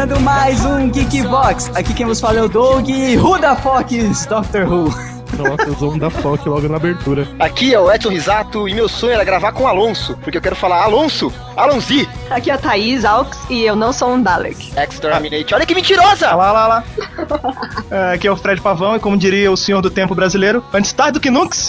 começando mais um Geekbox. Aqui quem vos fala é o Doug e the Fox Doctor Who. Nossa, o da Fox logo na abertura. Aqui é o Edson Risato e meu sonho era gravar com o Alonso, porque eu quero falar Alonso, Alonzi, Aqui é a Thaís Alks e eu não sou um Dalek. Exterminate. Olha que mentirosa! Lá, lá, lá. É, aqui é o Fred Pavão e como diria o senhor do tempo brasileiro, antes tarde do que nunca.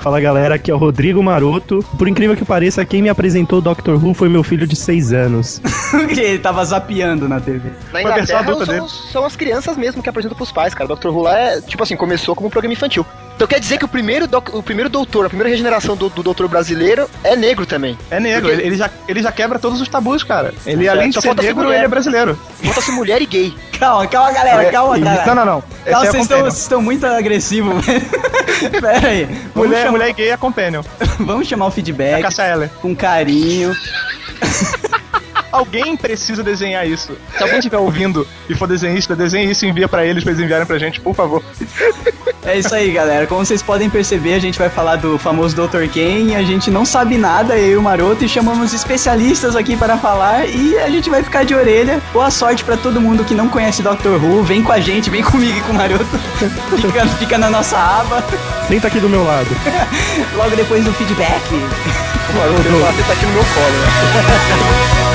Fala galera, aqui é o Rodrigo Maroto. Por incrível que pareça, quem me apresentou o Doctor Who foi meu filho de 6 anos. que ele tava zapeando na TV. Na Foi a versão Inglaterra adulta são, dele. são as crianças mesmo que apresentam pros pais, cara. O Dr. Who lá é, tipo assim, começou como um programa infantil. Então quer dizer que o primeiro, doc- o primeiro doutor, a primeira regeneração do, do doutor brasileiro é negro também. É negro, ele, ele já, ele já quebra todos os tabus, cara. Ele, Certo, além de só ser negro, ele é brasileiro. Falta-se mulher e gay. Calma, calma, galera, calma, É, galera. Não, não, não. Calma, é vocês estão, Companion. vocês estão muito agressivos. Pera aí. Vamos, Mulher, chamar, mulher gay é Companion. vamos chamar o É a feedback Cassia Eller. com carinho. Alguém precisa desenhar isso. Se alguém estiver ouvindo e for desenhista, desenhe isso e envia pra eles pra eles enviarem pra gente, por favor. É isso aí, galera. Como vocês podem perceber, a gente vai falar do famoso Dr. Ken. A gente não sabe nada, eu e o Maroto, e chamamos especialistas aqui para falar. E a gente vai ficar de orelha. Boa sorte pra todo mundo que não conhece Dr. Who. Vem com a gente, vem comigo e com o Maroto. Fica, fica na nossa aba. Senta aqui do meu lado. Logo depois do feedback. Você tá aqui no meu colo, né?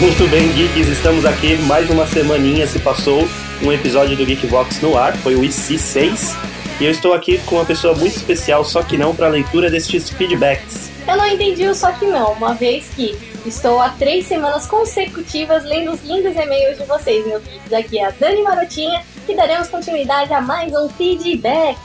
Muito bem, geeks, estamos aqui. Mais uma semaninha se passou. Um episódio do Geekbox no ar, foi o IC6. E eu estou aqui com uma pessoa muito especial, só que não para a leitura destes feedbacks. Eu não entendi o só que não, uma vez que estou há três semanas consecutivas lendo os lindos e-mails de vocês, meus queridos. Aqui é a Dani Marotinha e daremos continuidade a mais um feedback.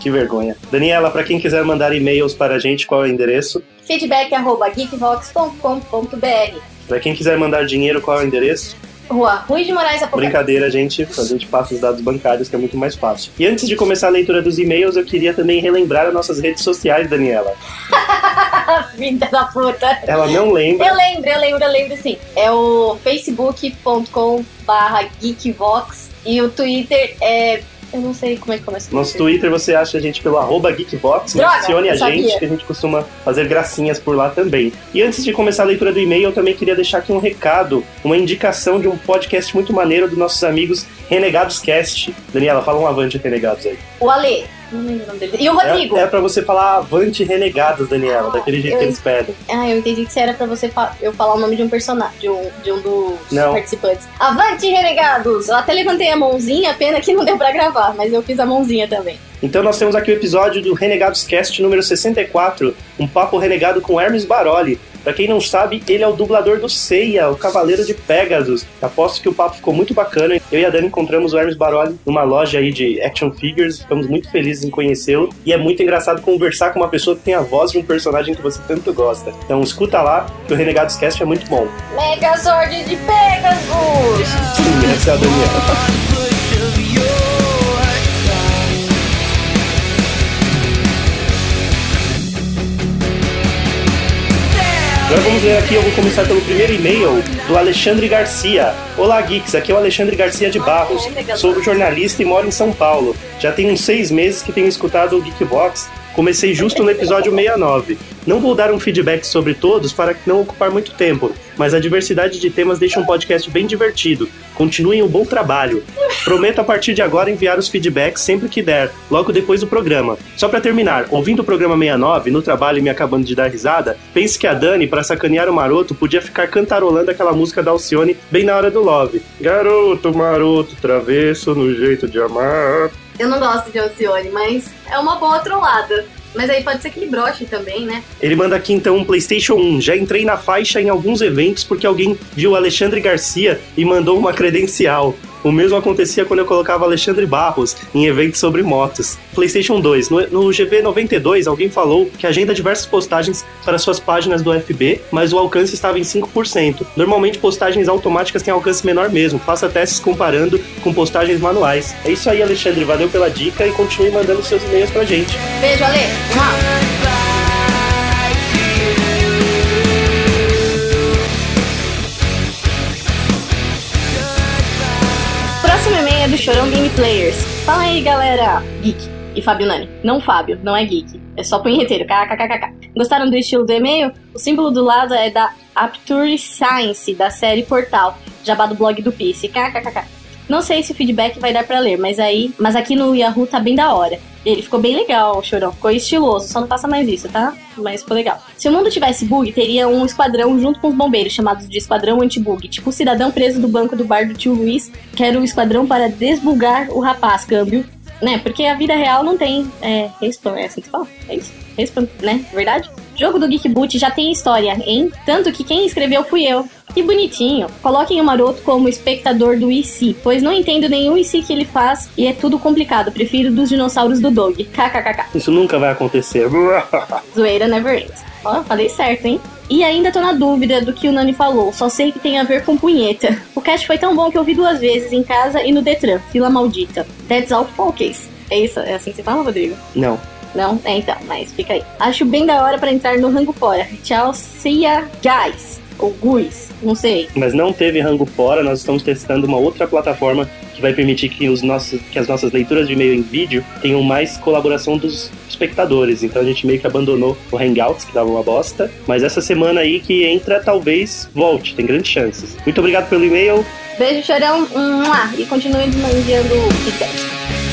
Que vergonha. Daniela, para quem quiser mandar e-mails para a gente, qual é o endereço? feedback.geekvox.com.br Para quem quiser mandar dinheiro, qual é o endereço? Rua Rui de Moraes Apocalipse. Brincadeira, gente. A gente passa os dados bancários, que é muito mais fácil. E antes de começar a leitura dos e-mails, eu queria também relembrar as nossas redes sociais, Daniela. Filha da puta. Ela não lembra. Eu lembro, eu lembro, eu lembro sim. É o facebook.com barra geekvox e o Twitter é... Eu não sei como é que começa. Nosso Twitter você acha a gente pelo arroba Geekbox, Droga, mencione a sabia. gente, que a gente costuma fazer gracinhas por lá também. E antes de começar a leitura do e-mail, eu também queria deixar aqui um recado, uma indicação de um podcast muito maneiro dos nossos amigos Renegados Cast. Daniela, fala um avante Renegados aí. O Ale, não lembro o nome dele. E o Rodrigo. É, é pra você falar avante Renegados, Daniela, daquele jeito eu- que eles pedem. Ah, eu entendi que isso era pra você fa- eu falar o nome de um personagem, de um, de um dos Não. participantes. Avante, renegados! Eu até levantei a mãozinha, pena que não deu pra gravar, mas eu fiz a mãozinha também. Então nós temos aqui o episódio do Renegados Cast número 64, um papo renegado com Hermes Baroli. Pra quem não sabe, ele é o dublador do Seiya, o Cavaleiro de Pegasus. Aposto que o papo ficou muito bacana. Eu e a Dani encontramos o Hermes Baroli numa loja aí de action figures. Ficamos muito felizes em conhecê-lo. E é muito engraçado conversar com uma pessoa que tem a voz de um personagem que você tanto gosta. Então escuta lá, que o Renegados Cast é muito bom. Megazord de Pegasus! Sim, essa é a Daniela. Agora vamos ver aqui, eu vou começar pelo primeiro e-mail do Alexandre Garcia. Olá, Geeks, aqui é o Alexandre Garcia de Barros. Sou jornalista e moro em São Paulo. Já tem uns seis meses que tenho escutado o Geekbox. Comecei justo no episódio 69. Não vou dar um feedback sobre todos para não ocupar muito tempo, mas a diversidade de temas deixa um podcast bem divertido. Continuem o bom trabalho. Prometo a partir de agora enviar os feedbacks sempre que der, logo depois do programa. Só para terminar, ouvindo o programa 69, no trabalho e me acabando de dar risada, pense que a Dani, para sacanear o maroto, podia ficar cantarolando aquela música da Alcione bem na hora do love. Garoto, maroto, travesso no jeito de amar. Eu não gosto de Alcione, mas é uma boa trollada. Mas aí pode ser que ele broche também, né? Ele manda aqui então um PlayStation 1. Já entrei na faixa em alguns eventos porque alguém viu Alexandre Garcia e mandou uma credencial. O mesmo acontecia quando eu colocava Alexandre Barros em eventos sobre motos. PlayStation 2. No, no GV92, alguém falou que agenda diversas postagens para suas páginas do FB, mas o alcance estava em 5%. Normalmente, postagens automáticas têm alcance menor mesmo. Faça testes comparando com postagens manuais. É isso aí, Alexandre. Valeu pela dica e continue mandando seus e-mails pra gente. Beijo, Ale. Mua. Chorão Game Players. Fala aí, galera. Geek e Fábio Nani. Não Fábio, não é geek. É só punheteiro. KKKK. Gostaram do estilo do e-mail? O símbolo do lado é da Apture Science, da série Portal. Jabá do blog do Pice. KKKK. Não sei se o feedback vai dar pra ler, mas aí. Mas aqui no Yahoo tá bem da hora. Ele ficou bem legal, chorão. Ficou estiloso. Só não faça mais isso, tá? Mas ficou legal. Se o mundo tivesse bug, teria um esquadrão junto com os bombeiros, chamados de esquadrão anti-bug. Tipo o cidadão preso do banco do bar do tio Luiz, que era o esquadrão para desbugar o rapaz, câmbio. Né? Porque a vida real não tem. É. Respawn, é assim que fala? É isso? Respawn, né? Verdade? Jogo do Geek Boot já tem história, hein? Tanto que quem escreveu fui eu. Que bonitinho. Coloquem o Maroto como espectador do IC, pois não entendo nenhum IC que ele faz e é tudo complicado. Prefiro dos dinossauros do Dog. KKKK. Isso nunca vai acontecer. Zoeira never ends. Ó, falei certo, hein? E ainda tô na dúvida do que o Nani falou, só sei que tem a ver com punheta. O cast foi tão bom que eu vi duas vezes em casa e no Detran, fila maldita. That's all focus. É isso? É assim que você fala, Rodrigo? Não. Não? É então, mas fica aí. Acho bem da hora pra entrar no rango fora. Tchau, see ya, guys. Ou guys, não sei. Mas não teve rango fora, nós estamos testando uma outra plataforma que vai permitir que, os nossos, que as nossas leituras de e-mail em vídeo tenham mais colaboração dos espectadores. Então a gente meio que abandonou o Hangouts, que dava uma bosta. Mas essa semana aí que entra, talvez volte, tem grandes chances. Muito obrigado pelo e-mail. Beijo, chorão. E continue enviando feedback.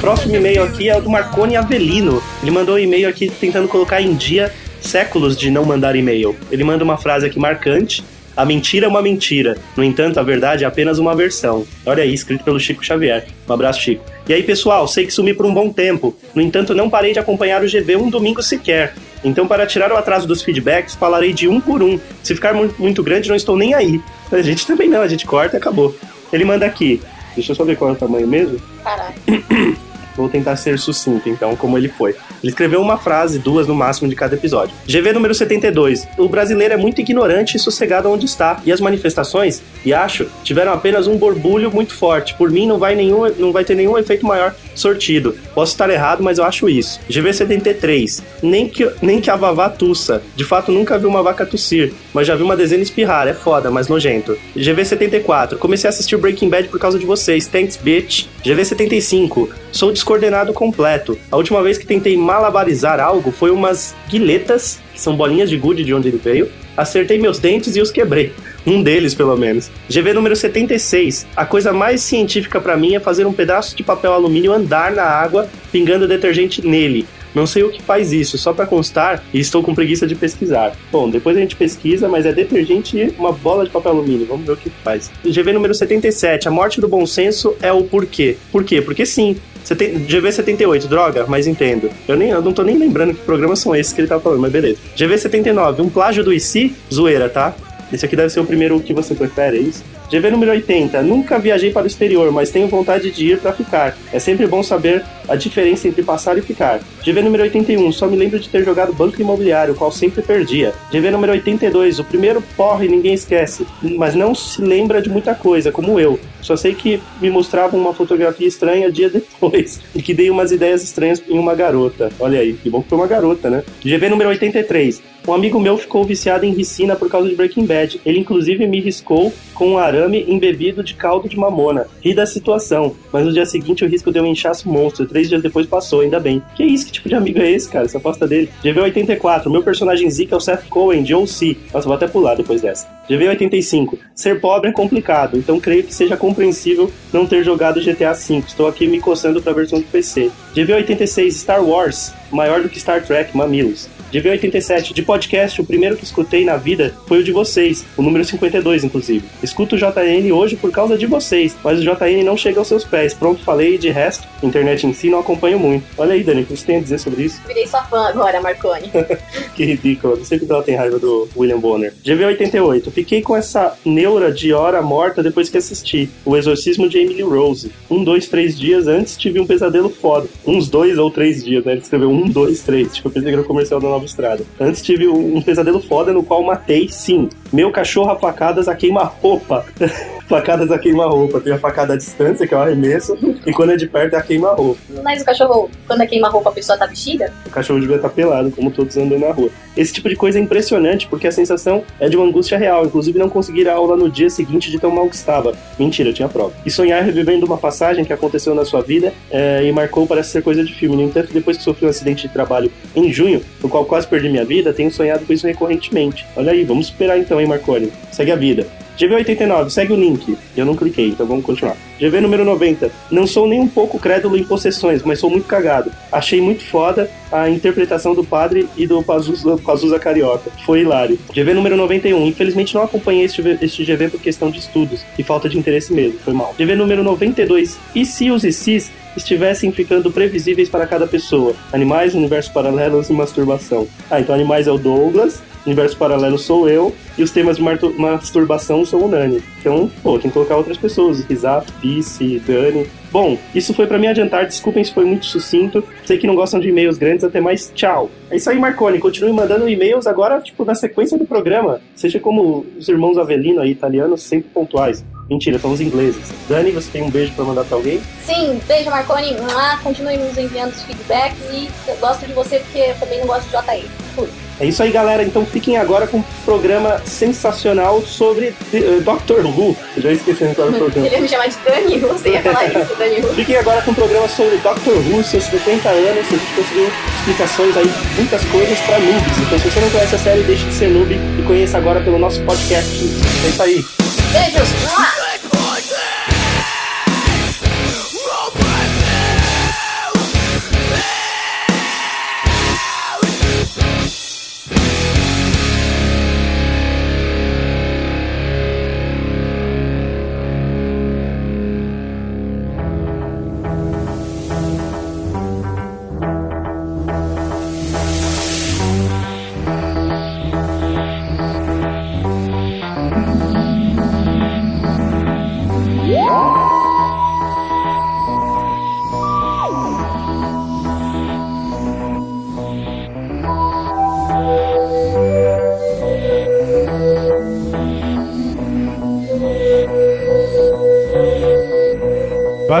Próximo e-mail aqui é o do Marconi Avelino. Ele mandou um e-mail aqui tentando colocar em dia séculos de não mandar e-mail. Ele manda uma frase aqui marcante. A mentira é uma mentira. No entanto, a verdade é apenas uma versão. Olha aí, escrito pelo Chico Xavier. Um abraço, Chico. E aí, pessoal, sei que sumi por um bom tempo. No entanto, não parei de acompanhar o GV um domingo sequer. Então, para tirar o atraso dos feedbacks, falarei de um por um. Se ficar mu- muito grande, não estou nem aí. A gente também não, a gente corta e acabou. Ele manda aqui. Deixa eu só ver qual é o tamanho mesmo. Caralho. Vou tentar ser sucinto, então, como ele foi. Ele escreveu uma frase, duas no máximo de cada episódio. GV número 72. O brasileiro é muito ignorante e sossegado onde está. E as manifestações, e acho, tiveram apenas um borbulho muito forte. Por mim, não vai, nenhum, não vai ter nenhum efeito maior sortido. Posso estar errado, mas eu acho isso. GV 73. Nem que, nem que a vavá tussa. De fato, nunca vi uma vaca tossir, mas já vi uma dezena espirrar. É foda, mas nojento. GV 74. Comecei a assistir Breaking Bad por causa de vocês. Thanks, bitch. GV 75. Sou descoordenado completo. A última vez que tentei malabarizar algo foi umas guiletas, que são bolinhas de gude de onde ele veio. Acertei meus dentes e os quebrei. Um deles, pelo menos. GV número 76. A coisa mais científica pra mim é fazer um pedaço de papel alumínio andar na água, pingando detergente nele. Não sei o que faz isso, só pra constar, e estou com preguiça de pesquisar. Bom, depois a gente pesquisa, mas é detergente e uma bola de papel alumínio. Vamos ver o que faz. GV número 77. A morte do bom senso é o porquê. Por quê? Porque sim. Seten- GV 78, droga, mas entendo. Eu, nem, eu não tô nem lembrando que programas são esses que ele tava falando, mas beleza. GV 79, um plágio do IC? Zoeira, tá? Esse aqui deve ser o primeiro que você prefere, é isso? GV número 80. Nunca viajei para o exterior, mas tenho vontade de ir para ficar. É sempre bom saber a diferença entre passar e ficar. GV número 81. Só me lembro de ter jogado banco imobiliário, o qual sempre perdia. GV número 82. O primeiro porre ninguém esquece, mas não se lembra de muita coisa, como eu. Só sei que me mostravam uma fotografia estranha dia depois e que dei umas ideias estranhas em uma garota. Olha aí, que bom que foi uma garota, né? GV número 83. Um amigo meu ficou viciado em ricina por causa de Breaking Bad. Ele inclusive me riscou com um arame embebido de caldo de mamona. Ri da situação, mas no dia seguinte o risco deu um inchaço monstro. Três dias depois passou, ainda bem. Que isso? Que tipo de amigo é esse, cara? Essa aposta dele. GV84. Meu personagem Zika é o Seth Cohen, de OC. Nossa, vou até pular depois dessa. GV85. Ser pobre é complicado, então creio que seja compreensível não ter jogado GTA V. Estou aqui me coçando pra versão do PC. GV86. Star Wars. Maior do que Star Trek, mamilos. GV87, de podcast, o primeiro que escutei na vida foi o de vocês, o número 52, inclusive. Escuto o JN hoje por causa de vocês, mas o JN não chega aos seus pés. Pronto, falei, de resto, internet em si não acompanho muito. Olha aí, Dani, o que você tem a dizer sobre isso? Virei sua fã agora, Marconi. que ridículo, não sei porque ela tem raiva do William Bonner. GV88, fiquei com essa neura de hora morta depois que assisti O Exorcismo de Emily Rose. Um, dois, três dias antes tive um pesadelo foda. Uns dois ou três dias, né? Ele escreveu um, dois, três. Tipo, eu pensei que era o comercial da Nova Estrada. Antes tive um pesadelo foda no qual matei, sim, meu cachorro a facadas a queima-roupa. facadas a queima-roupa. Tem a facada à distância, que é o arremesso, e quando é de perto é a queima-roupa. Mas o cachorro, quando é queima-roupa, a pessoa tá vestida? O cachorro devia estar pelado, como todos andam na rua. Esse tipo de coisa é impressionante, porque a sensação é de uma angústia real. Inclusive, não conseguir a aula no dia seguinte de tão mal que estava. Mentira, eu tinha prova. E sonhar revivendo uma passagem que aconteceu na sua vida é, e marcou parece ser coisa de filme. No entanto, depois que sofri um acidente de trabalho em junho, no qual quase perdi minha vida, tenho sonhado com isso recorrentemente. Olha aí, vamos esperar então, hein, Marconi? Segue a vida. GV89, segue o link. Eu não cliquei, então vamos continuar. GV número 90. Não sou nem um pouco crédulo em possessões, mas sou muito cagado. Achei muito foda a interpretação do padre e do Pazuza, Pazuza Carioca. Foi hilário. GV número 91. Infelizmente não acompanhei este, este GV por questão de estudos e falta de interesse mesmo. Foi mal. GV número 92. E se os ICs estivessem ficando previsíveis para cada pessoa? Animais, universo paralelos e masturbação. Ah, então animais é o Douglas, universo paralelo sou eu, e os temas de masturbação são o Nani. Então, pô, tem que colocar outras pessoas, Rizap, Bice, Dani. Bom, isso foi para me adiantar, desculpem se foi muito sucinto. Sei que não gostam de e-mails grandes, até mais, tchau. É isso aí, Marconi, continue mandando e-mails agora, tipo, na sequência do programa. Seja como os irmãos Avelino aí, italianos, sempre pontuais. Mentira, são os ingleses. Dani, você tem um beijo para mandar pra alguém? Sim, beijo, Marconi. Ah, continue nos enviando os feedbacks e eu gosto de você porque eu também não gosto de JI. Fui. É isso aí, galera. Então fiquem agora com um programa sensacional sobre uh, Doctor Who. Eu já esqueci era o programa. Ele ia me chamar de Dani, você ia falar isso, Dani Who. Fiquem agora com um programa sobre Doctor Who, seus 50 anos. A gente conseguiu explicações aí, muitas coisas para noobs. Então se você não conhece a série, deixe de ser noob e conheça agora pelo nosso podcast. É isso aí. Beijos!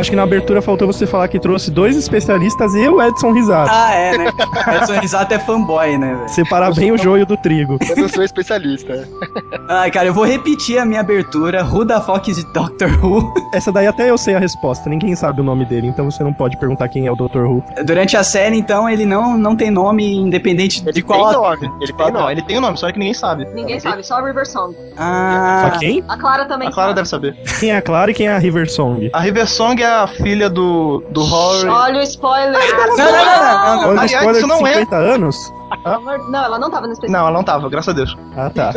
Acho que na abertura faltou você falar que trouxe dois especialistas e o Edson Risato. Ah, é, né? Edson Risato é fanboy, né, velho? Separar bem o joio do trigo. Eu não sou especialista. Ai, cara, eu vou repetir a minha abertura. Who the fuck is Doctor Who? Essa daí até eu sei a resposta. Ninguém sabe o nome dele, então você não pode perguntar quem é o Dr. Who. Durante a série, então, ele não, não tem nome independente Ele de qual... tem nome. Ele tem nome. Ele tem um nome, só que ninguém sabe. Ninguém sabe, só a River Song. Ah, Só quem? A Clara também A Clara sabe. deve saber. Quem é a Clara e quem é a River Song? A River Song é a filha do, do Rory. Olha o spoiler. não, não, não, não, não. Olha o spoiler de não é- 50 anos? Não, ela não tava no especial. Não, ela não tava, graças a Deus. Ah, tá.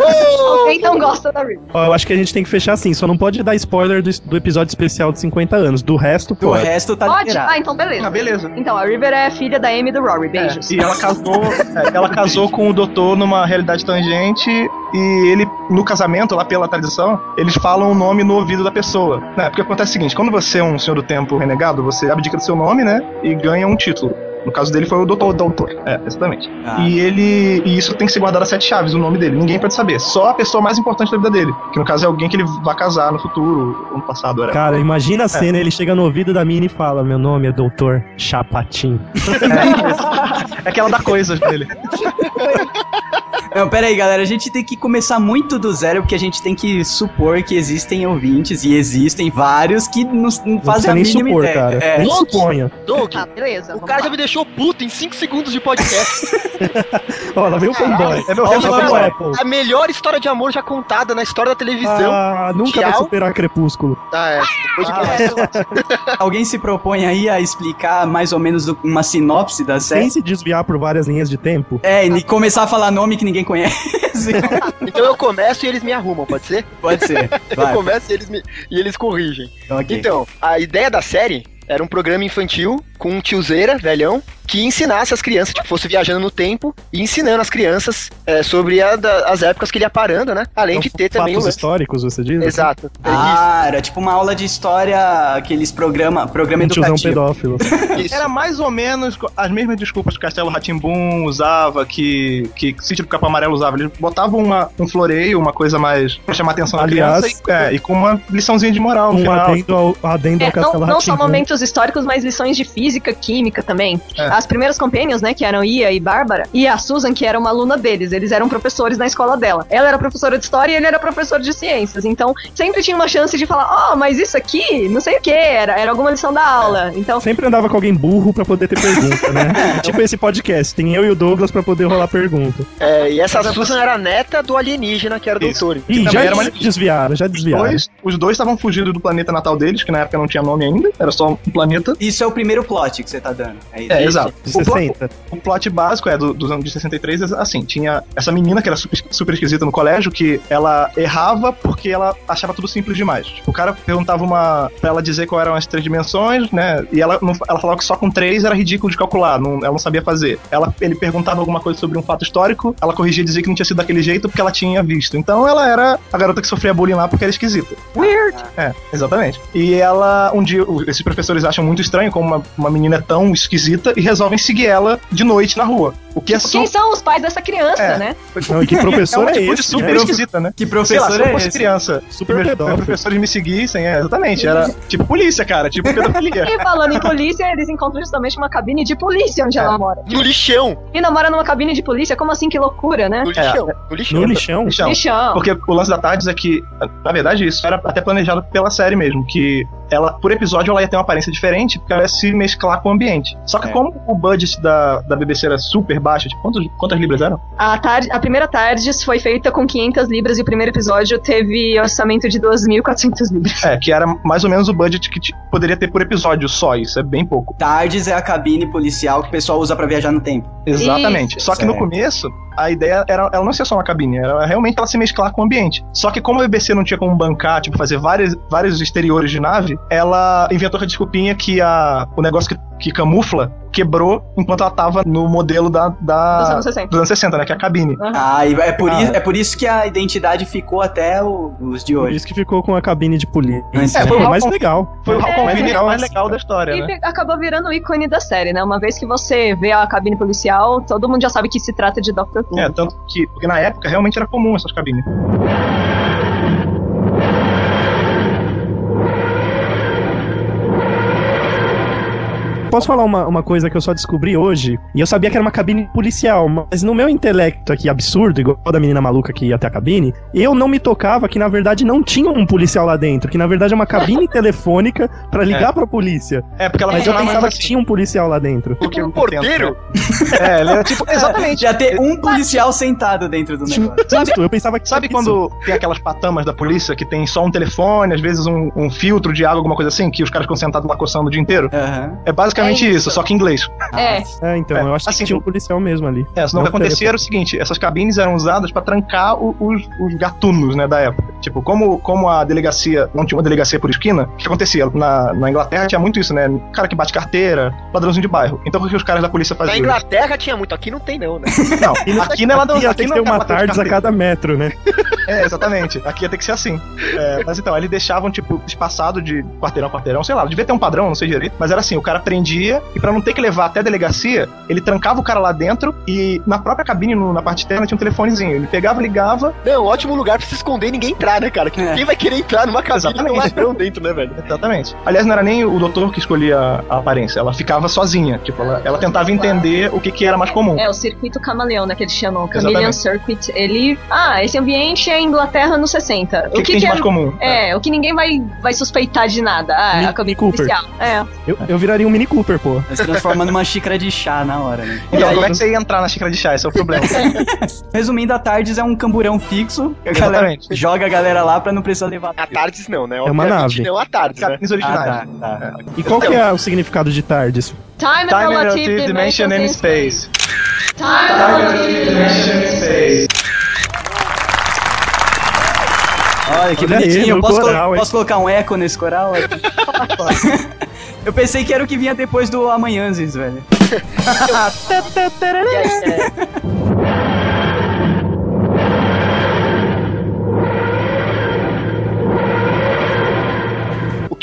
Alguém não gosta da River. Ó, eu acho que a gente tem que fechar assim, só não pode dar spoiler do, do episódio especial de 50 anos. Do resto, Do pode. resto tá Pode? liberado. Ah, então beleza. Ah, beleza. Então, a River é filha da Amy e do Rory. Beijos. É, e ela casou, é, ela casou com o doutor numa realidade tangente e ele, no casamento, lá pela tradição, eles falam o nome no ouvido da pessoa. Né? Porque acontece o seguinte, quando você é um senhor do tempo renegado, você abdica do seu nome, né? E ganha um título. No caso dele foi o doutor. doutor. É, exatamente. Ah. E ele. E isso tem que ser guardado a sete chaves, o nome dele. Ninguém pode saber. Só a pessoa mais importante da vida dele. Que no caso é alguém que ele vai casar no futuro, ou no passado, era. Cara, imagina a cena, ele chega no ouvido da mina e fala: Meu nome é Doutor Chapatin. É aquela da coisa dele. Não, pera aí, galera. A gente tem que começar muito do zero, porque a gente tem que supor que existem ouvintes, e existem vários, que não, não Não fazem a nem mínima supor, ideia. cara. É. Louco. suponha. Doug, Tá, beleza. o vamos cara lá. já me deixou puto em 5 segundos de podcast. Ó, lá vem o fanboy. É meu Olha fanboy. Apple. a melhor história de amor já contada na história da televisão. Ah, nunca vai Tchau. superar Crepúsculo. Ah, é. Depois de Alguém se propõe aí a explicar mais ou menos uma sinopse da Sem série? se desviar por várias linhas de tempo. É, e começar a falar nome que ninguém conhece. Então eu começo e eles me arrumam, pode ser? Pode ser. Eu Vai. começo e eles, me, e eles corrigem. Ok. Então, a ideia da série era um programa infantil com um tiozeira, velhão, que ensinasse as crianças, tipo, fosse viajando no tempo e ensinando as crianças é, sobre a da- as épocas que ele ia parando, né? Além de ter também Fatos históricos, você diz? Exato. Ah, era tipo uma aula de história, aqueles programa, programa Um educativo. pedófilo. Era mais ou menos as mesmas desculpas que o Castelo Ratimbum usava, que, que Sítio do Capão Amarelo usava. Eles botavam uma, um floreio, uma coisa mais pra chamar a atenção da Aliás, criança e, é, e com uma liçãozinha de moral no Um final. adendo ao, adendo É, ao não, Castelo não só Rá-Tim-Bum. momentos históricos, mas lições de física, química também. É. As primeiras companions, né, que eram Ia e Bárbara, e a Susan, que era uma aluna deles, eles eram professores na escola dela. Ela era professora de história e ele era professor de ciências. Então, sempre tinha uma chance de falar, oh, mas isso aqui, não sei o que, era, era alguma lição da aula. Então, Sempre andava com alguém burro pra poder ter pergunta, né? tipo esse podcast, tem eu e o Douglas pra poder rolar pergunta. É, e essa Susan era neta do alienígena, que era Isso. doutor. Ih, também já era uma- desviaram, já desviaram. Dois, os dois estavam fugindo do planeta natal deles, que na época não tinha nome ainda, era só um planeta. Isso é o primeiro plot que você tá dando. É, isso? É, exato. De O, plo- 60. o plot básico é do- dos anos de 63, é assim, tinha essa menina que era super, super esquisita no colégio, que ela errava porque ela achava tudo simples demais. Tipo, o cara perguntava uma. pra ela dizer qual eram as três dimensões, né? E ela, não- ela falava que só com três era ridículo de calcular, não- ela não sabia fazer. Ela, ele perguntava alguma coisa sobre um fato histórico, ela corrigia e dizia que não tinha sido daquele jeito porque ela tinha visto. Então ela era a garota que sofria bullying lá porque era esquisita. weird. É, exatamente. E ela, um dia, o- esses professores acham muito estranho como uma, uma menina é tão esquisita e resolvem seguir ela de noite na rua. O que é Tipo, quem são os pais dessa criança, É. né? Não, que professor é um é, tipo de esse? super né? esquisita, né? Que Sei lá, professor se eu é fosse esse? criança, Super meus, professores me seguissem, é, exatamente. Era tipo polícia, cara, tipo pedofilia. E falando em polícia, eles encontram justamente uma cabine de polícia onde É. ela mora. No lixão. E namora numa cabine de polícia? Como assim? Que loucura, né? No lixão. No lixão. No lixão? Lixão. Porque o lance da Tardes é que, na verdade, isso era até planejado pela série mesmo, que ela, por episódio, ela ia ter uma aparência diferente, porque ela ia se mesclar com o ambiente. Só que É. como o budget da, da BBC era super baixo, tipo, quantos, quantas libras eram? A, tarde, a primeira Tardes foi feita com 500 libras e o primeiro episódio teve orçamento de 2.400 libras. É, que era mais ou menos o budget que poderia ter por episódio só, isso é bem pouco. Tardes é a cabine policial que o pessoal usa pra viajar no tempo. Exatamente. Isso, Só que no certo. começo, a ideia era ela não ser só uma cabine, era realmente ela se mesclar com o ambiente. Só que como a BBC não tinha como bancar, tipo, fazer vários, vários exteriores de nave, ela inventou a desculpinha que a, o negócio que, que camufla quebrou enquanto ela tava no modelo da, da- Dos anos 60. dos anos 60, né? Que é a cabine. Ah, e é por, Ah. isso, é por isso que a identidade ficou até o- os de Por hoje. isso que ficou com a cabine de polícia. É, foi É, o mais Hal- legal. Foi o É, mais legal, mais assim. legal da história, E né? acabou virando o ícone da série, né? Uma vez que você vê a cabine policial, todo mundo já sabe que se trata de Doctor Who. É, tanto que porque na época realmente era comum essas cabines. Posso falar uma, uma coisa que eu só descobri hoje? E eu sabia que era uma cabine policial, mas no meu intelecto aqui absurdo, igual da menina maluca que ia até a cabine, eu não me tocava que na verdade não tinha um policial lá dentro, que na verdade é uma cabine telefônica pra ligar pra polícia. É, porque ela Mas eu pensava mais que assim. tinha um policial lá dentro. Porque Um porteiro? É, ele era tipo. Exatamente. Já ter um policial sentado dentro do negócio. Justo, eu pensava que Sabe era isso. quando tem aquelas patamas da polícia que tem só um telefone, às vezes um, um filtro de água, alguma coisa assim, que os caras ficam sentados lá coçando o dia inteiro? Aham. É basicamente É isso. isso. só que em inglês. É, É, então, É, eu acho assim, que tinha um policial mesmo ali. É, senão o que Não acontecia era o seguinte: essas cabines eram usadas pra trancar o- os, os gatunos, né, da época. Tipo, como, como a delegacia não tinha uma delegacia por esquina, o que acontecia? Na, na Inglaterra tinha muito isso, né? Cara que bate carteira, ladrãozinho de bairro. Então o que os caras da polícia Na faziam? Inglaterra tinha muito, aqui não tem não, né? Não, aqui não é ladrão, Ia aqui que não ter é uma ladrão de tardes a cada metro, né? É, exatamente. Aqui ia ter que ser assim. É, mas então, eles deixavam, tipo, espaçado de quarteirão a quarteirão, sei lá, devia ter um padrão, não sei direito, mas era assim, o cara prendia e pra não ter que levar até a delegacia, ele trancava o cara lá dentro e na própria cabine, no- na parte externa, tinha um telefonezinho. Ele pegava, ligava, Não, ótimo lugar pra se esconder e ninguém entrar. Entrar, né, cara? Que É. Quem vai querer entrar numa cabine com um Exatamente. ladrão dentro, né, velho? Exatamente. Aliás, não era nem o doutor que escolhia a aparência, ela ficava sozinha. Tipo, ela, ela tentava entender o que, que era mais comum. É, o circuito camaleão, né, que eles chamam. Chameleon Exatamente. Circuit. Ele. Ah, esse ambiente é Inglaterra nos 60. O que, que tem de é. mais comum? É, o que ninguém vai, vai suspeitar de nada. Ah, é Mini a cabine Cooper. policial. É. Eu, eu viraria um Mini Cooper, pô. Se transforma numa xícara de chá na hora, né? Então, como é que você ia entrar na xícara de chá? Esse é o problema. Resumindo, a Tardes é um camburão fixo. Que a galera Exatamente. joga a galera lá pra não precisar levar. A Tardes não, né? É uma nave. Não a Tardes, né? Cabines Ah, originais. tá, tá. E qual que é o significado de tardes? Time, Time relative Relative Dimension and Space. Time relative Dimension and Space. Olha que Olha aí, bonitinho. no posso, colo- coral, hein? posso colocar um eco nesse coral? Eu pensei que era o que vinha depois do Amanhãzes, velho.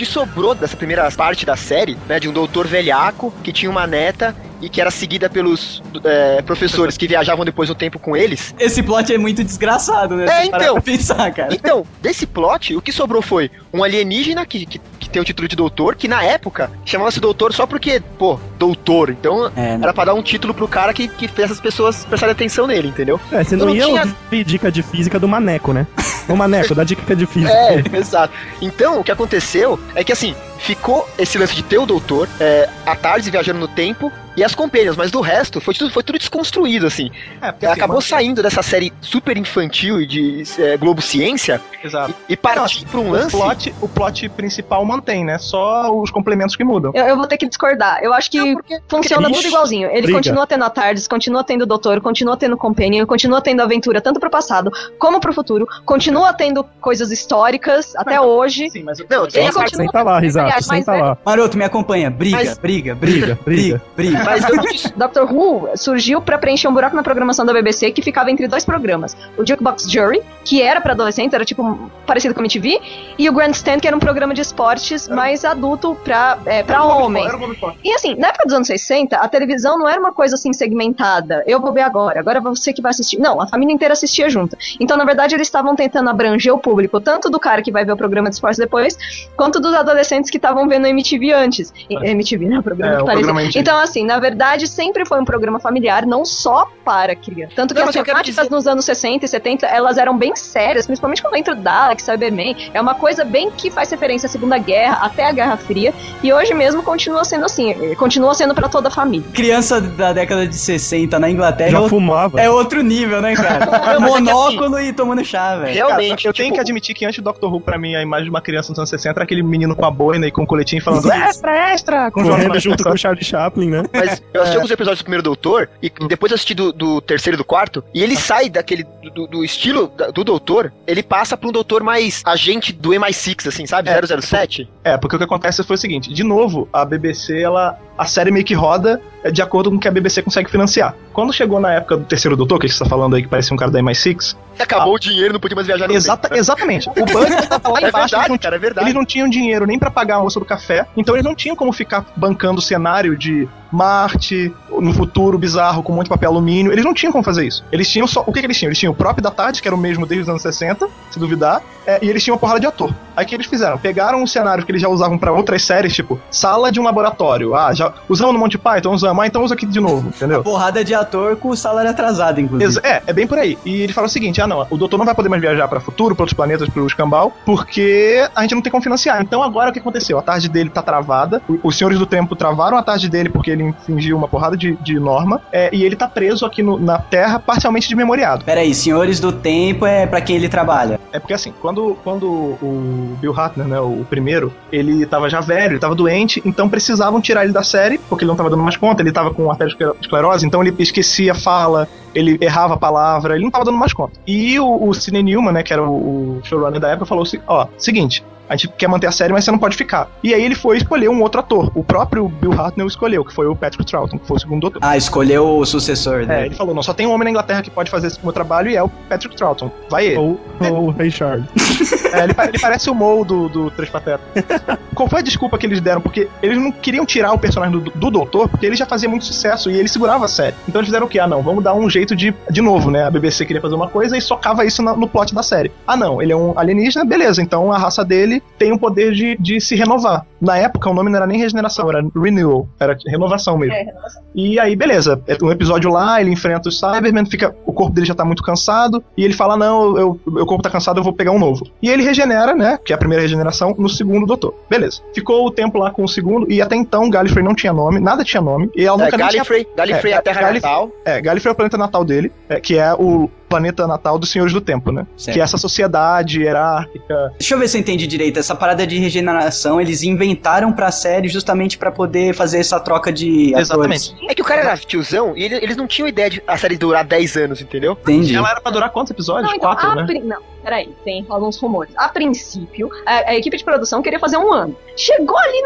que sobrou dessa primeira parte da série, né, de um doutor velhaco que tinha uma neta e que era seguida pelos é, professores que viajavam depois no tempo com eles. Esse plot é muito desgraçado, né? É, então. pra pensar, cara. Então, desse plot, o que sobrou foi um alienígena que, que, que tem o título de doutor, que na época chamava-se doutor só porque, pô, doutor. Então, É, né? era pra dar um título pro cara que, que fez as pessoas prestarem atenção nele, entendeu? É, você não, não ia tinha- ouvir dica de física do Maneco, né? Ô Maneco, dá dica de física. É, exato. Então, o que aconteceu é que, assim, ficou esse lance de ter o doutor, é, a tarde viajando no tempo e as companhias, mas do resto foi tudo, foi tudo desconstruído, assim. É, porque assim, Acabou saindo dessa série super infantil e de é, Globo Ciência Exato. e partiu pra um O lance. plot, o plot principal mantém, né? Só os complementos que mudam. Eu, eu vou ter que discordar. Eu acho que Não, porque- funciona tudo igualzinho. Ele briga. continua tendo a Tardes, continua tendo o Doutor, continua tendo Companion, continua tendo aventura tanto pro passado como pro futuro, continua tendo coisas históricas até hoje. Sim, mas Não, tem Ele a parte- continua Senta lá, Risato, Aliás, mas senta é- lá. Maroto, me acompanha. Briga, Mas- briga, briga, briga, briga. Mas Doctor Who surgiu pra preencher um buraco na programação da BBC que ficava entre dois programas. O Jukebox Jury, que era pra adolescente, era tipo parecido com a MTV, e o Grandstand, que era um programa de esportes mais adulto pra, é, pra homem. Era o Bob Esponja. E assim, na época dos anos 60, a televisão não era uma coisa assim segmentada. Eu vou ver agora, agora você que vai assistir. Não, a família inteira assistia junto. Então, na verdade, eles estavam tentando abranger o público, tanto do cara que vai ver o programa de esportes depois, quanto dos adolescentes que estavam vendo MTV antes. E- MTV, né? O programa É, que o parecia. programa. Então, assim, na verdade, sempre foi um programa familiar, não só para criança. Tanto que Não, as eu temáticas dizer- nos anos 60 e 70, elas eram bem sérias, principalmente quando entra o Dalek, Cyberman. É uma coisa bem que faz referência à Segunda Guerra, até a Guerra Fria, e hoje mesmo continua sendo assim, eh, continua sendo para toda a família. Criança da década de 60 na Inglaterra é Já outro- fumava. é outro nível, né, cara? Não, mas é Monóculo e tomando chá, velho. realmente, eu tenho tipo, que admitir que antes do Doctor Who, pra mim, a imagem de uma criança nos anos 60 era aquele menino com a boina e com o coletinho falando extra, extra, com Correndo junto com o Charlie Chaplin, né? Mas eu assisti alguns episódios do primeiro Doutor e depois assisti do, do terceiro e do quarto. E ele sai daquele. do, do estilo do Doutor, ele passa pra um Doutor mais agente do MI6, assim, sabe? É. 007. É, porque o que acontece foi o seguinte: de novo, a BBC, ela. A série meio que roda é, de acordo com o que a BBC consegue financiar. Quando chegou na época do terceiro doutor, que você tá falando aí, que parecia um cara da MI6, Acabou o dinheiro, não podia mais viajar no exata, tempo, né? exatamente. O budget tava lá É embaixo, eles verdade, não, cara, é verdade. eles não tinham dinheiro nem pra pagar a moça do café, então eles não tinham como ficar bancando o cenário de Marte, no futuro bizarro, com muito papel alumínio. Eles não tinham como fazer isso. Eles tinham só. O que, que eles tinham? Eles tinham o próprio da tarde, que era o mesmo desde os anos 60, se duvidar, é, e eles tinham uma porrada de ator. Aí o que eles fizeram? Pegaram os cenários que eles já usavam pra outras séries, tipo, sala de um laboratório. Ah, já usamos no Monty Python, usamos, ah, então usa aqui de novo, entendeu? Porrada de ator com o salário atrasado, inclusive. É, é bem por aí. E ele fala o seguinte: ah, não, o doutor não vai poder mais viajar para futuro, para outros planetas, para o escambau, porque a gente não tem como financiar. Então agora o que aconteceu? A tarde dele tá travada, os senhores do tempo travaram a tarde dele porque ele infringiu uma porrada de, de norma, é, e ele tá preso aqui no- na Terra, parcialmente desmemoriado. Peraí, Senhores do Tempo é pra quem ele trabalha. É porque assim, quando, quando o Bill Hartner, né, o primeiro, ele tava já velho, ele tava doente, então precisavam tirar ele da série, porque ele não tava dando mais conta, ele tava com arteriosclerose, então ele esquecia a fala, ele errava a palavra, ele não tava dando mais conta. E o, o Sidney Newman, né, que era o, o showrunner da época, falou assim, ó, seguinte, a gente quer manter a série, mas você não pode ficar. E aí ele foi escolher um outro ator. O próprio Bill Hartnell escolheu, que foi o Patrick Troughton, que foi o segundo doutor. Ah, escolheu o sucessor É, dele. ele falou, não, só tem um homem na Inglaterra que pode fazer esse meu trabalho e é o Patrick Troughton. Vai ele. Ou, o Ray Charles. É, ele, ele parece o Mo do, do Três Patetas. Qual foi a desculpa que eles deram? Porque eles não queriam tirar o personagem do, do Doutor, porque ele já fazia muito sucesso e ele segurava a série. Então eles fizeram o quê? Ah, não, vamos dar um jeito de. De novo, né? A BBC queria fazer uma coisa e socava isso na- no plot da série. Ah, não, ele é um alienígena, beleza. Então a raça dele tem o poder de, de se renovar. Na época o nome não era nem regeneração, era renewal. Era renovação mesmo. É, renovação. E aí, beleza. É Um episódio lá, ele enfrenta os Cybermen, fica, o corpo dele já tá muito cansado, e ele fala: Não, eu, meu corpo tá cansado, eu vou pegar um novo. E ele regenera, né? Que é a primeira regeneração, no segundo doutor. Beleza. Ficou o tempo lá com o segundo, e até então Gallifrey não tinha nome, nada tinha nome, e ela É, nunca nem tinha Gallifrey, Gallifrey é, É, a Terra Gallifrey- Natal. é, Gallifrey é o planeta natal dele, é, que é o planeta natal dos Senhores do Tempo, né? Certo. Que é essa sociedade hierárquica. Deixa eu ver se eu entendi direito. Essa parada de regeneração, eles inventaram pra série justamente pra poder fazer essa troca de Exatamente. atores. É que o cara era tiozão e ele- eles não tinham ideia de a série durar 10 anos, entendeu? Entendi. Ela era pra durar quantos episódios? Não, então, Quatro, a né? Não, peraí, tem alguns rumores. A princípio, a, a equipe de produção queria fazer um ano. Chegou ali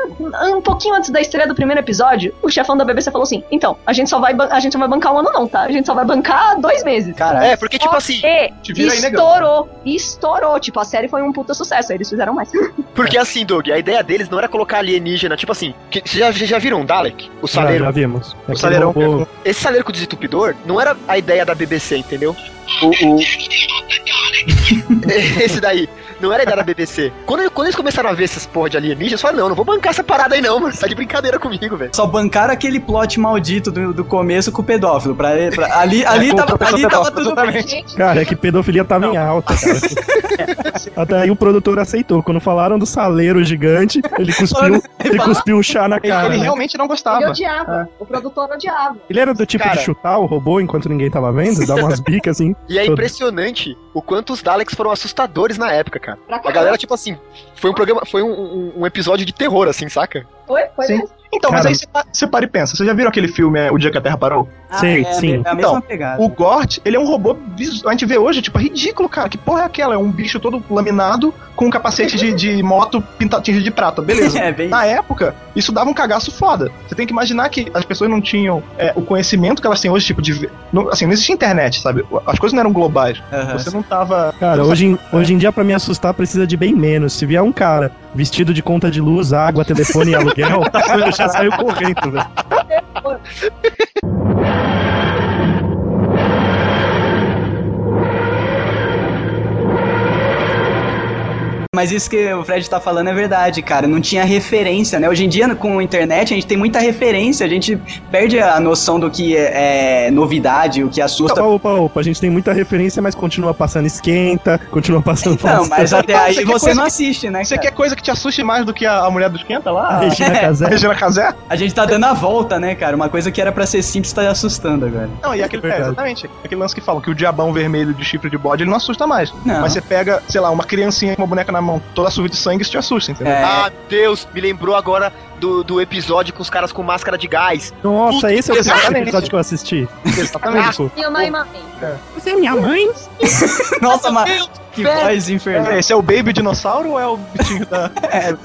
um, pouquinho antes da estreia do primeiro episódio, o chefão da BBC falou assim: então, a gente só vai, a gente não vai bancar um ano, não, tá? A gente só vai bancar dois meses. Caralho. É, porque tipo Só assim, que Te vira aí, negão. estourou, estourou. Tipo, a série foi um puta sucesso, aí eles fizeram mais. porque assim, Doug, a ideia deles não era colocar alienígena, tipo assim, que, vocês já, já viram um Dalek? O Já, saleiro. já vimos. O Saleirão robô- Esse saleiro com desentupidor não era a ideia da BBC, entendeu? O, o- Esse daí. Não era da BBC. Quando, quando eles começaram a ver essas porra de alienígenas, eles falaram, não, não vou bancar essa parada aí não, mano. Você tá de brincadeira comigo, velho. Só bancaram aquele plot maldito do, do começo com o pedófilo. Pra, pra- ali ali, o tava, ali tava tudo bem. Cara, é que pedofilia tava em alta, cara. Até aí o produtor aceitou. Quando falaram do saleiro gigante, ele cuspiu, ele cuspiu um chá na Ele, cara. ele né? realmente não ele gostava. odiava. O produtor odiava. Ele era do tipo Cara. de chutar o robô enquanto ninguém tava vendo, dar umas bicas assim. E é Todo. impressionante o quanto os Daleks foram assustadores na época, cara. Pra A galera, tipo assim, foi um programa, foi um, um- um episódio de terror, assim, saca? Foi, foi Sim. mesmo. Então, mas Cara. aí você pa- você para e pensa. Vocês já viram aquele filme é, O Dia que a Terra Parou? Ah, Sim, é, sim. É a mesma Então, pegada. O Gort, ele é um robô. A gente vê hoje, tipo, é ridículo, cara. Que porra é aquela? É um bicho todo laminado com um capacete de, de moto pinta, tingido de prata. Beleza. É, bem. Na época, isso dava um cagaço foda. Você tem que imaginar que as pessoas não tinham é, o conhecimento que elas têm hoje, tipo, de. ver- Não, assim, não existia internet, sabe? As coisas não eram globais. Aham. Você não tava. Cara, hoje, em- hoje em dia, pra me assustar, precisa de bem menos. Se vier um cara vestido de conta de luz, água, telefone e aluguel, eu já saio correndo, velho. Mas isso que o Fred tá falando é verdade, cara. Não tinha referência, né? Hoje em dia, com a internet, a gente tem muita referência. A gente perde a noção do que é, é novidade, o que assusta. Opa, opa, opa, a gente tem muita referência, mas continua passando esquenta, continua passando Não, mas até aí Você quer você coisa não que- assiste, né? Você cara? quer coisa que te assuste mais do que a, a mulher do esquenta lá? A Regina A Casé. Regina Casé? A gente tá dando a volta, né, cara? Uma coisa que era pra ser simples tá assustando agora. Não, e aquele, é, exatamente. Aquele lance que falam que o diabão vermelho de chifre de bode ele não assusta mais. Não. Mas você pega, sei lá, uma criancinha com uma boneca na mão, toda suja de sangue, isso te assusta, entendeu? É. Ah, Deus, me lembrou agora do, do episódio com os caras com máscara de gás. Nossa, esse é o Exatamente. episódio que eu assisti. Exatamente. Pô, E uma imagem. Você é minha mãe? Nossa, mas que voz infernal. É, esse é o Baby Dinossauro ou é o bichinho da.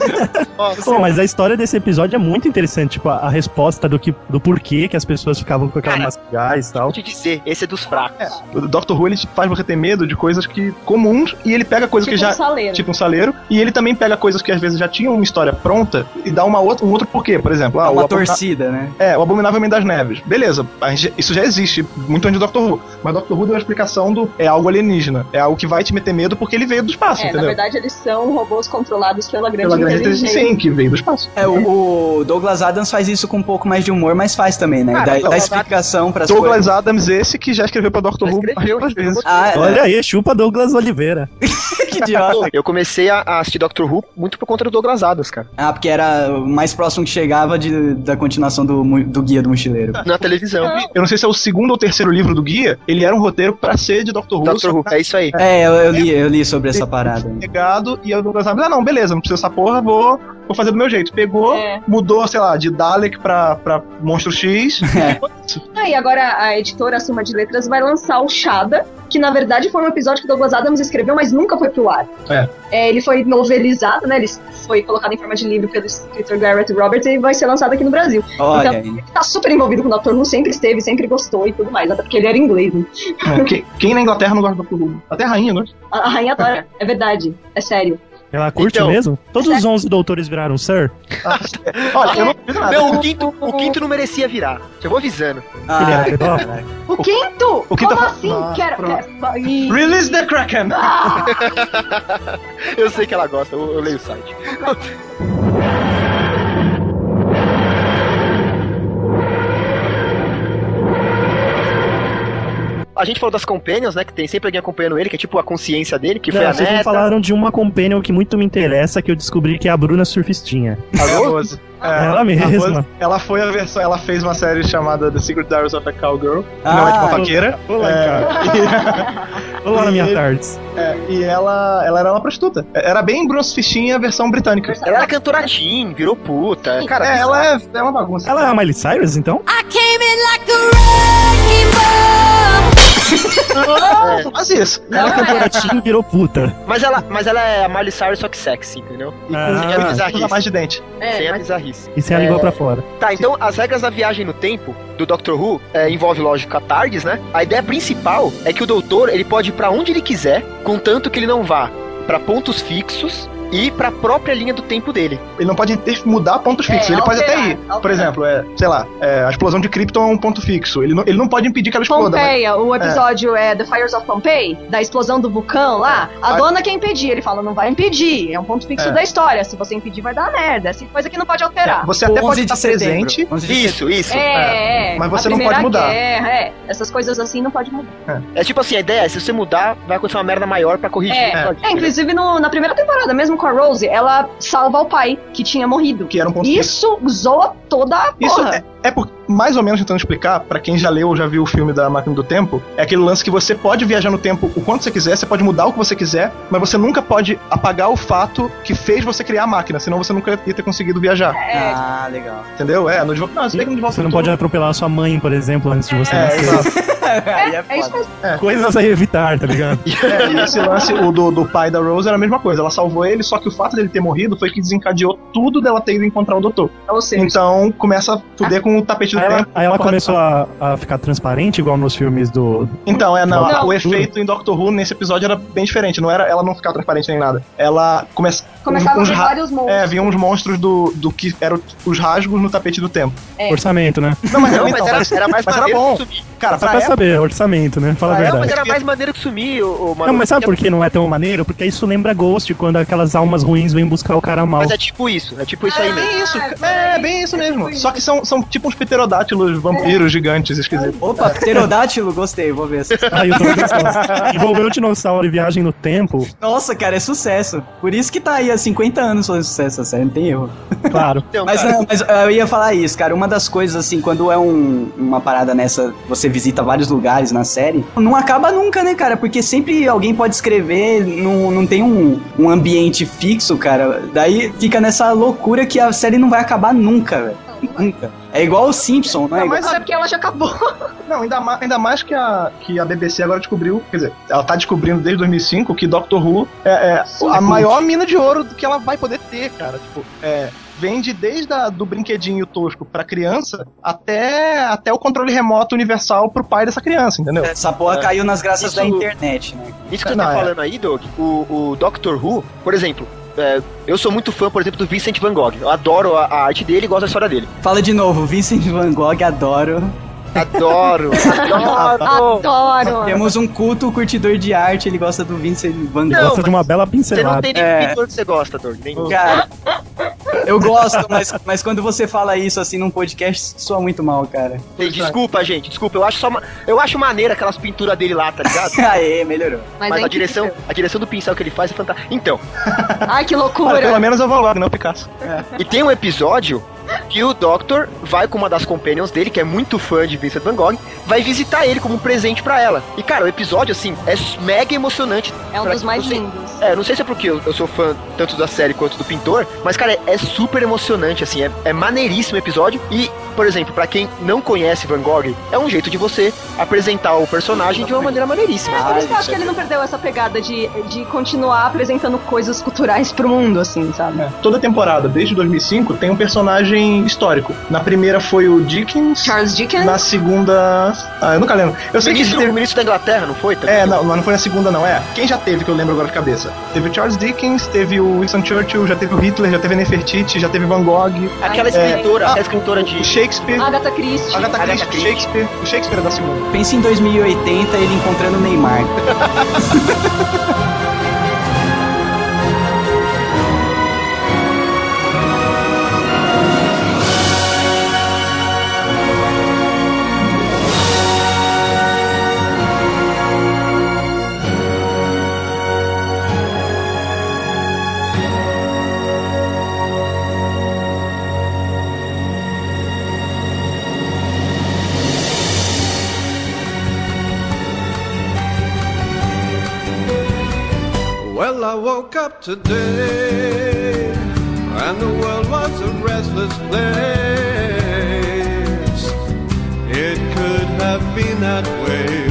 Pô, mas a história desse episódio é muito interessante, tipo, a, a resposta do, que, do porquê que as pessoas ficavam com aquela Cara, máscara de gás e tal. Vou te dizer, esse é dos fracos. O Dr. Who ele faz você ter medo de coisas que comuns e ele pega coisas Tipo que já. um saleiro. Tipo um saleiro, e ele também pega coisas que às vezes já tinham uma história pronta e dá uma outra, um outro porquê. Por exemplo, ah, o uma torcida, né? É, o Abominável Homem das Neves. Beleza, a gente- isso já existe muito antes do Doctor Who. Mas Doctor Who deu uma explicação do é algo alienígena. É algo que vai te meter medo porque ele veio do espaço, É, na entendeu? verdade eles são robôs controlados pela grande Pela grande inteligência. inteligência, sim, que veio do espaço. É, o, o Douglas Adams faz isso com um pouco mais de humor, mas faz também, né? Cara, dá, Douglas dá explicação pras Douglas coisas. Adams, esse que já escreveu pra Doctor Who várias vezes. Ah, é, Olha aí, chupa Douglas Oliveira. que idiota. Eu comecei a a assistir Doctor Who muito por conta do Douglas Adams, cara. Ah, porque era o mais próximo que chegava de, da continuação do, do Guia do Mochileiro. Na televisão. Eu não sei se é o segundo ou terceiro livro do guia, ele era um roteiro pra ser de Doctor Who. Doctor só Who, é isso aí. É, eu, eu li, eu li sobre essa parada. pegado e o Douglas Adams, ah não, beleza, não precisa dessa porra, vou, vou fazer do meu jeito. Pegou, É. mudou, sei lá, de Dalek pra, pra Monstro X, Ah, e agora a editora Acima de Letras vai lançar o Shada, que na verdade foi um episódio que o Douglas Adams escreveu, mas nunca foi pro ar. É. ele foi novelizado, né? Ele foi colocado em forma de livro pelo escritor Garrett Roberts e vai ser lançado aqui no Brasil. Olha então, aí. ele tá super envolvido com o Dr. Who, sempre esteve, sempre gostou e tudo mais, até porque ele era inglês. Né? É, que- quem na Inglaterra não gosta do Doctor Who? Até a rainha gosta. A, a rainha adora, é verdade, é sério. Ela curte Então- mesmo? Todos os 11 doutores viraram Sir? Olha, eu não duvido nada. Não, o quinto, o quinto não merecia virar. Já vou avisando. Ele era Ah, pedófilo? caraca. O quinto? o quinto Como é- assim? Ah, quero, quero. Release the Kraken! Eu sei que ela gosta, eu, eu leio o site. A gente falou das companions, né? Que tem sempre alguém acompanhando ele, que é tipo a consciência dele, que foi Não, a vocês neta. falaram de uma companion que muito me interessa, que eu descobri que é a Bruna Surfistinha. É a? Rose. É, Ela a mesma. Rose, ela foi a versão, ela fez uma série chamada The Secret Diaries of a Cowgirl. Ah, não é de uma vaqueira. Vou lá, É, cara. Vou lá na minha E- tardes. É, e ela, ela era uma prostituta. Era bem Bruce Fichinha versão britânica. Ela era cantora teen, virou puta. Cara, É, ela é, é uma bagunça. Ela é a Miley Cyrus, então? É, Faz isso. Ela é cantora teen virou puta. Mas ela, mas ela é a Miley Cyrus, só que sexy, entendeu? E com Ah. Usa bizarrice. mais de dente. É, sem a bizarrice. E sem a É. língua pra fora. Tá, então as regras da viagem no tempo do Doctor Who é, envolve, lógico, a TARDIS, né? A ideia principal é que o doutor ele pode ir pra onde ele quiser, contanto que ele não vá pra pontos fixos e pra própria linha do tempo dele. Ele não pode ter, mudar pontos É, fixos. ele pode até alterar, ir. Por alterar. exemplo, é, sei lá, é, a explosão de Krypton é um ponto fixo. Ele não, ele não pode impedir que ela exploda. mas- Pompeia, o episódio é. The Fires of Pompeii, da explosão do vulcão lá. A Ah. dona quer impedir. Ele fala, não vai impedir. É um ponto fixo É. da história. Se você impedir, vai dar merda. Essa coisa que não pode alterar. Você até 11 pode de estar presente. 11 de Isso, isso. É, é. Mas você A não pode mudar. Guerra, é. Essas coisas assim não pode mudar. É tipo assim, a ideia é, se você mudar, vai acontecer uma merda maior pra corrigir. É, é, inclusive no- na primeira temporada, mesmo com a Rose, ela salva o pai, que tinha morrido. Que era um ponto. Isso zoa toda a Isso porra. é, é por, mais ou menos tentando explicar, pra quem já leu ou já viu o filme da Máquina do Tempo, é aquele lance que você pode viajar no tempo o quanto você quiser, você pode mudar o que você quiser, mas você nunca pode apagar o fato que fez você criar a máquina, senão você nunca ia ter conseguido viajar. É, Ah, legal. Entendeu? É, no de volta. Não, se bem que no de volta Você não pode atropelar a sua mãe, por exemplo, antes de você É, nascer. exato. Aí é é isso mesmo. Coisas a evitar, tá ligado? É, e esse lance, o do, do pai da Rose era a mesma coisa. Ela salvou ele, só que o fato dele ter morrido foi que desencadeou tudo dela ter ido encontrar o doutor. Ou seja, Então começa a fuder com o tapete do Aí ela, tempo. aí ela começou a, a ficar transparente, igual nos filmes do. Então, é, não, Não. o efeito em Doctor Who nesse episódio era bem diferente. Não era ela não ficar transparente nem nada. Ela começa. começava a uns ver ra- vários monstros. É, vinham uns monstros do, do que eram os rasgos no tapete do tempo. É. Orçamento, né? Não, mas, Não, então, mas era, era mais mas era bom. Cara, Só pra pra época, saber, orçamento, né? Fala a Não, mas verdade. era mais maneiro que sumir, o, Não, mas sabe por que não é tão maneiro? Porque isso lembra Ghost, quando aquelas almas ruins vêm buscar o cara mal. Mas é tipo isso, é tipo isso aí É mesmo. bem isso, é bem isso mesmo. Só que são, são tipo uns pterodátilos vampiros gigantes esquisitos. Opa, pterodátilo, gostei, vou ver. Aí eu tô envolveu o dinossauro e viagem no tempo, Nossa, cara, é sucesso. Por isso que tá aí há 50 anos fazendo sucesso, a série, não tem erro. claro. Então, Mas, não, mas eu ia falar isso, cara. Uma das coisas, assim, quando é um- uma parada nessa, você visita vários lugares na série, não acaba nunca, né, cara? Porque sempre alguém pode escrever, não, não tem um, um ambiente fixo, cara. Daí fica nessa loucura que a série não vai acabar nunca, velho. Nunca. É igual o Simpson, é? Igual- mas Mas é porque ela já acabou. Não, ainda mais, ainda mais que, a, que a BBC agora descobriu, quer dizer, ela tá descobrindo desde 2005 que Doctor Who é, é a maior mina de ouro que ela vai poder ter, cara. Tipo, é, vende desde a, do brinquedinho tosco pra criança até, até o controle remoto universal pro pai dessa criança, entendeu? Essa porra É. caiu nas graças Isso- da internet, né? Isso que você tá é. falando aí, Doug, o, o Doctor Who, por exemplo, é, eu sou muito fã, por exemplo, do Vincent Van Gogh. Eu adoro a, a arte dele e gosto da história dele. Fala de novo, Vincent Van Gogh, adoro. Adoro, adoro. Adoro. Temos um culto curtidor de arte, ele gosta do Vincent Van Gogh. Gosta mas de uma bela Você não pincelada. tem nenhum É. pintor que você gosta. Nenhum. Cara, eu gosto, mas, mas quando você fala isso assim num podcast, soa muito mal, cara. Desculpa, gente, desculpa. Eu acho só ma- eu acho maneira aquelas pinturas dele lá, tá ligado? Aê, melhorou. Mas, é a direção, a direção do pincel que ele faz é fantástica. Então, Ai, que loucura. pelo menos eu vou logo, não o Picasso. e tem um episódio que o Doctor vai com uma das companions dele, que é muito fã de Vincent Van Gogh, vai visitar ele como um presente pra ela. E cara, o episódio assim é mega emocionante. É um dos mais sei- lindos. É, não sei se é porque eu, eu sou fã tanto da série quanto do pintor, mas, cara, é, é super emocionante, assim, é, é maneiríssimo o episódio. E por exemplo, pra quem não conhece Van Gogh, é um jeito de você apresentar o personagem de uma maneira maneiríssima. É, por isso que eu acho que ele não perdeu essa pegada de, de continuar apresentando coisas culturais pro mundo, assim, sabe? É, toda temporada, desde 2005, tem um personagem histórico. Na primeira foi o Dickens. Charles Dickens. Na segunda. Ah, eu nunca lembro. Eu sei que ministro, teve... o ministro da Inglaterra, não foi? Também? É, não, não foi na segunda, não. É. Quem já teve, que eu lembro agora de cabeça? Teve o Charles Dickens, teve o Winston Churchill, já teve o Hitler, já teve a Nefertiti, já teve Van Gogh. Aquela É, escritora, ah, aquela escritora de. Shakespeare. Agatha Christie. Agatha Agatha Christie, Christie. Shakespeare. O Shakespeare é da segunda. Pensa em 2080 ele encontrando o Neymar. today, and the world was a restless place. It could have been that way.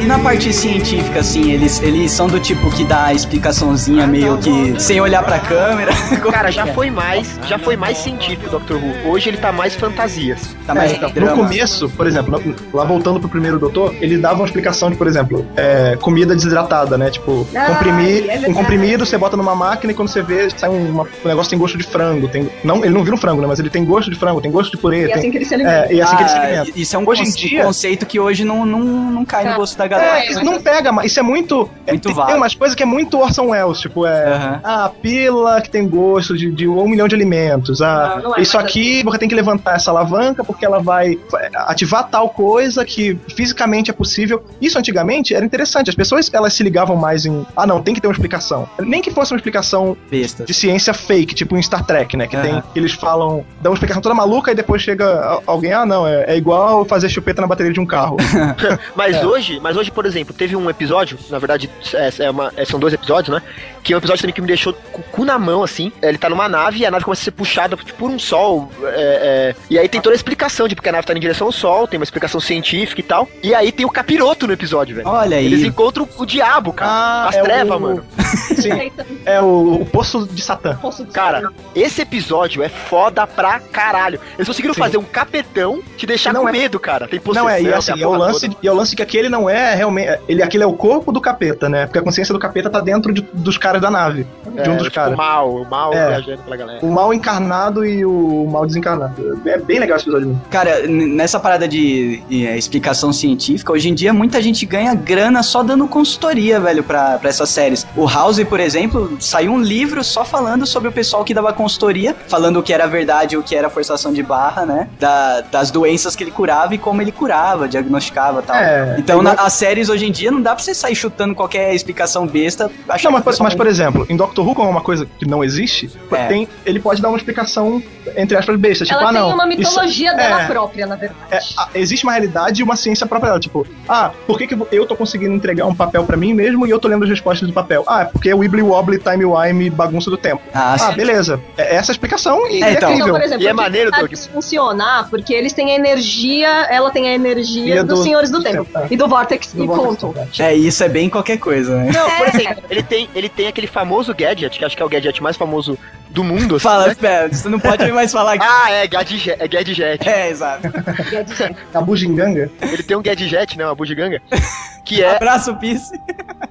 E na parte científica, assim, eles, eles são do tipo que dá a explicaçãozinha meio que sem olhar pra câmera. Cara, já foi mais, já foi mais científico Dr. Who. Hoje ele tá mais fantasias. Tá mais É, no começo, por exemplo, lá voltando pro primeiro doutor, ele dava uma explicação de, por exemplo, é, comida desidratada, né? Tipo, Ah, comprimir, é um comprimido você bota numa máquina e quando você vê, sai um, uma- um negócio que tem gosto de frango. Tem, não, ele não vira um frango, né? Mas ele tem gosto de frango, tem gosto de purê. E tem- assim que ele se alimenta. é, e assim que ele se Ah, alimenta. Isso é um, Hoje em conce- dia- conceito que hoje não, não, não cai no gosto da galera. É, isso não pega, mas isso é muito. é, Muito tem, vago. tem umas coisas que é muito Orson Welles, tipo, é. Aham. Ah, a pila que tem gosto de, de um milhão de alimentos. Ah, Não, não é, isso mas aqui você tem que levantar essa alavanca porque ela vai ativar tal coisa que fisicamente é possível. Isso antigamente era interessante. As pessoas elas se ligavam mais em. Ah, não, tem que ter uma explicação. Nem que fosse uma explicação de ciência fake, tipo em Star Trek, né? Que tem. Eles falam. dão uma explicação toda maluca e depois chega alguém. Ah, não, é, é igual fazer chupeta na bateria de um carro. Mas É. hoje, mas hoje, por exemplo, teve um episódio, na verdade, é, é uma- é, são dois episódios, né? Que é um episódio também que me deixou com o cu na mão, assim. Ele tá numa nave e a nave começa a ser puxada por um sol. é, é, e aí tem toda a explicação de porque a nave tá em direção ao sol, tem uma explicação científica e tal. E aí tem o capiroto no episódio, velho. Olha aí. Eles encontram o diabo, cara. Ah, As é o- trevas, mano. Sim, é o, o poço de Satã. Poço de Cara, Satã. esse episódio é foda pra caralho. Eles conseguiram Sim. fazer um capetão te deixar Não com é- medo, cara. Tem possessão, Não, é, e assim, a é o, lance, toda. e é o lance que aquele não é realmente. Ele, aquele é o corpo do capeta, né? Porque a consciência do capeta tá dentro de- dos caras da nave. de um É, dos tipo, caras. O mal, o mal É. viajando pela galera. O mal encarnado e o mal desencarnado. É bem legal esse episódio. Cara, n- nessa parada de, de, é, explicação científica, hoje em dia muita gente ganha grana só dando consultoria, velho, pra, pra essas séries. O House, por exemplo, saiu um livro só falando sobre o pessoal que dava consultoria, falando o que era verdade e o que era forçação de barra, né? Da- das doenças que ele curava e como ele curava, diagnosticava e tal. É, então, na- as séries hoje em dia não dá pra você sair chutando qualquer explicação besta. Não, mas, pessoal mas, por exemplo, em Doctor Who, como é uma coisa que não existe, É. tem, ele pode dar uma explicação, entre aspas, besta. Tipo, Ela ah, tem não. uma isso- mitologia dela é, própria, na verdade. é, a- existe uma realidade e uma ciência própria dela. Tipo, ah, por que, que eu tô conseguindo entregar um papel pra mim mesmo e eu tô lendo as respostas do papel? Ah, é porque é Wibbly Wobbly Time Wime bagunça do tempo. Ah, Ah, beleza. É essa a explicação e É, é, então. incrível. Então, por exemplo, E é maneiro, Doug. isso funciona? Ah, porque eles têm a energia, ela tem a energia dos do- Senhores do Tempo. É. E do Vortex Do e Vortex, ponto. É, isso é bem qualquer coisa, né? Não, por exemplo, ele tem, ele tem aquele famoso gadget, que acho que é o gadget mais famoso do mundo. assim, Fala, né? pera, você não pode mais falar que. Ah, é gadget, é gadget. É, exato. A bugiganga. Ele tem um gadget, não, a bugiganga, que é, Abraço, Piece.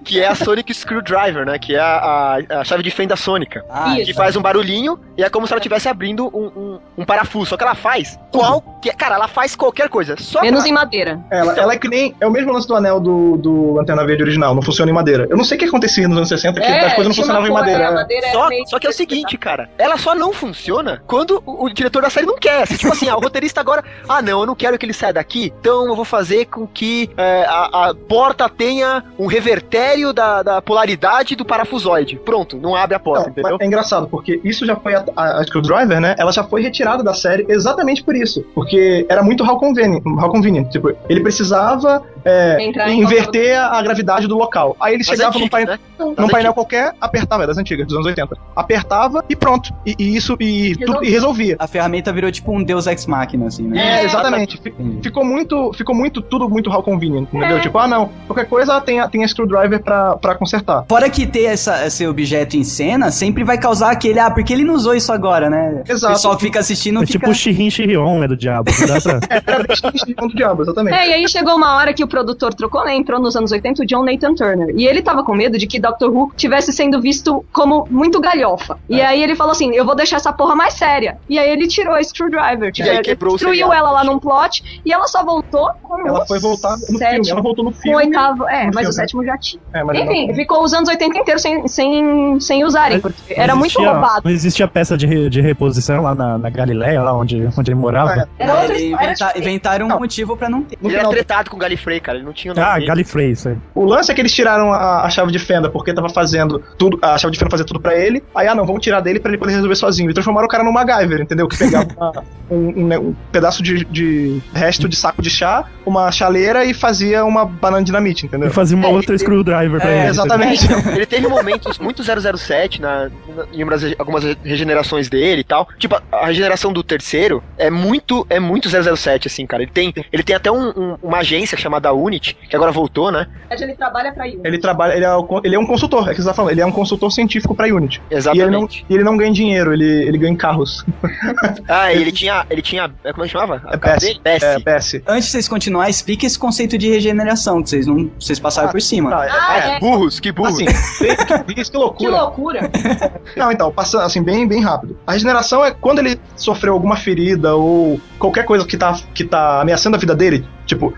que é a Sonic Screwdriver, né? Que é a, a, a chave de fenda sônica. Ah, Isso. Que faz um barulhinho e é como se ela estivesse abrindo um, um, um parafuso. Só que ela faz qualquer. Cara, ela faz qualquer coisa. Só Menos pra- em madeira. Ela, ela é que nem. É o mesmo lance do anel do, do Antena Verde original, não funciona em madeira. Eu não sei o que acontecia nos anos 60, que as coisas não funcionavam em uma madeira. né? madeira Só, só que é o seguinte, cara, ela só não funciona quando o, o diretor da série não quer. Assim, tipo assim, ah, o roteirista agora, ah não, eu não quero que ele saia daqui, então eu vou fazer com que é, a, a porta tenha um revertério da, da polaridade do parafusoide. Pronto, não abre a porta, Não, entendeu? é engraçado, porque isso já foi. A, a, a Screwdriver, né? Ela já foi retirada da série exatamente por isso. Porque era muito how convenient. How convenient. Tipo, ele precisava é, inverter a gravidade do local. Aí eles Das chegavam num antigas, painel, né? num painel antigas. qualquer, apertava, é das antigas, dos anos 80. Apertava e pronto. E, e isso e, tudo- e resolvia. A ferramenta virou tipo um Deus Ex Machina, assim, né? É, exatamente. Fi- Entendi. Ficou muito, ficou muito, tudo muito how convenient, entendeu? Tipo, ah, não, qualquer coisa tem a, tem a screwdriver pra, pra consertar. Fora que ter essa, esse objeto em cena sempre vai causar aquele, ah, porque ele não usou isso agora, né? Exato. O pessoal que fica assistindo É fica... tipo o Shirin Shirion, é do diabo. Pra... Era bem contra o diabo, exatamente. É, e aí chegou uma hora que o produtor trocou, né? Entrou nos anos 80 o John Nathan Turner. E ele tava com medo de que Doctor Who tivesse sendo visto como muito galhofa. É. E aí ele falou assim: eu vou deixar essa porra mais séria. E aí ele tirou a Screwdriver. E aí Ele quebrou o destruiu seriado. ela lá num plot e ela só voltou com Ela foi voltar no filme, sétimo. ela voltou no Com filme. oitavo, é, mas o filme. sétimo já tinha. É, mas Enfim, ficou os anos 80 inteiros sem, sem, sem usarem, porque era Não muito roubado. Não existia peça de, de reposição lá na, na Galileia, lá onde, onde ele morava. Era outra Ele história. inventa- inventaram um motivo pra não ter. Ele era tretado com o Gallifrey, cara. Ele não tinha nome Ah, dele. Gallifrey, isso aí. o lance é que eles tiraram a, a chave de fenda porque tava fazendo tudo, a chave de fenda fazia tudo pra ele. Aí, ah, não, vamos tirar dele pra ele poder resolver sozinho. E transformaram o cara no MacGyver, entendeu? Que pegava uma- um, um ne- um pedaço de, de resto de saco de chá, uma chaleira e fazia uma banana dinamite, entendeu? E fazia uma É, outra ele- screwdriver pra É, ele. exatamente. Ele teve momentos muito 007 na, na- em umas- algumas regenerações dele e tal. Tipo, a, a regeneração do terceiro é muito é muito 007, assim, cara. Ele tem, ele tem até um- um- uma agência chamada Unity, que agora voltou, né? Ele trabalha pra isso. Ele trabalha, ele é, ele é um consultor, é que você tá falando, ele é um consultor científico pra Unity. E ele, não, Exatamente. e ele não ganha dinheiro, ele, ele ganha em carros. Ah, ele tinha. Ele tinha. é, Como é que chamava? A É PS. PS. É, PS. Antes de vocês continuarem, explique esse conceito de regeneração, que vocês não. Vocês passaram por cima. Tá, é- Ah, é, é. Burros, que burros. Assim, bem- que, que Que loucura. loucura. Não, então, passando assim, bem, bem rápido. A regeneração é quando ele sofreu alguma ferida ou qualquer coisa que tá, que tá ameaçando a vida dele. Tipo,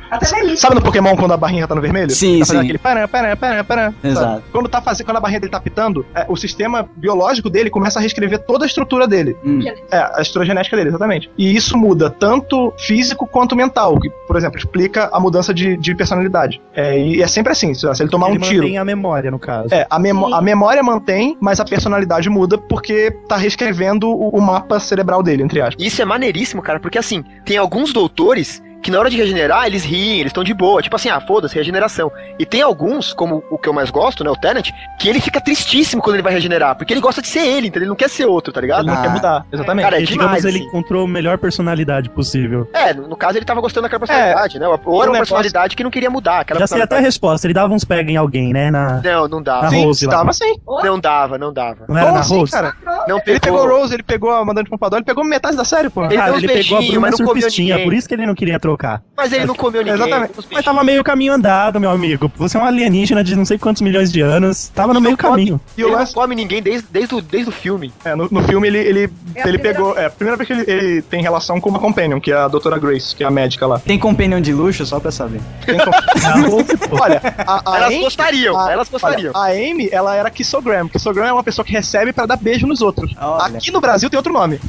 sabe no Pokémon quando a barrinha tá no vermelho? Sim, tá fazendo sim. aquele pará, pará, pará, pará, Exato. sabe? Quando, tá fazendo, quando a barrinha dele tá pitando, é, o sistema biológico dele começa a reescrever toda a estrutura dele. Hum. É, a estrutura genética dele, exatamente. E isso muda tanto físico quanto mental, que, por exemplo, explica a mudança de, de personalidade. É, e é sempre assim, se ele tomar ele um tiro. mantém a memória, no caso. É, a, Sim. a memória mantém, mas a personalidade muda porque tá reescrevendo o, o mapa cerebral dele, entre aspas. Isso é maneiríssimo, cara, porque assim, tem alguns doutores que na hora de regenerar, eles riem, eles estão de boa. Tipo assim, ah, foda-se, regeneração. E tem alguns, como o que eu mais gosto, né, o Tenant, que ele fica tristíssimo quando ele vai regenerar, porque ele gosta de ser ele, entendeu? Ele não quer ser outro, tá ligado? Ele não Ah. quer mudar, exatamente. Cara, é digamos, demais, ele assim. encontrou a melhor personalidade possível. É, no no caso ele tava gostando daquela personalidade, né? Ou era uma negócio- personalidade que não queria mudar. Aquela Já sei até a resposta. Ele dava uns pega em alguém, né? Na, Não, não dava. Na sim, Rose lá. tava sim. Não dava, não dava. não era Como na assim, Rose? cara? Não Ele pegou o Rose, ele pegou a mandante pompador, ele pegou metade da série, pô. Ele Cara, ele pegou a Bruna mas não surfistinha, por isso que ele não queria trocar. Mas ele não comeu ninguém. Exatamente. Mas tava meio caminho andado, meu amigo. Você é um alienígena de não sei quantos milhões de anos. Tava no meio caminho. E o Ele não lance, come ninguém desde, desde, o, desde o filme. é, no, no filme ele, ele, É ele pegou. É a primeira vez que ele, ele tem relação com uma companion, que é a doutora Grace, que é a médica lá. Tem companion de luxo, só pra saber. Tem com- Olha, a, a elas Amy- gostariam, a- elas gostariam. Olha, a Amy, ela era Kissogram. Kissogram é uma pessoa que recebe pra dar beijo nos outros. Olha. Aqui no Brasil tem outro nome.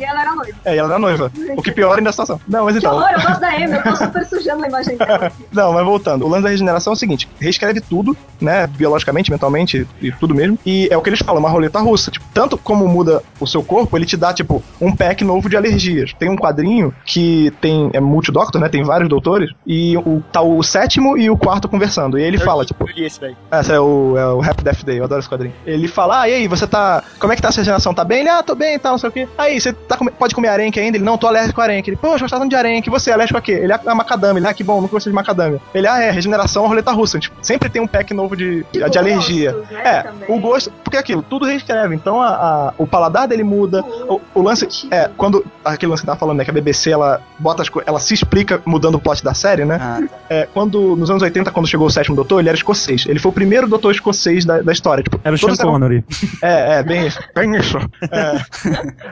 E ela era noiva. É, e ela era noiva. O que piora ainda a situação. Não, mas então. Horror, eu gosto da Amy, eu tô super sujando a imagem dela. Não, mas voltando. O lance da regeneração é o seguinte: reescreve tudo, né? Biologicamente, mentalmente e tudo mesmo. E é o que eles falam, uma roleta russa. Tipo, tanto como muda o seu corpo, ele te dá, tipo, um pack novo de alergias. Tem um quadrinho que tem. É multidoctor, né? Tem vários doutores. E o, tá o sétimo e o quarto conversando. E aí ele Eu fala, li- tipo, Eu li esse daí. essa é o, é o Happy Death Day, eu adoro esse quadrinho. Ele fala, ah, e aí, você tá. Como é que tá essa regeneração? Tá bem? Ele, ah, tô bem e tal, não sei o quê. Aí, você tá pode comer arenque ainda? Ele, não, tô alérgico a arenque. Ele, poxa, gostava de arenque. Você, alérgico a quê? Ele, a macadâmia. Ele, ah, que bom, nunca gostei de macadâmia. Ele, ah, é, regeneração a roleta russa. Tipo, sempre tem um pack novo de, de, de alergia. gostos, né, é, também. o gosto, porque é aquilo, tudo reescreve. Então a, a- o paladar dele muda. O, o lance é, quando. Aquele lance que tava falando, né? Que a BBC ela bota as coisas. Ela se explica mudando o plot da série, né? Ah, É, quando, nos anos 80, quando chegou o sétimo doutor, ele era escocês. Ele foi o primeiro doutor escocês da, da história. Tipo, Era o Sean todos eram- Connery. É, é, bem isso. Bem isso. É.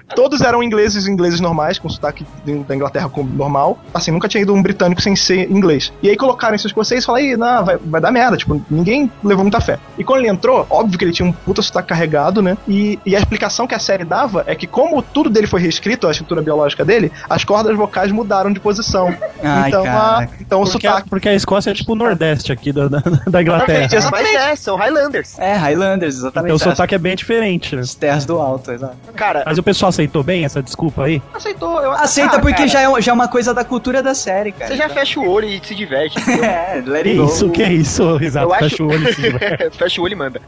todos eram ingleses, ingleses normais, com sotaque da Inglaterra como Assim, nunca tinha ido um britânico sem ser inglês. E aí colocaram esses escocês e falaram, aí, não, vai, vai dar merda. Tipo, ninguém levou muita fé. E quando ele entrou, óbvio que ele tinha um puta sotaque carregado, né? E, e a explicação que a série dava é que, como tudo dele foi reescrito, a estrutura biológica dele, as cordas vocais mudaram de posição. Ai, então, a, então o Porque, a- sotaque. porque a Escócia é tipo o Nordeste aqui da, da, da Inglaterra. Mas é, são Highlanders. É, Highlanders, exatamente. Então o sotaque é bem diferente. né? As terras do alto, exato. Cara, Mas o pessoal aceitou bem essa desculpa aí? Aceitou, eu Aceita Ah, porque cara, já é, já é uma coisa da cultura da série, cara. Você já fecha o olho e se diverte. É, let Que it go. isso, que isso, Risato, Eu acho- fecha o olho e se diverte. fecha o olho e manda.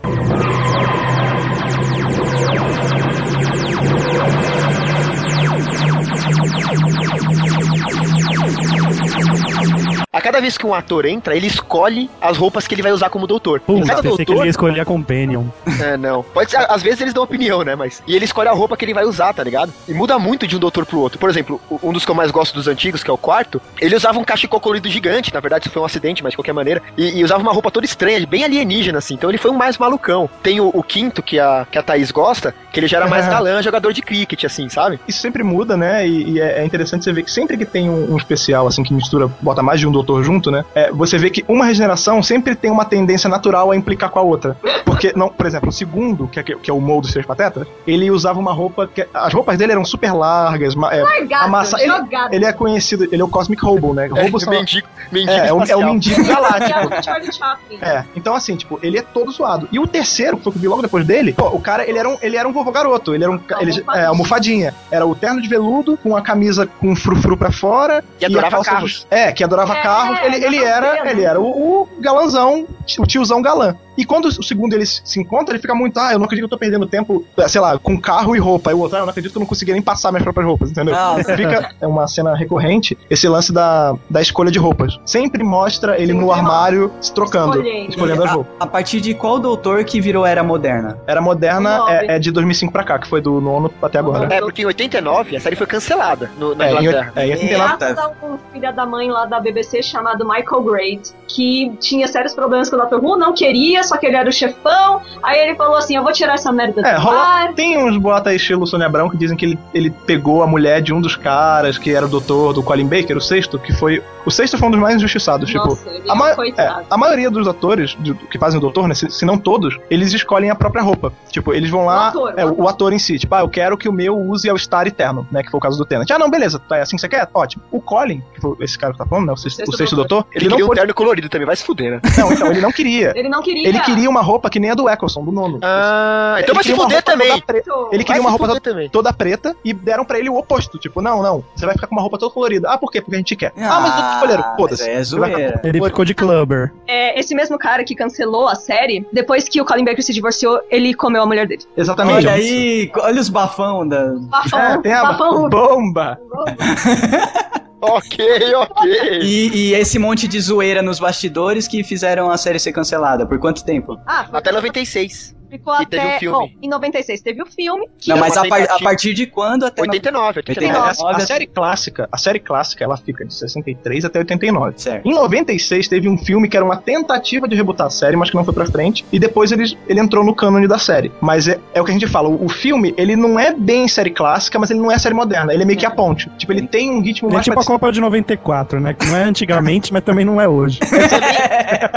Cada vez que um ator entra, ele escolhe as roupas que ele vai usar como doutor. Putz, Cada pensei que ele doutor. ia escolher a Companion. É, não. Pode ser, às vezes eles dão opinião, né? Mas. E ele escolhe a roupa que ele vai usar, tá ligado? E muda muito de um doutor pro outro. Por exemplo, um dos que eu mais gosto dos antigos, que é o quarto, ele usava um cachecol colorido gigante. Na verdade, isso foi um acidente, mas de qualquer maneira. E, e usava uma roupa toda estranha, bem alienígena, assim. Então ele foi um mais malucão. Tem o, o quinto, que a, que a Thaís gosta, que ele já era mais galã, jogador de cricket, assim, sabe? Isso sempre muda, né? E, e é é interessante você ver que sempre que tem um, um especial, assim, que mistura, bota mais de um doutor junto, né? é, você vê que uma regeneração sempre tem uma tendência natural a implicar com a outra. Porque, não, por exemplo, o segundo, que é, que é o Mo dos Três Patetas, ele usava uma roupa. Que, as roupas dele eram super largas, ma- é, Largado, amassa- ele, jogado. ele é conhecido, ele é o Cosmic Hobo, né? Robos são- mendigo, mendigo é, é, o, é o mendigo é galáctico. o Charlie Chaplin. É, então assim, tipo, ele é todo zoado. E o terceiro, que foi o que eu vi logo depois dele, pô, o cara, ele era um, ele era um vovô garoto, ele era um, ele, Almofadinha. é, almofadinha. Era o terno de veludo, com a camisa com frufru pra fora. E a adorava calça carros. just- É, que adorava É, carros. Ele, ele adorava era, ele era o, o galanzão, o tiozão galã. E quando o segundo eles se encontram, ele fica muito, ah, eu não acredito que eu tô perdendo tempo, sei lá, com carro e roupa. E o outro, ah, eu não acredito que eu não consegui nem passar minhas próprias roupas, entendeu? Nossa. Fica é uma cena recorrente, esse lance da, da escolha de roupas. Sempre mostra ele no armário se trocando, Escolhendo. escolhendo as a, roupas. a partir de qual doutor que virou Era Moderna? Era moderna, é, é de 2005 pra cá, que foi do nono até agora. É, porque em 89 a série foi cancelada no, na É, em, Inglaterra. é, em 89. Graças a um filho da mãe lá da BBC chamado Michael Grade, que tinha sérios problemas com o Dr. Who, não queria, só que ele era o chefão. Aí ele falou assim: Eu vou tirar essa merda do É, rola, ar. tem uns boatos aí estilo Sônia Abrão que dizem que ele, ele pegou a mulher de um dos caras que era o doutor do Colin Baker, o sexto, que foi. O sexto foi um dos mais injustiçados. Nossa, tipo, ele a, ma- é coitado. é, a maioria dos atores de- que fazem o doutor, né, se, se não todos, eles escolhem a própria roupa. Tipo, eles vão lá. O ator, é, o o, ator em si. Tipo, ah, eu quero que o meu use ao Star Eterno, né? Que foi o caso do Tenant. Ah, não, beleza. Tá, é assim que você quer? Ótimo. O Colin, que foi esse cara que tá falando, né? O sexto, o sexto doutor. doutor, Ele, ele, não queria um pôde. terno colorido também, vai se fuder, né? Não, então, ele não queria. Ele não queria. Ele queria uma roupa que nem a do Eccleston, do nono. Ah, então vai se fuder também. pre- Ele queria uma roupa toda, toda preta e deram pra ele o oposto. Tipo, não, não, você vai ficar com uma roupa toda colorida. Ah, por quê? Porque a gente quer. Ah, mas escolheram. Foda-se. mas é Ele ficou de clubber. É, esse mesmo cara que cancelou a série, depois que o Colin Baker se divorciou, ele comeu a mulher dele. Exatamente. Olha aí, olha os bafão da. Bafão, É, tem a bafão. bomba. Ok, ok. E, e esse monte de zoeira nos bastidores que fizeram a série ser cancelada. Por quanto tempo? Ah, foi- Até 96. Ficou e até. teve um filme. Bom, em 96 teve o filme. que Não, mas a, par- a partir de quando até. 89, 89. É, 89. a, a série clássica, a série clássica, ela fica de 63 até 89. Certo. Em 96 teve um filme que era uma tentativa de rebutar a série, mas que não foi pra frente. E depois ele, ele entrou no cânone da série. Mas é, é o que a gente fala, o, o filme, ele não é bem série clássica, mas ele não é série moderna. Ele é meio que a ponte. Tipo, ele tem um ritmo É mais tipo a. Copa de 94, né? Que não é antigamente, mas também não é hoje.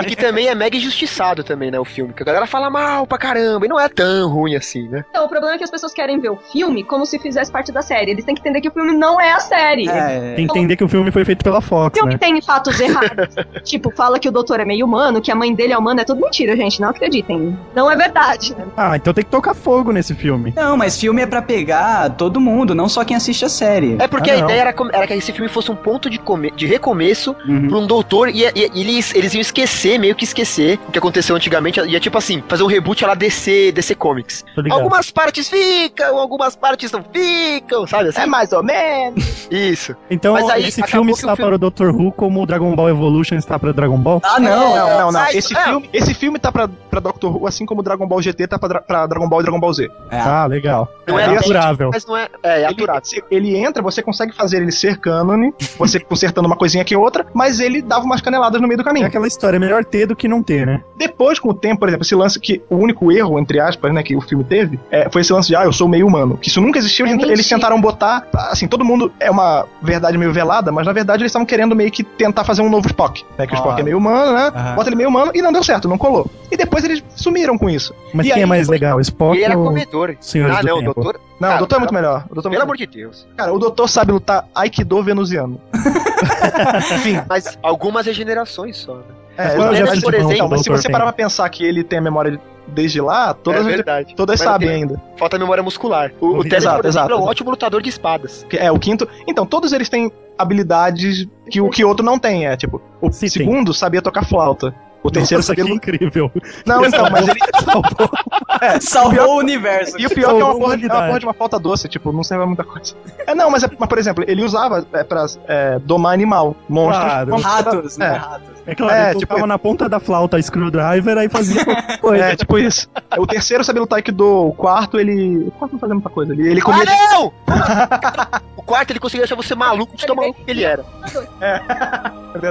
E que também é mega injustiçado também, né, o filme. Que a galera fala mal pra caramba, e não é tão ruim assim, né? Então, o problema é que as pessoas querem ver o filme como se fizesse parte da série. Eles têm que entender que o filme não é a série. É, Tem que entender que o filme foi feito pela O Fox, filme né? tem fatos errados. tipo, fala que o doutor é meio humano, que a mãe dele é humana. É tudo mentira, gente. Não acreditem. Não é verdade. Ah, então tem que tocar fogo nesse filme. Não, mas filme é pra pegar todo mundo, não só quem assiste a série. É porque Ah, a não. ideia era, era que esse filme fosse um ponto de, come- de recomeço Uhum. pra um doutor e, e- e eles, eles iam esquecer, meio que esquecer o que aconteceu antigamente. Ia tipo assim, fazer um reboot lá DC, DC Comics. Algumas partes ficam, algumas partes não ficam, sabe assim? É mais ou menos. Isso. Então, Mas aí esse filme que o está filme- para o Dr. Who como o Dragon Ball Evolution está para o Dragon Ball? Ah, não. Não, não, não. mas- Esse, é. filme, esse filme tá pra, pra Doctor Who, assim como Dragon Ball GT tá pra, Dra- pra Dragon Ball e Dragon Ball Z. Ah, legal. Não é é aturável. Mas não é. É, é Ele, aturado. se- ele entra, você consegue fazer ele ser cânone, você consertando uma coisinha aqui e outra, mas ele dava umas caneladas no meio do É caminho. aquela história, é melhor ter do que não ter, né? Depois, com o tempo, por exemplo, esse lance que o único erro, entre aspas, né, que o filme teve, é, foi esse lance de, ah, eu sou meio humano. Que isso nunca existiu, É eles, mentira. tentaram botar, assim, todo mundo é uma verdade meio velada, mas na verdade eles estavam querendo meio que tentar fazer um novo Spock, né, que o Ah. Spock é meio humano, né, Aham. bota ele meio humano e não deu certo, não colou. E depois eles sumiram com isso. Mas E quem aí, é mais depois- legal, Spock E ele era ou comedor. Senhores Ah, do não, Tempo? doutor. Não, Ah, o doutor é muito melhor. O doutor é Pelo muito amor de Deus. Cara, o doutor sabe lutar Aikido venusiano. Enfim. Mas algumas regenerações só, né? É, é mas, mas, de mão que o então, mas se você tem? parar pra pensar que ele tem a memória de- desde lá, todas, é verdade. todas sabem tem- ainda. Falta memória muscular. O, o Exato, Teles, por exemplo, exato, é um ótimo lutador de espadas. Que É, o quinto. Então, todos eles têm habilidades que o que outro não tem. É tipo, o Sim, tem. segundo sabia tocar flauta. O terceiro Nossa, sabia que incrível. Não, então, mas ele. É, Salvou o universo. E o pior é que é uma Salvou porra, de- é uma porra de uma falta doce, tipo, não serve a muita coisa. É, não, mas, é, mas por exemplo, ele usava é, pra é, domar animal, monstros. Claro. Ratos, né? É. Ratos. É claro, É, ele tipo- tocava na ponta da flauta a screwdriver aí fazia qualquer coisa. É, tipo isso. O terceiro sabia lutar Aikido, o quarto ele. O quarto não fazia muita coisa. Ele, ele Ah, comia. não! o quarto ele conseguia deixar você maluco de tão maluco que ele era.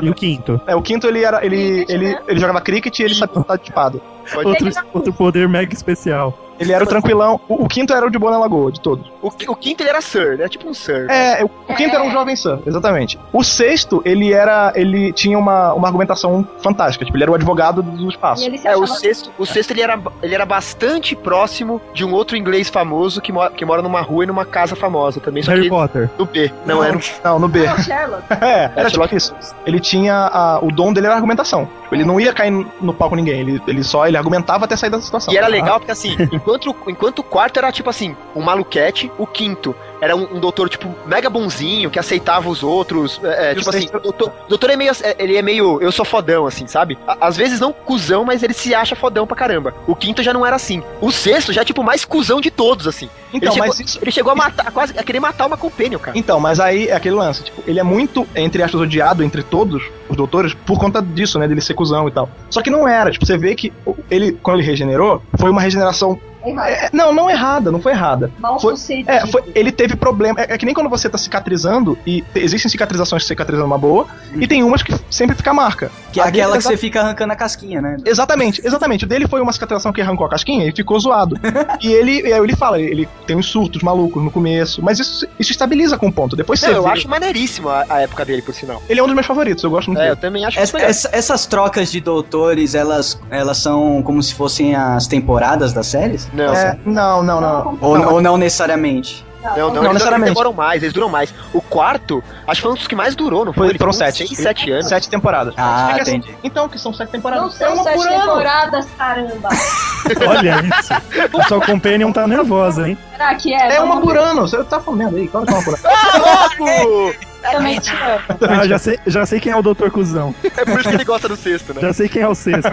E o quinto? É, o quinto ele era. Ele, ele, ele jogava cricket e ele sabia lutar de espada. Outro, outro poder mega especial. Ele era o tranquilão. O, o quinto era o de boa na lagoa, de todos. O, o quinto ele era Sir, né? Tipo um Sir. É, o, o quinto era um jovem Sam, exatamente. O sexto, ele era. Ele tinha uma, uma argumentação fantástica. Tipo, ele era o advogado do espaço. E ele se É, o sexto, o sexto ele, era, ele era bastante próximo de um outro inglês famoso que, mora que mora numa rua e numa casa famosa também, só Harry que Potter. no B. Não, era um. Não, no B. Não, Sherlock. É, era Sherlock tipo isso. Ele tinha. a- o dom dele era a argumentação. Tipo, ele não ia cair no, no pau com ninguém. Ele, ele só ele argumentava até sair da situação. E era legal porque assim, enquanto, enquanto o quarto era tipo assim, um maluquete, o quinto era um, um doutor, tipo, mega bonzinho, que aceitava os outros. É, é, tipo assim, o doutor, o doutor é meio. é, Ele é meio. Eu sou fodão, assim, sabe? Às vezes não cuzão, mas ele se acha fodão pra caramba. O quinto já não era assim. O sexto já é tipo mais cuzão de todos, assim. Então, ele, chegou, mas isso. ele chegou a matar, a quase a querer matar uma companion, cara. Então, mas aí é aquele lance, tipo, ele é muito, entre aspas, odiado entre todos os doutores por conta disso, né, dele ser cuzão e tal. Só que não era, tipo, você vê que ele, quando ele regenerou, foi uma regeneração. Errado. é, não, não errada, não foi errada. Mal Foi- sucedido. É, foi- ele teve problema. É, é que nem quando você tá cicatrizando, e te- existem cicatrizações que cicatrizam uma boa, e tem umas que sempre fica marca. Que é A aquela que você fica arrancando a casquinha, né? Exatamente, exatamente. O dele foi uma cicatrização que arrancou a casquinha e ficou zoado. e ele, e aí ele fala, ele tem uns surtos malucos no começo, mas isso, isso estabiliza com o ponto. Depois Não, você eu vê- acho maneiríssimo a, a época dele, por sinal. Ele é um dos meus favoritos, eu gosto muito É, eu dele. também acho Essa- essa- essas trocas de doutores, elas, elas são como se fossem as temporadas das séries? Não, É, não, não, não. Ou ou não necessariamente? Não, não, Não eles, necessariamente. eles demoram mais, eles duram mais. O quarto, acho que foi um dos que mais durou, não foi? Foram sete. Seis, sete anos. Sete temporadas. Ah, É que assim- entendi. Então, que são sete temporadas. Não É são uma sete temporadas, caramba. Olha isso. A sua companion tá nervosa, hein? Será que é? É uma por ano. Você tá falando aí, claro que é uma por ano. Ah, louco! Também te amo. Ah, já sei, já sei quem é o Doutor Cuzão. É por isso que ele gosta do sexto, né? Já sei quem é o sexto.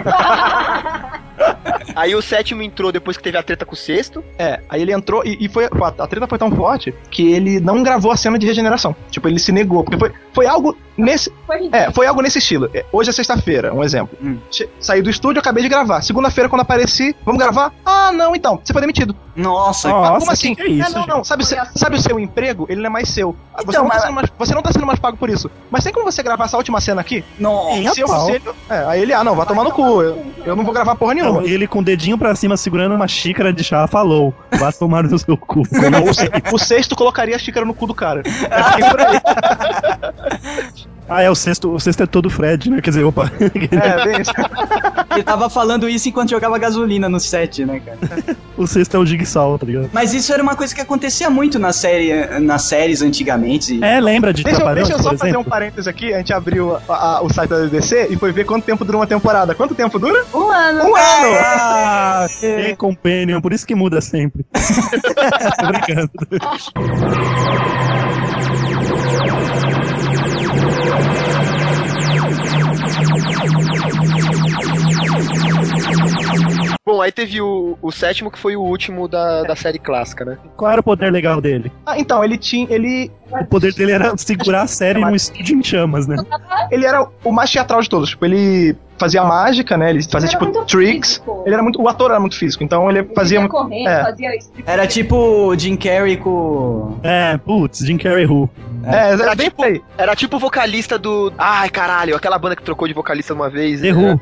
Aí o sétimo entrou depois que teve a treta com o sexto. É, aí ele entrou e, e foi. A, treta foi tão forte que ele não gravou a cena de regeneração. Tipo, ele se negou. Porque foi, foi algo nesse. Foi. É, foi algo nesse estilo. É, Hoje é sexta-feira, um exemplo. Hum. Saí do estúdio, acabei de gravar. Segunda-feira, quando apareci, vamos gravar? Ah, não, então. Você foi demitido. Nossa, Nossa, Como assim? que é isso, não, gente? não. Sabe, o Foi seu- assim. sabe o seu emprego? Ele não é mais seu. você, Então, não tá mas- sendo mais, você não tá sendo mais pago por isso. Mas tem como você gravar essa última cena aqui? Se eu ele, é, aí ele, ah, não, vai tomar no cu. Eu, eu não vou gravar porra nenhuma. Não, ele com dedinho pra cima segurando uma xícara de chá falou: Vá tomar no seu cu. Não, o, o sexto colocaria a xícara no cu do cara. É aí. Ah, é o sexto. O sexto é todo Fred, né? Quer dizer, opa. É, bem isso. Ele tava falando isso enquanto jogava gasolina no set, né, cara? o sexto é o Jigsaw, tá ligado? Mas isso era uma coisa que acontecia muito na série, nas séries antigamente. É, lembra de Deixa, eu- deixa eu só por fazer um parênteses aqui. A gente abriu a- a- o site da DDC e foi ver quanto tempo dura uma temporada. Quanto tempo dura? Um ano. Um ano! Ah, é Companion, por isso que muda sempre. Tô brincando. Bom, aí teve o, o sétimo, que foi o último da, da série clássica, né? Qual era o poder legal dele? Ah, então, ele tinha. Ele, O poder dele era segurar a série num estúdio em chamas, né? ele era o mais teatral de todos. Tipo, ele fazia mágica, né? Ele fazia, Ele tipo, tricks. físico. Ele era muito. O ator era muito físico, então ele fazia. Fazia muito- correndo, é. fazia. Era tipo o Jim Carrey com. É, putz, Jim Carrey Who. É, era Era bem tipo, era tipo o vocalista do. Ai, caralho, aquela banda que trocou de vocalista uma vez. The Who.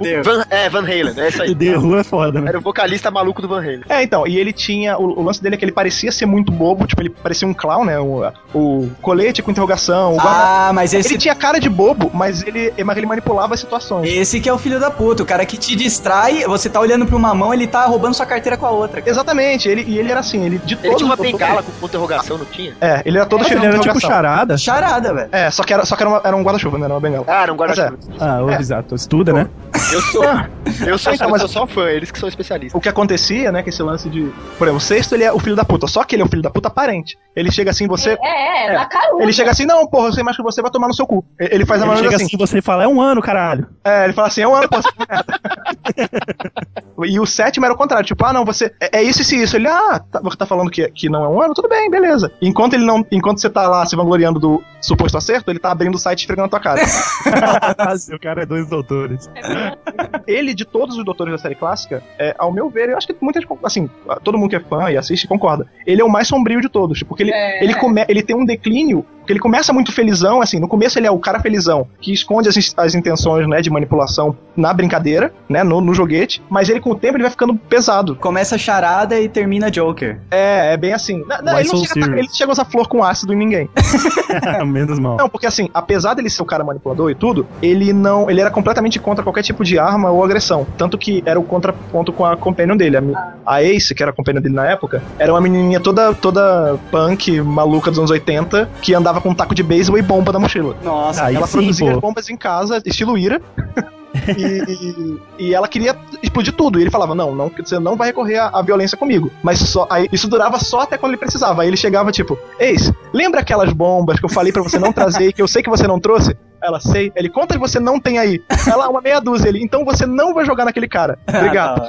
É, Van, é, Van Halen, é isso aí. The Who é foda, né? Era o vocalista maluco do Van Halen. É, então, e ele tinha. O, o lance dele é que ele parecia ser muito bobo, tipo, ele parecia um clown, né? O, o colete com interrogação, o guarda- Ah, mas esse, Ele tinha cara de bobo, mas ele, mas ele manipulava as situações. esse que é o filho da puta. O cara que te distrai, você tá olhando pra uma mão, ele tá roubando sua carteira com a outra. cara. Exatamente, ele, e ele era assim, ele de Ele todos tinha uma bengala com interrogação, não tinha? É, ele era todo Nossa, cheio ele de era tipo charada. Charada, velho. É, só que era, só que era, uma- era um guarda-chuva, não era uma bengala. Ah, era um guarda-chuva. Ah, ô, exato. Estuda, né? Eu sou. Eu sou, Então, eu mas- sou só fã, eles que são especialistas. O que acontecia, né, que esse lance de... Por exemplo, o sexto, ele é o filho da puta, só que ele é o filho da puta aparente. Ele chega assim, você... É, é, É. caruda. Ele chega assim, não, porra, eu sei mais que você, vai tomar no seu cu. Ele faz a Ele maneira chega assim. assim, você fala, é um ano, caralho. É, ele fala assim, é um ano, posso... E o sétimo era o contrário, tipo, ah, não, você. É, é isso, isso e isso. Ele, ah, tá, você tá falando que, que não é um ano? Tudo bem, beleza. Enquanto ele não. Enquanto você tá lá se vangloriando do suposto acerto, ele tá abrindo o site e esfregando na tua cara. o cara é dois doutores. ele, de todos os doutores da série clássica, é, ao meu ver, eu acho que muita gente, assim, todo mundo que é fã e assiste concorda. Ele é o mais sombrio de todos, porque ele, É. ele, come, ele tem um declínio, porque ele começa muito felizão, assim, no começo ele é o cara felizão, que esconde as, as intenções, né, de manipulação na brincadeira, né, no, no joguete, mas ele com o tempo ele vai ficando pesado. Começa charada e termina Joker. É, é bem assim. Não, não, Why ele, não chega serious? ele chega a usar flor com ácido em ninguém. Menos mal. Não, porque assim, apesar dele ser o cara manipulador e tudo, ele não. Ele era completamente contra qualquer tipo de arma ou agressão. Tanto que era o contraponto com a companion dele. A, a Ace, que era a companion dele na época, era uma menininha toda, toda punk, maluca dos anos 80, que andava com um taco de beisebol e bomba na mochila. Nossa, Aí ela sim, produzia pô. as bombas em casa, estilo Ira. e, e ela queria explodir tudo. E ele falava: Não, não, você não vai recorrer à, à violência comigo. Mas só, aí, isso durava só até quando ele precisava. Aí ele chegava tipo: Eis, lembra aquelas bombas que eu falei pra você não trazer e que eu sei que você não trouxe? Ela sei. Ele conta que você não tem aí. Ela uma meia dúzia. Ele, então você não vai jogar naquele cara. Obrigado.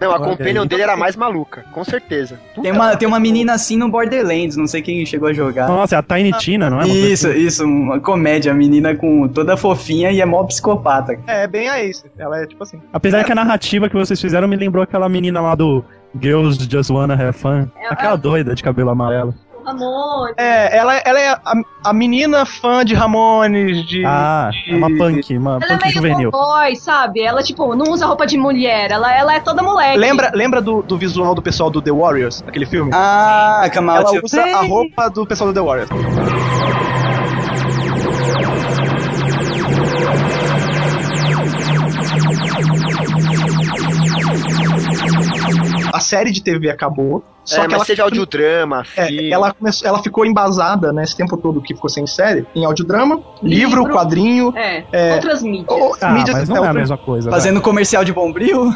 Não, a Olha companion aí. dele era mais maluca, com certeza. Tem uma, tem uma menina assim no Borderlands, não sei quem chegou a jogar. Nossa, é a Tiny Tina, não é? Isso, assim? isso, uma comédia, a menina com toda fofinha e é mó psicopata. É, bem a Ace. Ela é tipo assim. Apesar que a narrativa que vocês fizeram me lembrou aquela menina lá do Girls Just Wanna Have Fun. Aquela doida de cabelo amarelo. Amor. É, ela, ela é a, a menina fã de Ramones, de. Ah, é uma punk, uma Ela é punk meio juvenil. boy, sabe? Ela, tipo, não usa roupa de mulher. Ela, ela é toda moleque. Lembra, lembra do, do visual do pessoal do The Warriors, aquele filme? Ah, Kamal Ela usa a roupa do pessoal do The Warriors. Série de TV acabou. Só é, que mas ela, teve audiodrama, é, ela, começou, ela ficou embasada nesse tempo todo que ficou sem série em audiodrama, livro, Livro. quadrinho. É, É. outras mídias. ou- Ah, mídias- mas não é a outra- mesma coisa. Fazendo comercial de bombril.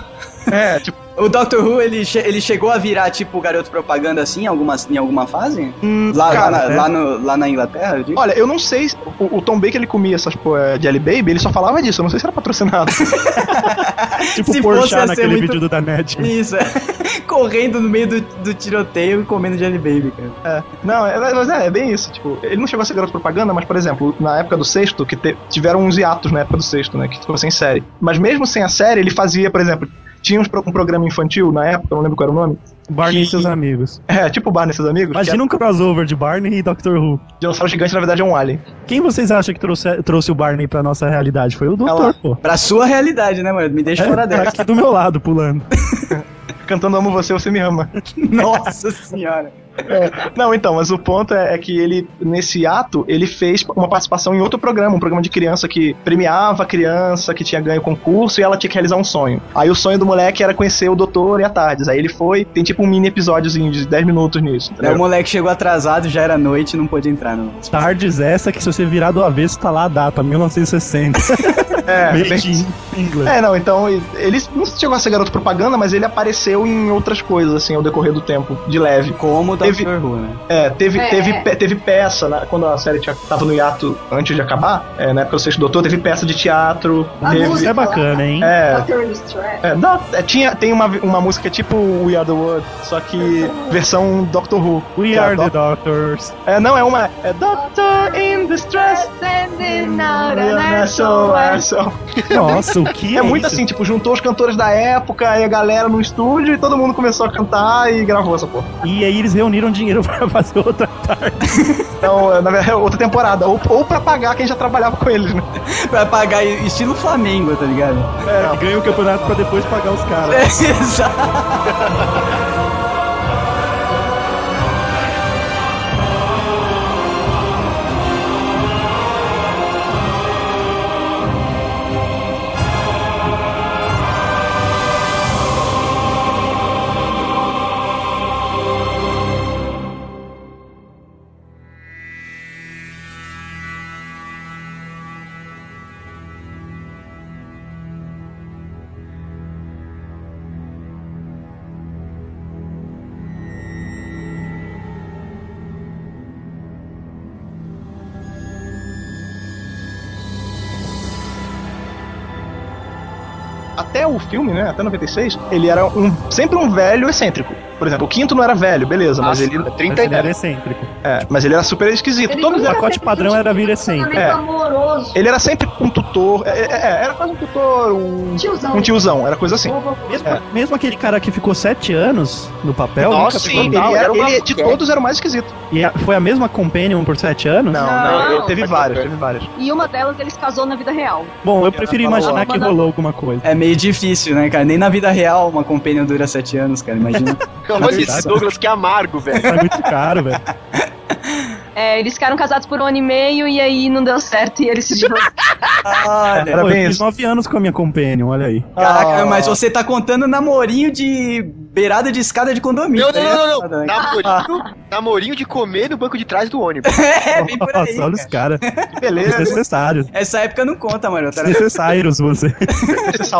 É, tipo, O Doctor Who, ele, che- ele chegou a virar, tipo, garoto propaganda assim, em alguma, em alguma fase? hum, Lá, cara, lá, na, é. lá, no- lá na Inglaterra, eu digo? Olha, eu não sei. se- O, o Tom Baker ele comia essas é, Jelly Baby, ele só falava disso. Eu não sei se era patrocinado. Tipo Se Porchat naquele muito- vídeo do Danete. Isso, é. Correndo no meio do, do tiroteio e comendo Jelly Baby, cara. não, é, mas é, é bem isso. Tipo, ele não chegou a ser garoto propaganda, mas, por exemplo, na época do sexto, que te- tiveram uns hiatos na época do sexto, né? Que ficou sem série. Mas mesmo sem a série, ele fazia, por exemplo, tinha um programa infantil na época, eu não lembro qual era o nome. Barney e Que- seus amigos. É, tipo o Barney e seus amigos. Imagina um crossover de Barney e Doctor Who. dinossauro gigante, na verdade, é um alien. Quem vocês acham que trouxe, trouxe o Barney pra nossa realidade? Foi o Doutor, pô. Pra sua realidade, né, mano? Me deixa fora É, dessa. aqui do meu lado, pulando. Cantando Amo Você, Você Me Ama. Nossa senhora. Não, então, mas o ponto é, é que ele, nesse ato, ele fez uma participação em outro programa, um programa de criança que premiava a criança, que tinha ganho concurso e ela tinha que realizar um sonho. Aí o sonho do moleque era conhecer o doutor e a Tardes. Aí ele foi, tem tipo um mini episódiozinho de 10 minutos nisso. Aí o moleque chegou atrasado, já era noite e não pôde entrar, não. Tardes essa que se você virar do avesso tá lá a data, 1960. É, bem- Made in England. É, não, então ele não chegou a ser garoto propaganda, mas ele apareceu em outras coisas, assim, ao decorrer do tempo, de leve. Como o Teve- Doctor Who, né? É, teve, É. Teve, pe- teve peça, né, quando a série tinha, tava no hiato antes de acabar, é, na época do Sexto Doutor, teve peça de teatro. A teve, Isso é bacana, hein? É, Doctor in Distress. É, não, é, tinha, tem uma, uma música tipo We Are the World, só que versão Doctor Who. We é are the Doctors. É, não, é uma. É Doctor in Distress. Sending out an SOS. Céu. Nossa, o que É, muito isso? assim, tipo, juntou os cantores da época e a galera no estúdio e todo mundo começou a cantar e gravou essa porra. E aí eles reuniram dinheiro pra fazer outra tarde. Então, é, na verdade, é outra temporada. Ou, ou pra pagar quem já trabalhava com eles, né? Pra pagar estilo Flamengo, tá ligado? E ganha o campeonato pra depois pagar os caras. É, exato. O filme, né? Até 96, ele era um, sempre um velho excêntrico. Por exemplo, o quinto não era velho, beleza, mas ele. Mas 30 ele era excêntrico. É, mas ele era super esquisito. Ele Todos não O pacote padrão era vir excêntrico. É. amoroso. Ele era sempre um tutor. É, é, é, era quase um tutor, um, Tiozão. um tiozão, era coisa assim. Mesmo, É. mesmo aquele cara que ficou sete anos no papel, Nossa, sim. Ele, era, ele de todos era o mais esquisito. E a- foi a mesma Companion por sete anos? Não, Não, não, teve mas várias, teve várias. E uma delas eles casou na vida real. Bom, eu prefiro imaginar que rolou alguma coisa. É meio difícil, né, cara? Nem na vida real uma companion dura sete anos, cara. Imagina. Olha esse. Douglas, que amargo, velho. É muito caro, velho. É, eles ficaram casados por um ano e meio e aí não deu certo e eles se divorciaram. Olha. Era Pô, bem eu nove anos com a minha Companion, olha aí. Caraca, Ah. mas você tá contando namorinho de beirada de escada de condomínio. Não, tá não, não, não, não. Namorinho, namorinho de comer no banco de trás do ônibus. É, bem por aí. Nossa, olha os cara. caras. Beleza. Desnecessários. Essa época não conta, mano. Tá? Desnecessários você. Esse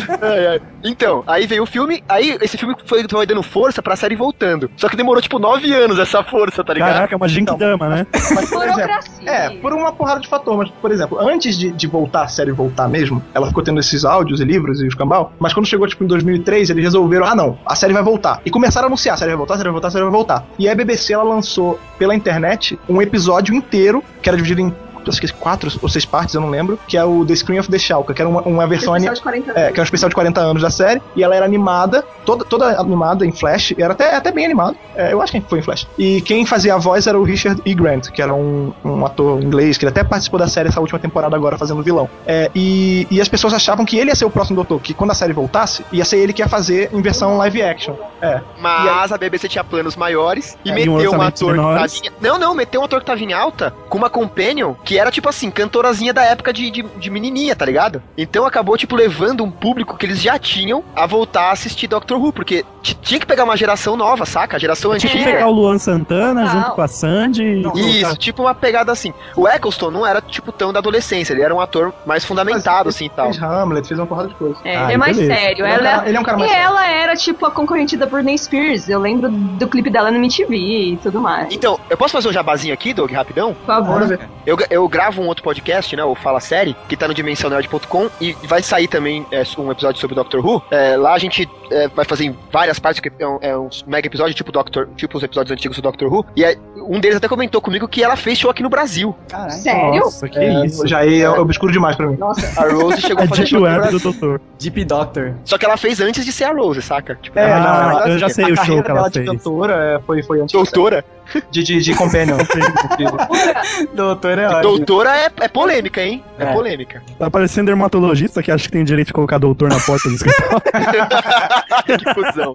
Sauro. Ai, ai. Então, aí veio o filme, aí esse filme foi, foi dando força pra série voltando. Só que demorou tipo nove anos essa força, tá ligado? Caraca, é uma Genkidama, né? Mas, por exemplo. É, por uma porrada de fator, mas, por exemplo, antes de, de voltar, a série voltar mesmo, ela ficou tendo esses áudios e livros e os cambal, mas quando chegou, tipo, em 2003, eles resolveram, ah, não, a série vai voltar. E começaram a anunciar, a série vai voltar, a série vai voltar, a série vai voltar. E a BBC, ela lançou pela internet um episódio inteiro, que era dividido em, acho que quatro ou seis partes, eu não lembro, que é o The Screen of the Shalka, que era uma, uma versão... ani- Especial de 40 É, que é um especial de 40 anos da série, e ela era animada, toda, toda animada em Flash, e era até, até bem animado. É, eu acho que foi em Flash. E quem fazia a voz era o Richard E. Grant, que era um, um ator inglês, que ele até participou da série essa última temporada agora fazendo vilão. É, e, e as pessoas achavam que ele ia ser o próximo doutor, que quando a série voltasse, ia ser ele que ia fazer em versão live action. É. Mas a BBC tinha planos maiores e É, e meteu um um ator que tava em... Não, não, meteu um ator que tava em alta com uma companion que era tipo assim, cantorazinha da época de, de, de menininha, tá ligado? Então acabou, tipo, levando um público que eles já tinham a voltar a assistir Doctor Who, porque tinha que pegar uma geração nova, saca? A geração Tinha que antiga. pegar o Luan Santana Não. junto com a Sandy. Isso, tipo uma pegada assim. O Eccleston não era, tipo, tão da adolescência, ele era um ator mais fundamentado, assim, e tal. Fez Hamlet, fez uma porrada de coisa. É, Ah, ele é mais beleza. sério. Ele é um Ela, cara- ele é um cara mais e sério. ela era, tipo, a concorrente da Britney Spears. Eu lembro do clipe dela no MTV e tudo mais. Então, eu posso fazer um jabazinho aqui, Doug, rapidão? Por favor. Eu, eu gravo um outro podcast, né, o Fala Série, que tá no dimensionerd.com e vai sair também é, um episódio sobre Doctor Who. É, lá a gente é, vai fazer em várias partes, porque é um, é um mega episódio tipo Doctor, tipo os episódios antigos do Doctor Who. E aí, um deles até comentou comigo que ela fez show aqui no Brasil. Caralho. Sério? Nossa, que É, isso. Já é, é obscuro demais pra mim. A Rose chegou É a fazer Deep show Web do doutor. Deep Doctor. Só que ela fez antes de ser a Rose, saca? Tipo, É, Ah, não, verdade, eu já sei o show que ela dela de fez. cantora é, foi, foi antes doutora. De, de, de Companion. Doutor é ótimo. Doutora é, é polêmica, hein? É, É. polêmica. Tá parecendo dermatologista que acha que tem direito de colocar doutor na porta do escritório. que cuzão.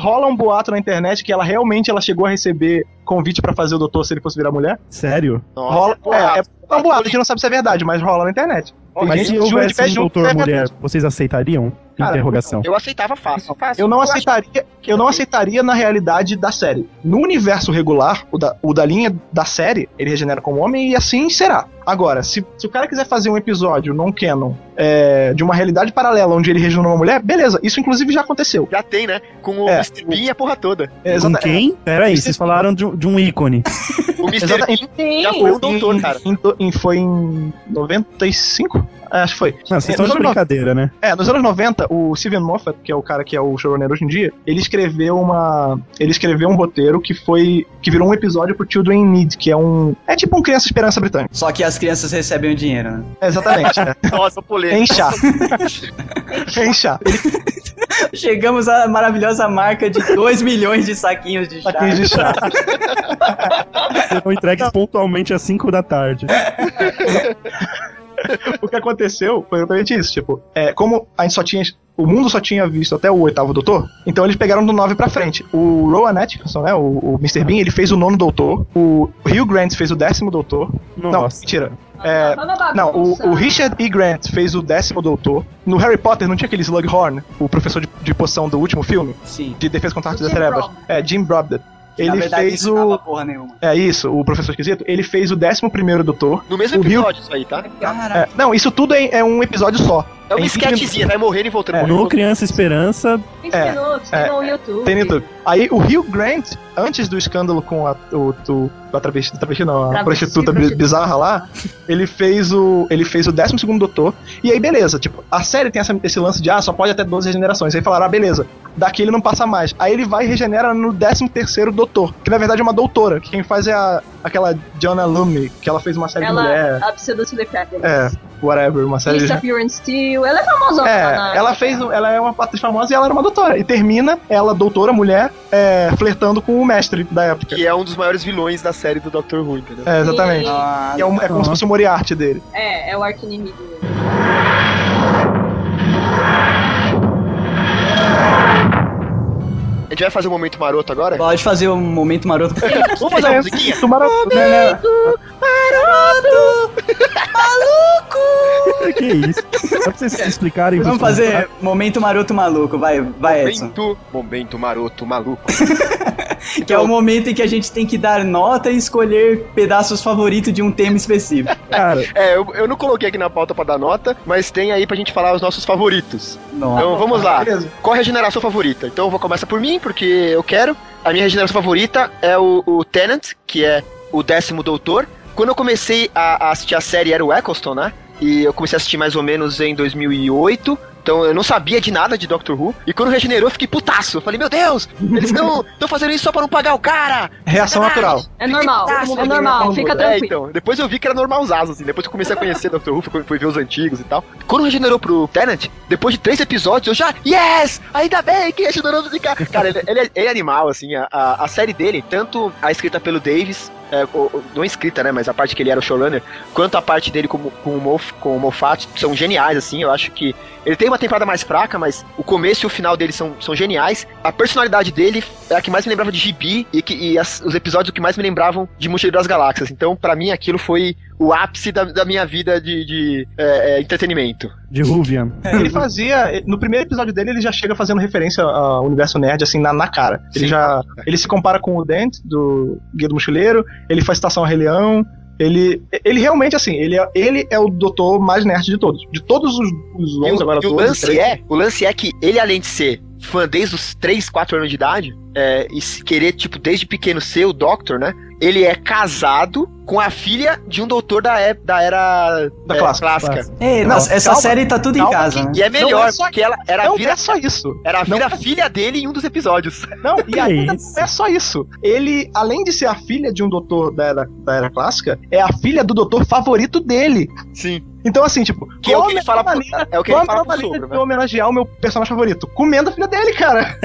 Rola um boato na internet que ela realmente ela chegou a receber convite pra fazer o doutor se ele fosse virar mulher. Sério? Nossa, rola, é, é, é um boato, a gente não sabe se é verdade, mas rola na internet. Tem Mas gente se houvesse um doutor é mulher, vocês aceitariam? Cara, Interrogação. Eu aceitava fácil. fácil. Eu não acho aceitaria, eu não aceitaria na realidade da série. No universo regular, o da, o da linha da série, ele regenera como homem e assim será. Agora, se, se o cara quiser fazer um episódio non canon é, de uma realidade paralela onde ele regenera uma mulher, beleza. Isso inclusive já aconteceu. Já tem, né? Com o É. Mr. Bean e a porra toda. É, Com quem? Pera aí, Isso- vocês falaram de, um- de um ícone. O Mr. Bean já foi um doutor, em- cara. em- em- foi em 95? É, acho que foi. Não, vocês É, estão de brincadeira, né? É, nos anos 90, o Steven Moffat, que é o cara que é o showrunner hoje em dia, ele escreveu uma. Ele escreveu um roteiro que foi. que virou um episódio pro Children in Need, que é um. É tipo um Criança Esperança Britânica. Só que as crianças recebem o dinheiro, né? É, exatamente. é. Nossa, polêmica. Em chá. em chá. Ele Chegamos à maravilhosa marca de 2 milhões de saquinhos de chá. Saquinhos de chá. Serão entregues pontualmente às 5 da tarde. o que aconteceu foi exatamente isso. Tipo, é, como a gente só tinha. O mundo só tinha visto até o oitavo doutor, então eles pegaram do 9 pra frente. O Rowan Atkinson, né? O, o Mr. Bean, ele fez o nono doutor. O Hugh Grant fez o décimo doutor. Não, Nossa. mentira. É, não, o, o Richard E. Grant fez o décimo doutor. No Harry Potter não tinha aquele Slughorn, o professor de, de poção do último filme? Sim. De Defesa contra a Arte O das Trevas. É, Jim Broadbent. Ele verdade, fez o. porra nenhuma. É isso, o professor esquisito. Ele fez o décimo primeiro doutor. No mesmo episódio, isso aí, tá? É, não, isso tudo é, é um episódio só. É uma em 20 esquetezinha, vai morrendo e voltando. É, No voltando. Criança Esperança, 20 É, minutos, é, tem no YouTube. Tem no YouTube. Aí o Hugh Grant, antes do escândalo com a, o, o, a travesti, travesti não, Travesti, prostituta prostituta. bizarra lá, ele fez o ele fez o 12 segundo doutor. E aí beleza, tipo, a série tem essa- esse lance de ah, só pode até 12 regenerações. Aí falaram, ah, beleza. Daqui ele não passa mais. Aí ele vai e regenera no 13 terceiro doutor, que na verdade é uma doutora, que quem faz é a, aquela Diana Lumley, que ela fez uma série de Ela, mulher, a pseudo-Silly é, whatever, uma série de Lisa Pure and Steel. Ela é famosa É, na- ela fez. Ela é uma atriz famosa e ela era uma doutora. E termina ela, doutora, mulher, é, flertando com o mestre da época. Que é um dos maiores vilões da série do Doctor Who, entendeu? É, exatamente. Ah, E é, um- é como se fosse o Moriarty dele. É, é o arqui-inimigo. A gente vai fazer um momento maroto agora? Pode fazer um momento maroto. Vamos fazer uma musiquinha? Tomara- né, que isso? Só pra vocês se explicarem. Vamos fazer momento maroto maluco, vai, vai Edson. Momento, momento maroto maluco. Que é o momento em que a gente tem que dar nota e escolher pedaços favoritos de um tema específico. Cara, É, eu, eu não coloquei aqui na pauta pra dar nota, mas tem aí pra gente falar os nossos favoritos. Nossa. Então vamos lá. Beleza. Qual a regeneração favorita? Então eu vou começar por mim, porque eu quero. A minha regeneração favorita é o, o Tenant, que é o décimo doutor. Quando eu comecei a, a assistir a série era o Eccleston, né? E eu comecei a assistir mais ou menos em 2008. Então eu não sabia de nada de Doctor Who. E quando regenerou, eu fiquei putaço. Eu falei, meu Deus, eles estão fazendo isso só pra não pagar o cara. Reação natural. É normal, é normal, fica É, tranquilo. então. Depois eu vi que era normalzaço, assim. Depois que eu comecei a conhecer Doctor Who, fui, fui ver os antigos e tal. Quando regenerou pro Tenant, depois de três episódios, eu já. Yes! Ainda bem que regenerou de cara. Cara, ele, ele é, ele é animal, assim. A, a, a série dele, tanto a escrita pelo Davis. É, não escrita, né? Mas a parte que ele era o showrunner, quanto a parte dele com, com, o, Moff, com o Moffat são geniais, assim. Eu acho que ele tem uma temporada mais fraca, mas o começo e o final dele são, são geniais. A personalidade dele é a que mais me lembrava de Gibi e, que, e as- os episódios que mais me lembravam de Mochileiro das Galáxias. Então, pra mim, aquilo foi o ápice da, da minha vida de, de, é, é, entretenimento. de Ruvian. Ele fazia. No primeiro episódio dele, ele já chega fazendo referência ao universo nerd, assim, na, na cara. Ele Sim. já. Ele se compara com o Dent, do Guia do Mochileiro, ele faz citação a Rei Leão. Ele, ele realmente, assim, ele é, ele é o doutor mais nerd de todos. De todos os, os E 11 o, agora e o todos, lance é, o lance é que ele, além de ser fã desde os 3, 4 anos de idade, é, e se querer, tipo, desde pequeno ser o Doctor, né? Ele é casado com a filha de um doutor da, ép- da era Da é, clássica. clássica. Ei, Não, nossa, essa calma, série tá tudo em casa, né? E é melhor, Não é só- porque ela era Não vira, é só isso. era não vira é- filha dele em um dos episódios. Não, e ainda isso? não é só isso. Ele, além de ser a filha de um doutor da era, da era clássica, é a filha do doutor favorito dele. Sim. Então, assim, tipo, Que é o que ele a fala pro- maneira- é o que ele a fala pro sogro, de né? homenagear o meu personagem favorito? Comendo a filha dele, cara.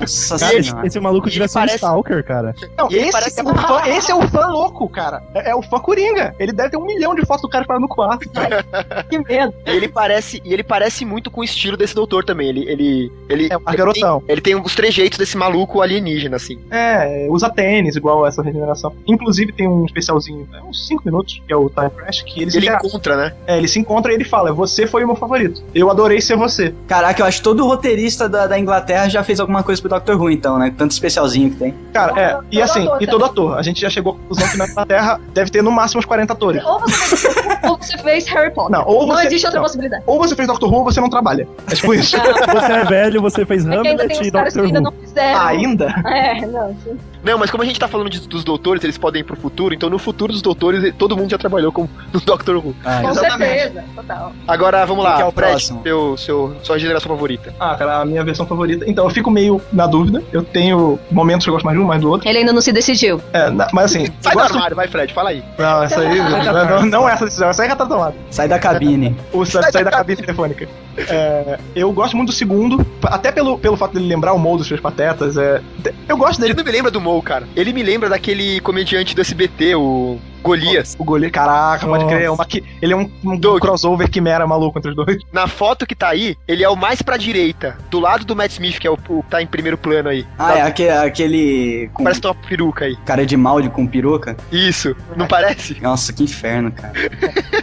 Nossa Cara, senhora. esse maluco devia ser um Stalker, cara. Não, esse, parece- é o fã, esse é o fã louco, cara. É, é o fã coringa. Ele deve ter um milhão de fotos do cara parado no quarto. Que medo. E ele parece, e ele parece muito com o estilo desse doutor também. Ele, ele, ele, É um ele garotão. tem, ele tem os trejeitos desse maluco alienígena, assim. É, usa tênis, igual essa regeneração. Inclusive tem um especialzinho, é uns 5 minutos, que é o Time Crash, que ele Ele encontra, né? é, ele se encontra e ele fala: Você foi o meu favorito. Eu adorei ser você. Caraca, eu acho que todo roteirista da, da Inglaterra já fez alguma coisa pro Doctor Who, então, né? Tanto especialzinho que tem. Cara, é. E assim, ator e todo ator. A gente já chegou à conclusão que na Inglaterra deve ter no máximo uns 40 atores. Ou você fez, ou você fez Harry Potter. Não, ou você- existe outra não. possibilidade. Ou você fez Doctor Who ou você não trabalha. É tipo isso. Você é velho, você fez É ainda Hamlet tem e Doctor ainda Who. não fizeram. Ainda? É, não. sim. Não, mas como a gente tá falando de- dos doutores, eles podem ir pro futuro, então no futuro dos doutores todo mundo já trabalhou com no Doctor Who. Ah, Exatamente. Certeza. Total. Agora vamos lá, que é o Fred, próximo? seu, seu, sua geração favorita. Ah, cara, a minha versão favorita. Então, eu fico meio na dúvida. Eu tenho momentos que eu gosto mais de um, mais do outro. Ele ainda não se decidiu. É, na- mas assim. Sai eu do gosto- armário, vai, Fred, fala aí. Não, essa aí. não, não é essa decisão, essa aí já tá tomada. Sai da cabine. O sair da cabine telefônica. É, eu gosto muito do segundo, até pelo, pelo fato dele lembrar o Mo dos Três Patetas. É, eu gosto Ele dele. não me lembra do Mo, cara. Ele me lembra daquele comediante do SBT, o Golias. O goleiro, caraca, pode Nossa. crer. é uma que- ele é um, um Doug. crossover quimera maluco entre os dois. Na foto que tá aí, ele é o mais pra direita, do lado do Matt Smith, que é o, o que tá em primeiro plano aí. Ah, é aquele, aquele com Parece que uma peruca aí. cara de malde com peruca. Isso, não parece? Nossa, que inferno, cara.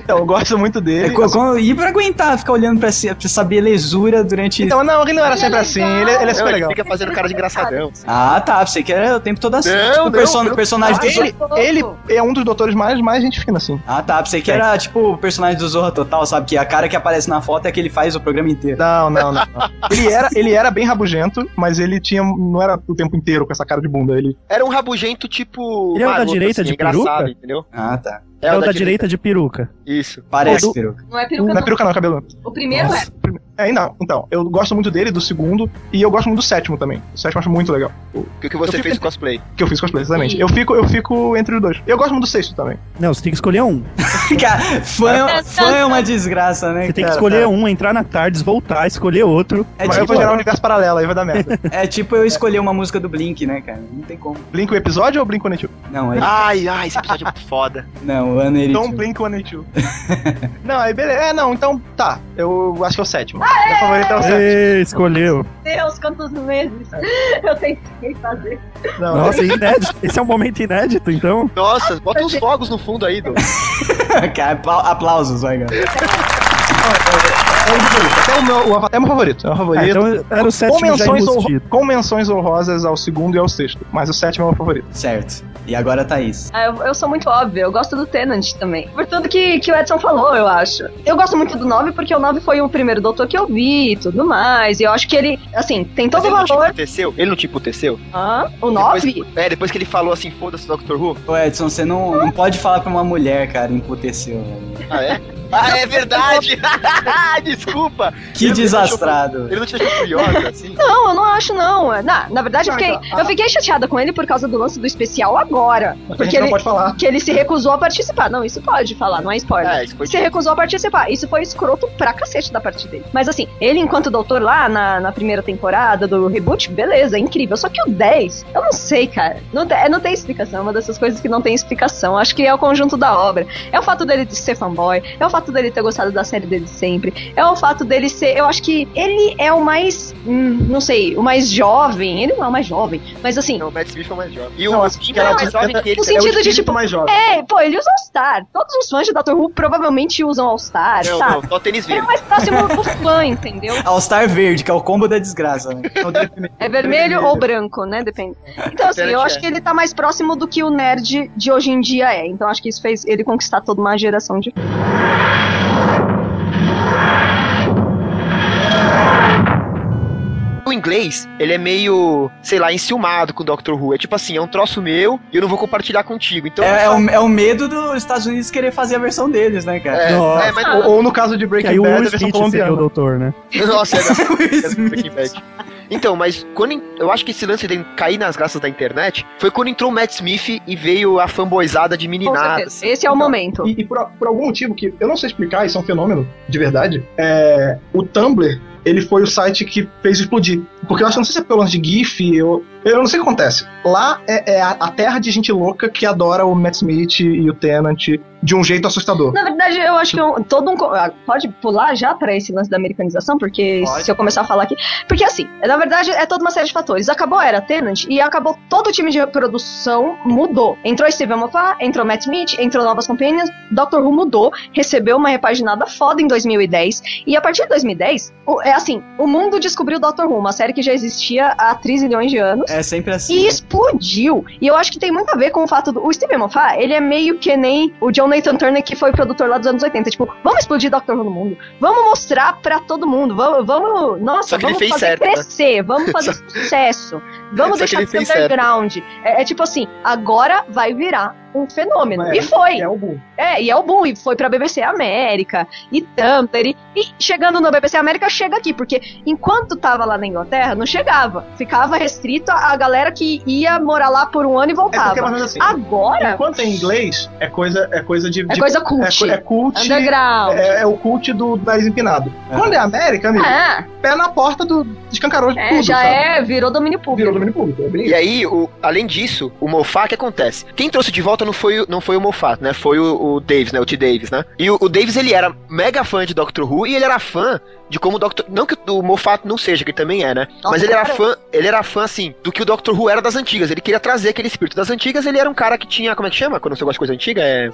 Então, eu gosto muito É, dele. co- e pra aguentar, ficar olhando pra, si- pra essa belezura durante. Então, não, ele não era sempre assim. Ele, ele é Não, super ele legal. fica fazendo cara de engraçadão. Ah, tá. Você que era o tempo todo assim. Não, tipo, não, person- não. personagem do Ele, Zorra. ele é um dos doutores mais, mais gente fina, assim. Ah, tá. Você que era tipo o personagem do Zorra Total, sabe? Que a cara que aparece na foto é que ele faz o programa inteiro. Não, não, não. não. ele, era, ele era bem rabugento, mas ele tinha. Não era o tempo inteiro com essa cara de bunda. Ele. Era um rabugento tipo. Ele é o da direita de engraçado, peruca? entendeu? Ah, tá. É, o da, direita de peruca. Isso. Parece do- peruca. Não é peruca, Não é não. peruca, não, é cabelo. O primeiro é. É, não. Então, eu gosto muito dele, do segundo, e eu gosto muito do sétimo também. O sétimo eu acho muito legal. O O que, que você Eu fico- fez cosplay? que eu fiz cosplay, exatamente. Eu fico, eu fico entre os dois. Eu gosto muito do sexto também. Não, você tem que escolher um. Cara, fã, fã é uma desgraça, né? Você tem que cara? escolher um, entrar na tarde, voltar, escolher outro. É Mas eu tipo, vou gerar um universo paralelo, aí vai dar merda. é tipo eu escolher uma música do Blink, né, cara? Não tem como. Blink o episódio ou Blink 182? Não, é. Ai, ai, esse episódio é muito foda. Não, o Ana Então Blink 182. não, aí beleza. É, não, então tá. Eu acho que é o sétimo. Meu favorito é o sétimo. Escolheu. Deus, quantos meses eu tentei fazer. Não, Nossa, inédito. Esse é um momento inédito, então. Nossa, bota uns fogos no fundo aí, Doug. Cara, apla- aplausos, vai, galera. é o favorito. Até o meu, o Avatar é meu favorito. É o Ah, favorito. então era o com, sétimo já menções honro- com menções honrosas ao segundo e ao sexto. Mas o sétimo é o meu favorito. Certo. E agora Thaís. Ah, eu, eu sou muito óbvia, eu gosto do Tenant também. Por tudo que, que o Edson falou, eu acho. Eu gosto muito do 9 porque o 9 foi o primeiro doutor que eu vi e tudo mais. E eu acho que ele, assim, tem todo Mas o ele não te valor. emputeceu? Ele não te emputeceu? Ah, o 9? Depois, é, depois que ele falou assim, foda-se, Doctor Who. Ô Edson, você não, não pode falar pra uma mulher, cara, emputeceu. velho. Ah, é? Ah, é verdade! Desculpa! Que Ele não desastrado. deixou- Ele não te deixou curiosa, assim? Não, eu não acho, não. Na, na verdade, eu Não, fiquei, então, eu fiquei chateada com ele por causa do lance do especial agora. Porque gente não ele, pode falar. que ele se recusou a participar. Não, isso pode falar, não é spoiler. É, se recusou a participar. Isso foi escroto pra cacete da parte dele. Mas assim, ele enquanto doutor lá na, na primeira temporada do reboot, beleza, é incrível. Só que o 10, eu não sei, cara. Não, te- não tem explicação. É uma dessas coisas que não tem explicação. Acho que é o conjunto da obra. É o fato dele ser fanboy. É o fato dele ter gostado da série dele sempre. É o fato dele ser. Eu acho que ele é o mais. hum, não sei, o mais jovem. Ele não é o mais jovem. Mas assim. Não, o Matt Smith é o mais jovem. E Não, o assim, que é ela mais jovem que ele. No É o sentido de, espírito tipo, mais jovem. É, pô, ele usa All-Star. Todos os fãs de Doctor Who provavelmente usam All-Star, Não, sabe? não, só tênis Ele é verde. mais próximo do fã, entendeu? All Star Verde, que é o combo da desgraça, né? É vermelho ou branco, né? Depende. Então, assim, eu acho que ele tá mais próximo do que o nerd de hoje em dia é. Então, acho que isso fez ele conquistar toda uma geração de. O inglês, ele é meio, sei lá, enciumado com o Doctor Who. É tipo assim, é um troço meu e eu não vou compartilhar contigo. Então. É, é o, é o medo dos Estados Unidos querer fazer a versão deles, né, cara? É, é, mas Ou, ou no caso de Breaking Bad, a versão seria o colombiana. doutor, né? Nossa, é, é do Breaking Bad. Então, mas quando eu acho que esse lance de cair nas graças da internet foi quando entrou o Matt Smith e veio a fanboyzada de meninadas. certeza. Esse é o momento. E, e por, por algum motivo que eu não sei explicar, isso é um fenômeno de verdade, é, o Tumblr, ele foi o site que fez explodir. Porque eu acho, não sei se é pelo lance de GIF, eu, eu não sei o que acontece. Lá é, é a, a terra de gente louca que adora o Matt Smith e o Tennant de um jeito assustador. Na verdade, eu acho que um- todo um. ah, Pode pular já pra esse lance da americanização, porque Pode. se eu começar a falar aqui. Porque assim, na verdade, é toda uma série de fatores. Acabou a era Tenant e acabou todo o time de produção mudou. Entrou Steven Moffat, entrou Matt Smith, entrou novas companhias, Doctor Who mudou, recebeu uma repaginada foda em 2010. E a partir de 2010, o- é assim, o mundo descobriu Doctor Who, uma série que já existia há 3 milhões de anos. É sempre assim. E né? explodiu. E eu acho que tem muito a ver com o fato do. O Steven Moffat, ele é meio que nem o John Nathan Turner, que foi produtor lá dos anos 80. Tipo, vamos explodir Doctor Who no mundo. Vamos mostrar pra todo mundo. Vamos. vamos nossa, Só que ele vamos fez fazer certo, né? crescer. Vamos fazer sucesso. Vamos Só que deixar ele de ser underground. É, é tipo assim, agora vai virar um fenômeno. É, e foi. É o boom. É, e é o boom, e foi pra BBC América, e Tumblr, e, e chegando no BBC América, chega aqui, porque enquanto tava lá na Inglaterra, não chegava. Ficava restrito a galera que ia morar lá por um ano e É porque, voltava. menos assim, Agora, enquanto é inglês, é coisa, é coisa de. é de- coisa é, cult. co- é cult. Underground. É, é o cult do nariz empinado. Quando é América, amigo, É, pé na porta do. Escancarou é, tudo. já sabe? é, virou domínio público. Virou domínio público. É E aí, o- além disso, o o que acontece? Quem trouxe de volta não foi, não foi o Moffat, né? Foi o, o Davis, né? O T. Davis, né? E o, o Davis, ele era mega fã de Doctor Who e ele era fã de como o Doctor... Não que o Moffat não seja, que ele também é, né? Mas ele era fã, ele era fã, assim, do que o Doctor Who era das antigas. Ele queria trazer aquele espírito das antigas. Ele era um cara que tinha... Como é que chama? Quando você gosta de coisa antiga? É...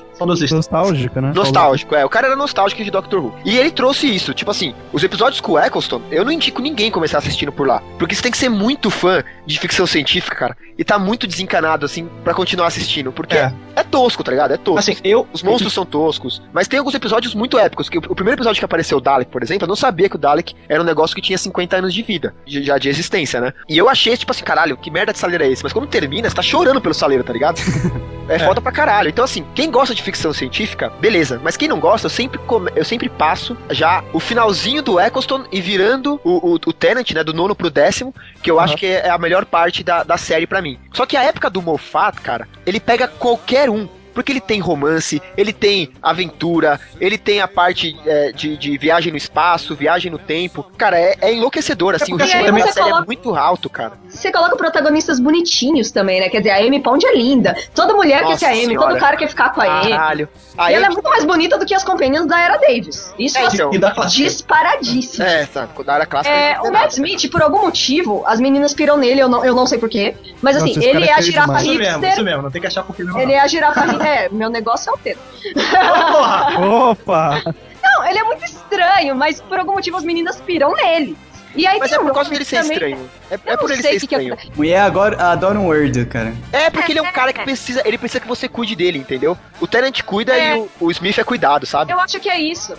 Nostálgica, né? Nostálgico, é. O cara era nostálgico de Doctor Who. E ele trouxe isso. Tipo assim, os episódios com o Eccleston, eu não indico ninguém começar assistindo por lá. Porque você tem que ser muito fã de ficção científica, cara. E tá muito desencanado, assim, pra continuar assistindo. Porque É. é, tosco, tá ligado? É tosco. Assim, eu. Os monstros são toscos, mas tem alguns episódios muito épicos. Que o, o primeiro episódio que apareceu o Dalek, por exemplo, eu não sabia que o Dalek era um negócio que tinha 50 anos de vida, de- já de existência, né? E eu achei, tipo assim, caralho, que merda de saleiro é esse? Mas quando termina, você tá chorando pelo saleiro, tá ligado? É, foda pra caralho. Então, assim, quem gosta de ficção científica, beleza. Mas quem não gosta, eu sempre, come- eu sempre passo já o finalzinho do Eccleston e virando o, o, o Tenant, né, do nono pro décimo, que eu acho que é a melhor parte da, da série pra mim. Só que a época do Moffat, cara, ele pega qualquer um. Porque ele tem romance, ele tem aventura, ele tem a parte é, de, de viagem no espaço, viagem no tempo. Cara, é, é enlouquecedor, assim. o porque ritmo da você série é coloca- muito alto, cara. Você coloca protagonistas bonitinhos também, né? Quer dizer, a Amy Pond é linda. Toda mulher quer Nossa ser a Amy, todo cara quer ficar com a Amy. Caralho. E Aí ela eu- é muito mais bonita do que as companhias da Era Davis. Isso É, é então. Disparadíssimo. É, sabe, da área clássica. É, não o Matt nada. Smith, por algum motivo, as meninas piram nele, eu não, eu não sei porquê. Mas assim, Nossa, ele é é a girafa demais. Isso mesmo, isso hipster. mesmo. Não tem que achar porque não. Ele é a girafa hipster. É, meu negócio é o. Porra! Opa! Não, ele é muito estranho, mas por algum motivo as meninas piram nele. E aí Mas é por causa dele ser também- estranho. É, é por ele ser que que estranho. é- Mulher agora adora um Word, cara. É porque ele é um cara que precisa. Ele precisa que você cuide dele, entendeu? O Tenant cuida É. e o, o Smith é cuidado, sabe? Eu acho que é isso.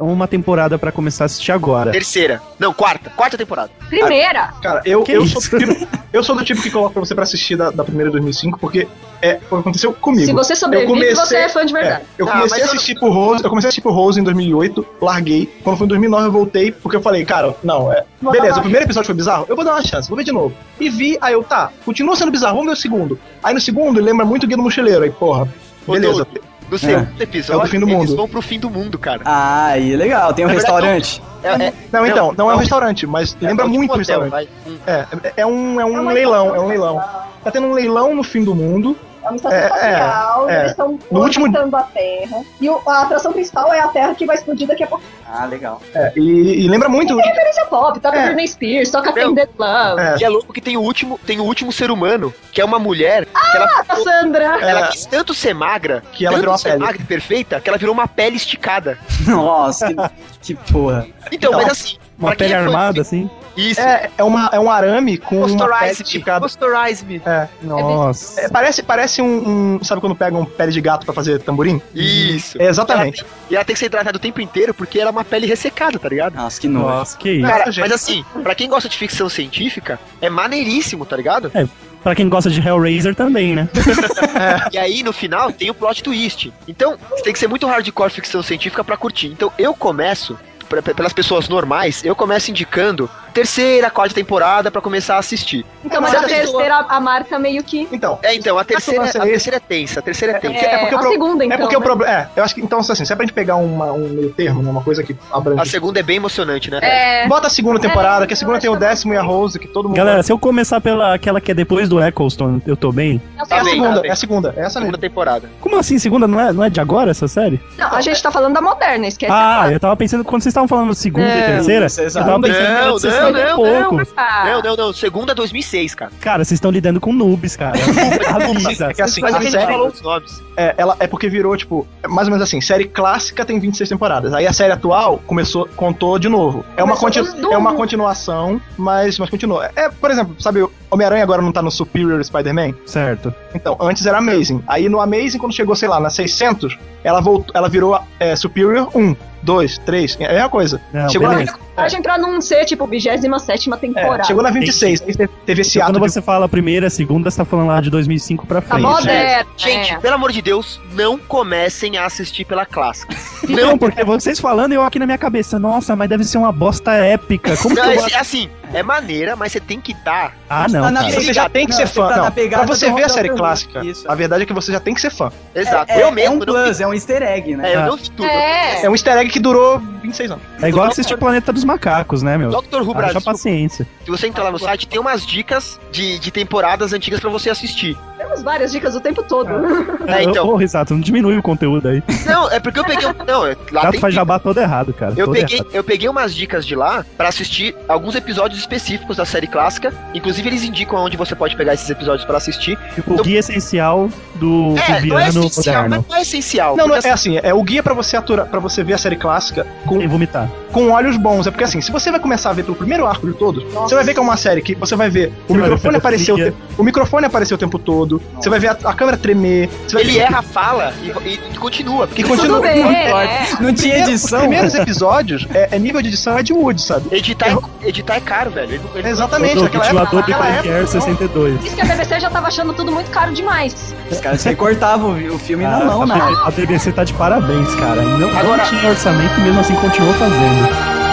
Uma temporada pra começar a assistir agora. Terceira. Não, quarta. Quarta temporada. Primeira. Cara, eu, Que eu, isso? sou do tipo, eu sou do tipo que coloca pra você pra assistir da, da primeira de 2005, porque é o que aconteceu comigo. Se você sobrevive, Eu comecei- você é fã de verdade. É, eu Ah, comecei a mas eu assistir por Rose, eu comecei a assistir por Rose em 2008, larguei. Quando foi em 2009 eu voltei, porque eu falei, cara, não, é. Vou Beleza, o primeiro episódio foi bizarro, eu vou dar uma chance, vou ver de novo. E vi, aí eu, tá, continua sendo bizarro, vamos ver o segundo. Aí no segundo lembra muito o Guia do Mochileiro, aí, porra, Ô, beleza. Dudu, No segundo episódio, É o do fim do eles mundo. vão pro fim do mundo, cara. Ah, aí legal. Tem um verdade, restaurante. É, é- Não, então, não, é um não. restaurante, mas lembra é o muito o hotel, restaurante. vai. Hum. É, é- é um, é um É leilão, é um leilão. Tá tendo um leilão no fim do mundo. É uma estação É, é, espacial, é. eles estão No último- a Terra. E o- a atração principal é a Terra que vai explodir daqui a pouco. Ah, legal. É, e, e lembra muito. Tem referência pop, toca É. Britney Spears, toca Meu. Tender Love. É, E é louco que tem o último, tem o último ser humano, que é uma mulher, que ela, A Sandra. ela ela- quis tanto ser magra, Que ela virou uma ser pele. magra e perfeita, que ela virou uma pele esticada. Nossa, que, que porra. Então, Então, mas assim, Uma pele é armada, assim. Isso. é, é, uma, é um arame com uma pele Posterize me. Posterize me. É. Nossa. É, parece parece um, um- Sabe quando pegam pele de gato pra fazer tamborim? Isso. É, exatamente. Ela e ela tem que ser hidratada o tempo inteiro porque ela é uma pele ressecada, tá ligado? Nossa, que nojo. Nossa, que isso. Cara, Nossa, mas assim, pra quem gosta de ficção científica, é maneiríssimo, tá ligado? Pra quem gosta de Hellraiser também, né? E aí, no final, tem o plot twist. Então, você tem que ser muito hardcore ficção científica pra curtir. Então, eu começo, pelas pessoas normais, eu começo indicando terceira, quarta temporada pra começar a assistir. Então, mas a pessoa- terceira, a Marta meio que. Então. É, então, a terceira, a é terceira é tensa, a terceira é tensa. É, é porque o a pro- segunda, então. É porque o né? problema. É, eu acho que. Então, assim, se é pra gente pegar uma, um meio termo, né, uma coisa que abrange. A segunda é bem emocionante, né? É. Bota a segunda temporada, que a segunda tem o décimo e a Rose, que todo mundo. Galera, se eu começar pela aquela que é depois do Eccleston, eu tô bem? é a Tá bem, segunda, tá é a segunda, é essa Segunda mesmo. temporada. Como assim, segunda? Não é, não é de agora essa série? Não, a gente tá falando da moderna, esquece. Ah, eu tava pensando, quando vocês estavam falando segunda e É, terceira, eu tava pensando que era Não, de 60 não, e não, poucos. Não, não, não. Segunda 2006, cara. Cara, vocês estão lidando com noobs, cara. É que assim, Mas a série, falou os nomes. é, ela, é porque virou, tipo, é mais ou menos assim, série clássica tem 26 temporadas. Aí a série atual começou, contou de novo. É uma, continu- é uma continuação, mas, mas continua. É, por exemplo, sabe, Homem-Aranha agora não tá no Superior Spider-Man? Certo. Então, antes era Amazing. Aí no Amazing, quando chegou, sei lá, na 600, ela voltou, ela virou é, Superior 1, 2, 3, é a mesma coisa. Não, chegou, na, beleza. viagem pra não ser, tipo, 27 temporada. É, chegou na 26, aí te- teve esse Quando ato de você fala primeira, segunda, você tá falando lá de 2005 pra Tá frente. moderno. Gente, é. pelo amor de Deus, não comecem a assistir pela clássica. Não, porque vocês falando, eu aqui na minha cabeça, nossa, mas deve ser uma bosta épica. Como que Não, eu vou... é, é assim, é maneira, mas você tem que estar. Ah, não, Tá Você já tem que Não, ser fã. tá Não, pra você ver a série clássica, Isso. a verdade é que você já tem que ser fã. Exato. É, eu é mesmo um não vi. plus, é um easter egg, né? É, eu Ah. não vi tudo. É. É um easter egg que durou 26 anos. É igual assistir Planeta dos Macacos, né, meu? Doctor Who Brasil, paciência. se você entrar lá no site, tem umas dicas de, de temporadas antigas pra você assistir. Temos várias dicas o tempo todo. É, então. Ô, Risato, não diminui o conteúdo aí. Não, é porque eu peguei. um- Não, é- lá Gato tem faz jabá todo errado, cara. Eu todo peguei, errado. eu peguei umas dicas de lá pra assistir alguns episódios específicos da série clássica. Inclusive, eles indicam onde você pode pegar esses episódios pra assistir. Tipo, o guia essencial do É, não é Viviano essencial, moderno. mas não é essencial. Não, não é assim, é o guia pra você aturar, para você ver a série clássica com, Sem vomitar. com olhos bons. É porque assim, se você vai começar a ver pelo primeiro arco de todos, você vai ver que é uma série que você vai ver o Você vai ver microfone aparecer o, o microfone aparecer o tempo todo, você vai ver a, a câmera tremer, você vai Ele ver erra a fala e, e- continua. Porque E continua. Tudo bem, Não é. Não tinha Primeiro- edição. Os primeiros episódios é, é nível de edição é de Wood, sabe? editar, é, editar é caro, velho. Ele, ele, Exatamente, Do naquela época, naquela época, Premiere 62. Isso que a BBC já tava achando tudo muito caro demais. Os caras recortavam o o filme na Ah, mão, a, né? a BBC tá de parabéns, cara. Não, Agora- não tinha orçamento, mesmo assim continuou fazendo.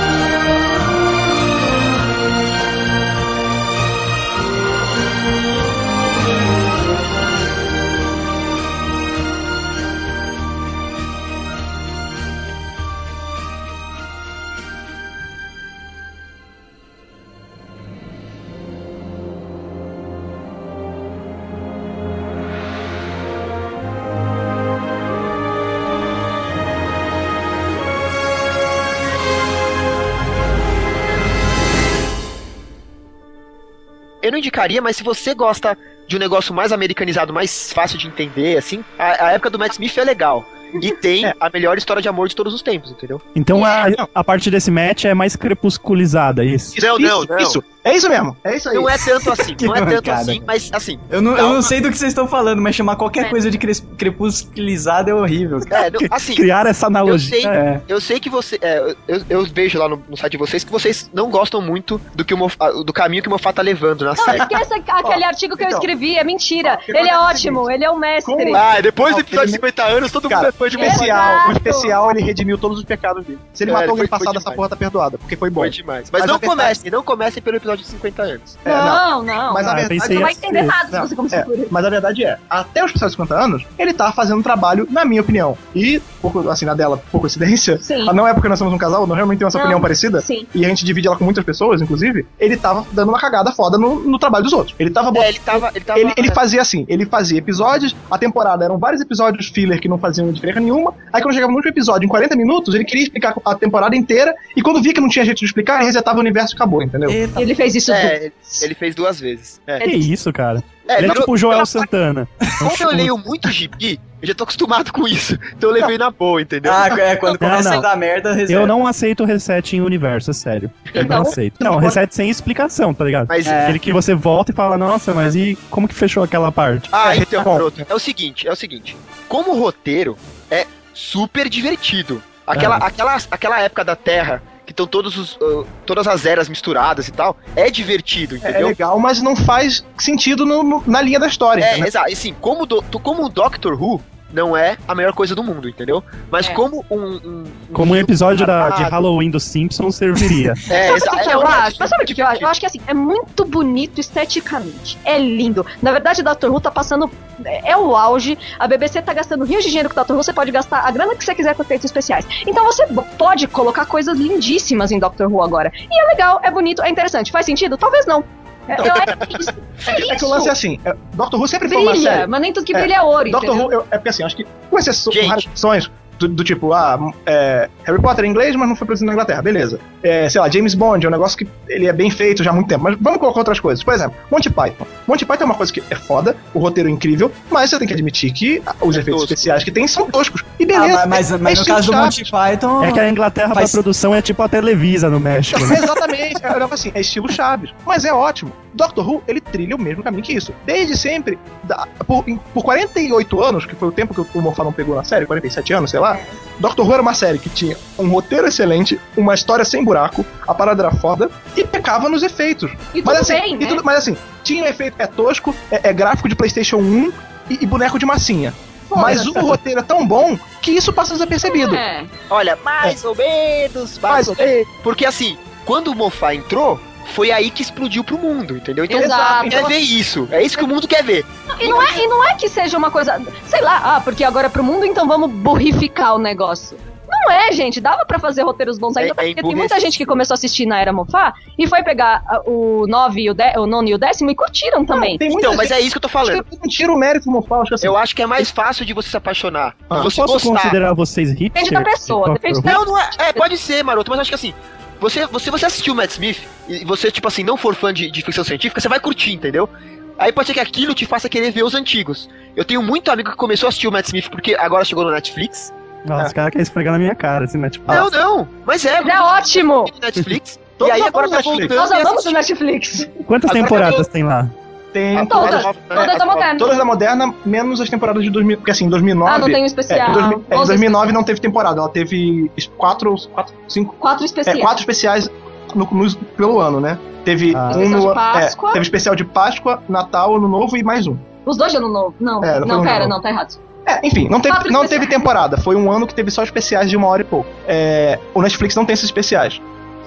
Não indicaria, mas se você gosta de um negócio mais americanizado, mais fácil de entender, assim, a, a época do Matt Smith é legal. E tem É. a melhor história de amor de todos os tempos, entendeu? Então a, não. a parte desse match é mais crepusculizada, é isso. Não, não, isso, não. isso. É isso mesmo. É isso aí. Não é tanto assim, não é tanto mancada, assim, cara. mas assim. Eu não, eu Não, não sei do que vocês estão falando, mas chamar qualquer É. coisa de cres- crepusculizada é horrível. cara. É, não, assim, Criar essa analogia. Eu sei. é. Eu sei que você. é, eu, eu vejo lá no, no site de vocês que vocês não gostam muito do, que o Mof- ah, do caminho que o Mofá tá levando na Não, série. esqueça aquele artigo que eu então. escrevi, é mentira. Ó, Ele é é ótimo, seguinte, ele é o mestre. com- Ah, depois do Não, episódio de ele- 50 anos, todo mundo Cara, é fã de especial, o especial, ele redimiu todos os pecados dele. Se ele É, matou foi- alguém passado, essa porra tá perdoada, porque foi bom. Foi demais. Mas, não comecem, não comecem pelo episódio de 50 anos. É, não. Não, não. Mas a Ah, eu verdade pensei Você vai assim. entender nada se Não, você começar é, por isso. mas a verdade é, até os especiais de 50 anos, ele tá fazendo um trabalho, na minha opinião. E, por, assim, na dela, por coincidência, Sim. não é porque nós somos um casal, não realmente tem essa Não, opinião parecida, Sim. e a gente divide ela com muitas pessoas, inclusive, ele tava dando uma cagada foda no, no trabalho dos outros. Ele tava É, ele tava. Ele, tava Ele, ele fazia assim, ele fazia episódios, a temporada eram vários episódios filler que não faziam diferença nenhuma. Aí quando chegava no último episódio, em 40 minutos, ele queria explicar a temporada inteira, e quando via que não tinha jeito de explicar, ele resetava o universo e acabou, entendeu? Ele fez isso É, ele, ele fez duas vezes. É. Que isso, cara. É, Ele é tipo o Joel pela- Santana. Como eu leio muito gibi, eu já tô acostumado com isso. Então eu levei na boa, entendeu? Ah, é, quando Não, começa não. a dar merda, Eu reserva. não aceito reset em universo, é sério. Eu Então- não aceito. Não, reset sem explicação, tá ligado? Mas. É. Aquele que você volta e fala, nossa, mas e como que fechou aquela parte? Ah, É, então, pronto. É o seguinte, é o seguinte. Como roteiro, é super divertido. Aquela, Ah. aquela, aquela época da Terra, que estão todos os, ah, todas as eras misturadas e tal, é divertido, É, entendeu? legal, mas não faz sentido no- no- na linha da história. É, entendeu? exato. E assim, como, do, como o Doctor Who não é a melhor coisa do mundo, entendeu? Mas É. como um. um- um Como um episódio da, de Halloween dos Simpsons serviria. É, Sabe o que, é eu acho? Mas sabe o que, eu acho? Eu acho que assim, é muito bonito esteticamente. É lindo. Na verdade, Dr. Who tá passando. É é o auge. A BBC tá gastando rios de dinheiro com Dr. Who. Você pode gastar a grana que você quiser com efeitos especiais. Então você pode colocar coisas lindíssimas em Dr. Who agora. E é legal, é bonito, é interessante. Faz sentido? Talvez não. É, eu acho que isso, é É que o lance é assim, é, Doctor Who sempre foi uma Brilha, série. mas nem tudo que É, brilha é ouro. Doctor entendeu? Who, eu- é porque assim, acho que com exceções, do, do tipo, ah, é, Harry Potter é inglês, mas não foi produzido na Inglaterra, beleza. É, sei lá, James Bond é um negócio que ele é bem feito já há muito tempo, mas vamos colocar outras coisas. Por exemplo, Monty Python. Monty Python é uma coisa que é foda, o roteiro é incrível, mas você tem que admitir que ah, os É efeitos tosco. especiais que tem são toscos. E Ah, beleza. mas, mas, é- mas no caso do estilo Monty Python. É que a Inglaterra Faz- pra produção é tipo a Televisa no México. né? Exatamente, é, é assim, é estilo Chaves. Mas é ótimo. Doctor Who, ele trilha o mesmo caminho que isso. Desde sempre, da- por, em- por 48 anos, que foi o tempo que o Morfá não pegou na série, 47 anos, sei lá, Doctor Who era uma série que tinha um roteiro excelente, uma história sem buraco, a parada era foda e pecava nos efeitos. E mas assim, bem, e né? tudo- mas assim, tinha um efeito, é tosco, é, é gráfico de PlayStation 1 e, e boneco de massinha. Mas o roteiro é tão bom que isso passa desapercebido. É. Olha, mais ou menos, mais ou menos. Porque assim, quando o Mofá entrou, foi aí que explodiu pro mundo, entendeu? Então Exato. quer ver isso. É isso que o mundo quer ver. E não, é, e não é que seja uma coisa, sei lá, ah, porque agora é pro mundo, então vamos burrificar o negócio. Não é, gente. Dava pra fazer roteiros bons ainda, É- é porque tem muita gente que começou a assistir na Era Mofá e foi pegar ah, o 9 e o, 10, o 9 e o décimo e curtiram também. Tem muita Então, mas é isso que eu tô falando. que não tira o mérito do Mofá, acho que assim. Eu acho que é mais fácil de você se apaixonar. Ah, você posso gostar. considerar vocês hipsters? Depende da pessoa, de depende da-? Não, não é. É, pode ser, maroto, mas acho que assim. Você, você, você assistiu o Matt Smith e você, tipo assim, não for fã de, de ficção científica, você vai curtir, entendeu? Aí pode ser que aquilo te faça querer ver os antigos. Eu tenho muito amigo que começou a assistir o Matt Smith porque agora chegou no Netflix. Nossa, os caras querem esfregar na minha cara, assim, né? Tipo, Não, não, mas é. Mas é ótimo! no Netflix. e aí agora tá Netflix. voltando Nós amamos o. Netflix. quantas Agora temporadas tem lá? Tem Todas. É, Todas da moderna. todas da moderna, menos as temporadas de 2000. Porque assim, em 2009. Ah, não tem um É, especial. em, 2000 é, em 11 2009 não teve temporada, ela teve quatro, quatro cinco, Quatro é, especiais. quatro especiais no, no- pelo ano, né? Teve Ah. um Especial no, de é, Páscoa. teve especial de Páscoa, Natal, Ano Novo e mais um. Os dois de ano novo. Não, É, não não, um pera, novo. não, tá errado. É, enfim, não teve, não teve temporada. Foi um ano que teve só especiais de uma hora e pouco. É, o Netflix não tem esses especiais.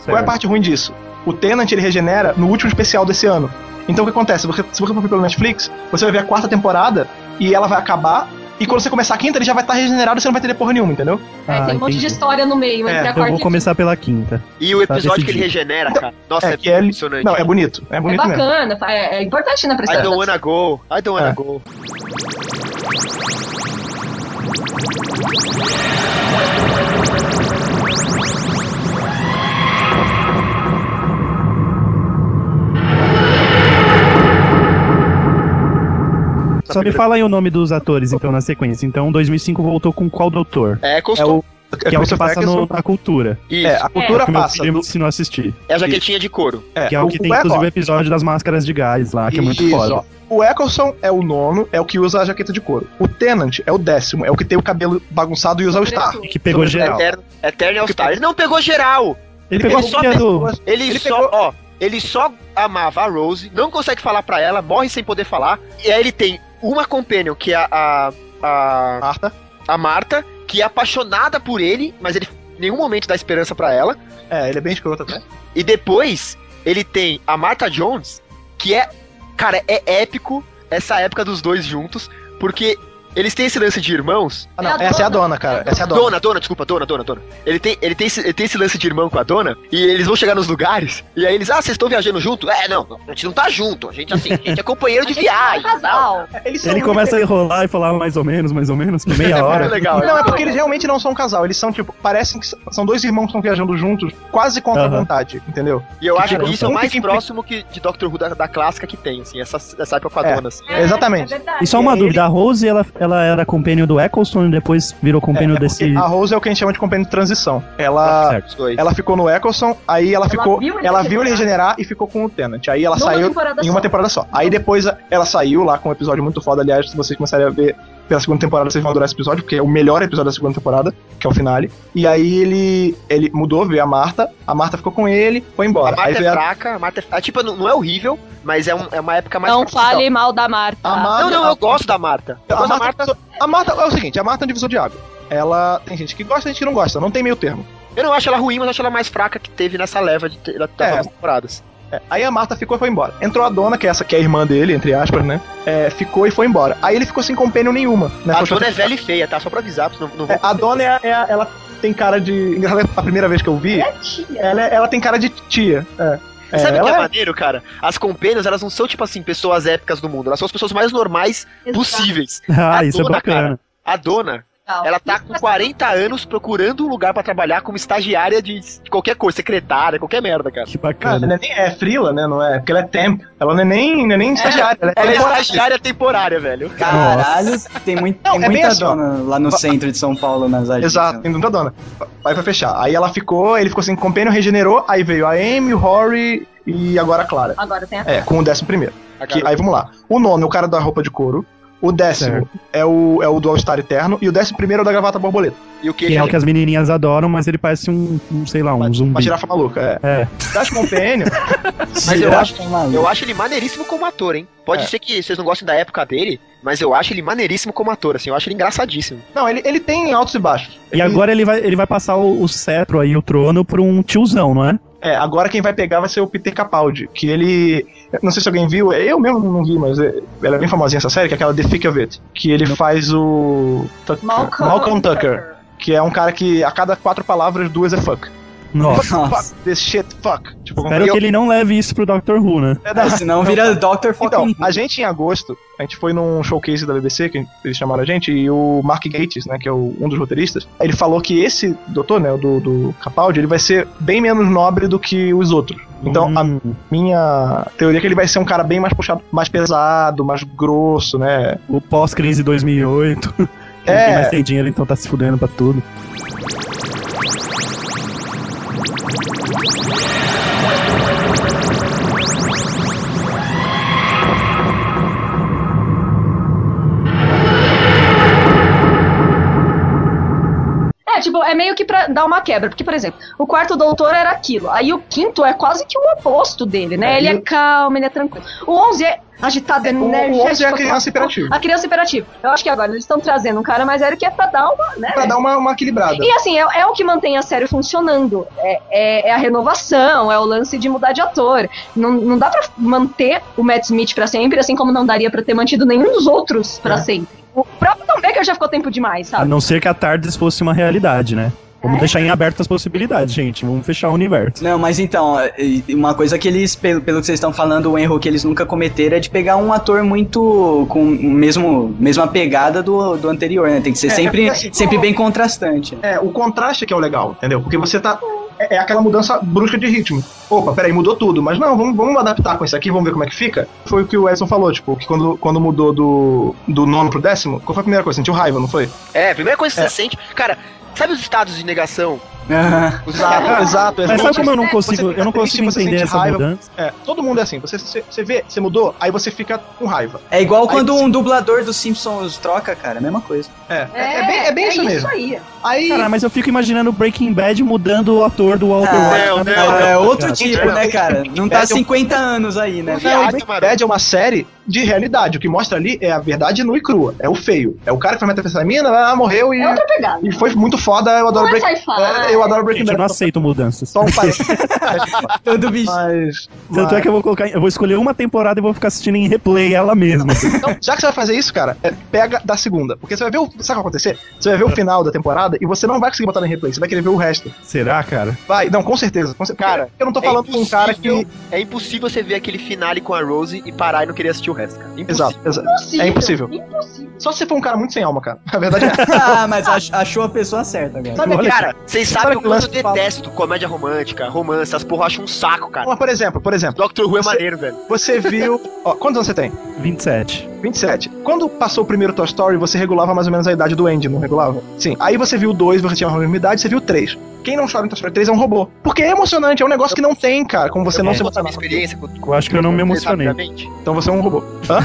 Qual é a parte ruim disso? O Tenant ele regenera no último especial desse ano. Então o que acontece? Você- se você for pelo Netflix, você vai ver a quarta temporada e ela vai acabar. E quando você começar a quinta, ele já vai estar regenerado e você não vai ter porra nenhuma, entendeu? É, Ah, tem um monte de entendi. história no meio É, Eu vou e começar pela quinta. E o episódio que ele regenera, cara. Nossa, É, é, que é- impressionante. Não, é bonito. É É bonito mesmo. bacana, é, é importante, né, pra I don't wanna go. I don't wanna É. go. Só me fala aí o nome dos atores, então, na sequência. Então, 2005 voltou com qual doutor? É, É costumou. o. Que é o que passa no- na cultura. Isso. É, a cultura que meu passa. filho me do- ensinou a assistir. É a jaquetinha de couro. é, Que é o que tem, Eccleston- inclusive, o episódio das máscaras de gás lá, que é muito Isso, foda. ó. O Eccleston é o nono, é o que usa a jaqueta de couro. O Tenant é o décimo, é o que tem o cabelo bagunçado e usa o Star. E que pegou geral. Eterno, Eterno All-Star. Ele não pegou geral. Ele pegou Ele só pegou- do... Ele, Ele só, pegou- ó, ele só amava a Rose, não consegue falar pra ela, morre sem poder falar. E aí ele tem uma companion, que é a, a, Marta. a Marta, que é apaixonada por ele, mas ele em nenhum momento dá esperança pra ela. É, ele é bem escroto até. E depois ele tem a Martha Jones, que é, cara, é épico essa época dos dois juntos, porque eles têm esse lance de irmãos. Ah, não, É a essa é a dona. dona, cara. Essa é a dona. Dona, dona, desculpa, dona, dona, dona. Ele tem, ele, tem esse, ele tem esse lance de irmão com a dona, e eles vão chegar nos lugares, e aí eles, ah, vocês estão viajando junto? É, não, a gente não tá junto, a gente assim, a gente é companheiro de A gente é um viagem. casal. Eles são Ele começa a enrolar e falar mais ou menos, mais ou menos, por meia É hora. legal. Não, é porque eles realmente não são um casal. Eles são, tipo, parecem que são dois irmãos que estão viajando juntos, quase contra a vontade, entendeu? E eu acho Tipo, que isso é o mais em- próximo que, de Doctor Who da, da clássica que tem, assim, essa, essa época com a É. dona, assim. É, exatamente. É verdade. E só uma dúvida, a Rose, ela, ela era companion do Eccleston e depois virou companion É, desse... porque A Rose é o que a gente chama de companheiro de transição. Ela, Certo. Os dois. ela ficou no Eccleston, aí ela, Ela ficou. viu ela viu ele regenerar. e ficou com o Tenant. Aí ela Numa saiu em uma só. temporada só. Aí depois ela saiu lá com um episódio muito foda. Aliás, se vocês começarem a ver pela segunda temporada, vocês vão adorar esse episódio, porque é o melhor episódio da segunda temporada, que é o finale. E aí ele, ele mudou, veio a Marta, a Marta ficou com ele, foi A embora. Aí Marta é veio a, fraca, a Marta é, a, tipo, não, é horrível, mas é, um- é uma época mais Não fale mal da Marta. a Marta. Não, não, eu gosto da Marta. Eu A Marta, Marta. a Marta é o seguinte, a Marta é um divisor de água. Ela tem gente que gosta, tem gente que não gosta, não tem meio termo. Eu não acho ela ruim, mas acho ela mais fraca que teve nessa leva de, da- das É. novas temporadas. É, aí a Marta ficou e foi embora. Entrou a dona, que é essa que é a irmã dele, entre aspas, né? É, ficou e foi embora. Aí ele ficou sem companion nenhuma. Né? A dona é velha e feia, tá? Só pra avisar, pra não, não É, a dona é, a- é a- ela tem cara de. Engraçado, a primeira vez que eu vi, ela, é- ela tem cara de tia. É. É, Sabe o que é ela maneiro, cara? As companions, elas não são, tipo assim, pessoas épicas do mundo. Elas são as pessoas mais normais possíveis. Ah, A isso é dona, bacana. cara. A dona, ela tá com 40 anos procurando um lugar pra trabalhar como estagiária de, qualquer coisa, secretária, qualquer merda, cara. Que ela bacana. não é, nem, é frila, né? Não é? Porque ela é temp. Ela não é nem, não é nem estagiária. Ela é, Ela é temporária. estagiária temporária, velho. Caralho, tem, muito, Não, tem é muita assim, dona lá no centro de São Paulo, nas agências. Exato, tem muita dona. Vai pra fechar. Aí ela ficou, ele ficou sem companion, regenerou, aí veio a Amy, o Rory e agora a Clara. Agora tem a É, com o décimo primeiro. A Que- garota. aí vamos lá. O nono é o cara da roupa de couro. O décimo é o, é o do All-Star Eterno e o décimo primeiro é o da gravata borboleta. E o que, Que é o que as menininhas adoram, mas ele parece um, um, sei lá, um Uma zumbi. girafa maluca, é. É. Das Companion, Mas eu acho, eu acho ele maneiríssimo como ator, hein? Pode É. ser que vocês não gostem da época dele, mas eu acho ele maneiríssimo como ator, assim. Eu acho ele engraçadíssimo. não, ele, ele tem altos e baixos. E agora ele vai, ele vai passar o, o cetro aí, o trono, pra um tiozão, não é? É, agora quem vai pegar vai ser o Peter Capaldi, que ele. Não sei se alguém viu, eu mesmo não vi, mas é- ela é bem famosinha essa série, que é aquela The Thick of It. Que ele faz o. Tucker- Malcolm, Malcolm Tucker. Que é um cara que a cada quatro palavras, duas é fuck. Nossa. Fuck, fuck, this shit, fuck. Tipo, Espero eu- que ele não leve isso pro Doctor Who, né? É, não, É, senão vira Dr. Então, Fucking a gente em agosto, a gente foi num showcase da BBC, que eles chamaram a gente, e o Mark Gates, né, que é o- um dos roteiristas, ele falou que esse doutor, né, o do, do Capaldi, ele vai ser bem menos nobre do que os outros. Então, a Hum, minha teoria é que ele vai ser um cara bem mais puxado, mais pesado, mais grosso, né? o pós-crise 2008. Quem É. mais tem dinheiro, então tá se fudendo pra tudo. É, tipo, é meio que pra dar uma quebra. Porque, por exemplo, o quarto doutor era aquilo. Aí o quinto é quase que o oposto dele, né? É, ele é calmo, ele é tranquilo. O 11 é agitado, É, energético. 11 é a criança hiperativa. A criança hiperativa. Eu acho que agora eles estão trazendo um cara mais velho que é pra dar uma, né? Pra dar uma, uma equilibrada. E assim, é, é o que mantém a série funcionando. É, é- é a renovação, é o lance de mudar de ator. Não, não dá pra manter o Matt Smith pra sempre, assim como não daria pra ter mantido nenhum dos outros pra É. sempre. O próprio Tom Baker já ficou tempo demais, A sabe? não ser que a Tardes fosse uma realidade, né? Vamos deixar em aberto as possibilidades, gente. Vamos fechar o universo. Não, mas então, é, uma coisa que eles, pelo, pelo que vocês estão falando, o erro que eles nunca cometeram é de pegar um ator muito com o mesmo mesma pegada do, do anterior, né? Tem que ser É, sempre, é assim, sempre como- bem contrastante. É, o contraste que é o legal, entendeu? Porque você tá. É, é aquela mudança brusca de ritmo. Opa, peraí, mudou tudo. Mas não, vamos, vamos adaptar com isso aqui, vamos ver como é que fica. Foi o que o Edson falou, tipo, que quando, quando mudou do, do nono pro décimo, qual foi a primeira coisa? Sentiu raiva, não foi? É, a primeira coisa que É. você sente. Cara, sabe os estados de negação? Exato, estados- exato. Mas exato. sabe como eu não consigo, Você eu não consigo triste, você entender essa raiva. mudança? É, todo mundo é assim. Você, você, você vê, você mudou, aí você fica com raiva. É igual quando Aí- um dublador dos Simpsons troca, cara, mesma coisa. É, é, é bem, é bem isso mesmo. aí. Aí. Cara, mas eu fico imaginando Breaking Bad mudando o ator do Walter Ah, White. não, não, minha É, época, outro. Tipo, Não, né, cara? Não tá Bad é um- 50 anos aí, né? Breaking mano. Bad é uma série de realidade. O que mostra ali é a verdade nua e crua. É o feio. É o cara que foi metafetamina, ah, morreu e, É outra pegada. e foi muito foda. Eu adoro é Breaking sci-fi. é, Eu adoro Breaking Gente, eu não Bad. aceito mudanças. Só um. Todo bicho. Mas. Tanto é que eu vou colocar, eu vou escolher uma temporada e vou ficar assistindo em replay ela mesma. Então, já que você vai fazer isso, cara, é, pega da segunda. Porque você vai ver o. Sabe o que vai acontecer? Você vai ver o final da temporada e você não vai conseguir botar no replay. Você vai querer ver o resto. Será, cara? Vai, não, com certeza. Com certeza. Cara, eu não tô falando com um cara que. É impossível você ver aquele finale com a Rose e parar e não querer assistir o resto, cara. Impossível. Exato, exato. Impossível. É impossível. Impossível. Só se você for um cara muito sem alma, cara. A verdade é. ah, mas ach- achou a pessoa certa agora. Sabe Olha, Cara, vocês Sabe sabem o quanto eu detesto comédia romântica, romance, as porra eu acho um saco, cara. Mas, por exemplo, por exemplo, Doctor Who é Você- maneiro, velho. você viu. Ó, quantos anos você tem? 27. 27. Quando passou o primeiro Toy Story, você regulava mais ou menos a idade do Andy, não regulava? Sim. Aí você viu o 2, você tinha a mesma idade, você viu o 3. Quem não chora em Toy Story 3 é um robô. Porque é emocionante, é um negócio que não tem, cara, como você eu não vou se emociona. minha experiência com, Eu acho que eu não me emocionei. Então você é um robô. Hã?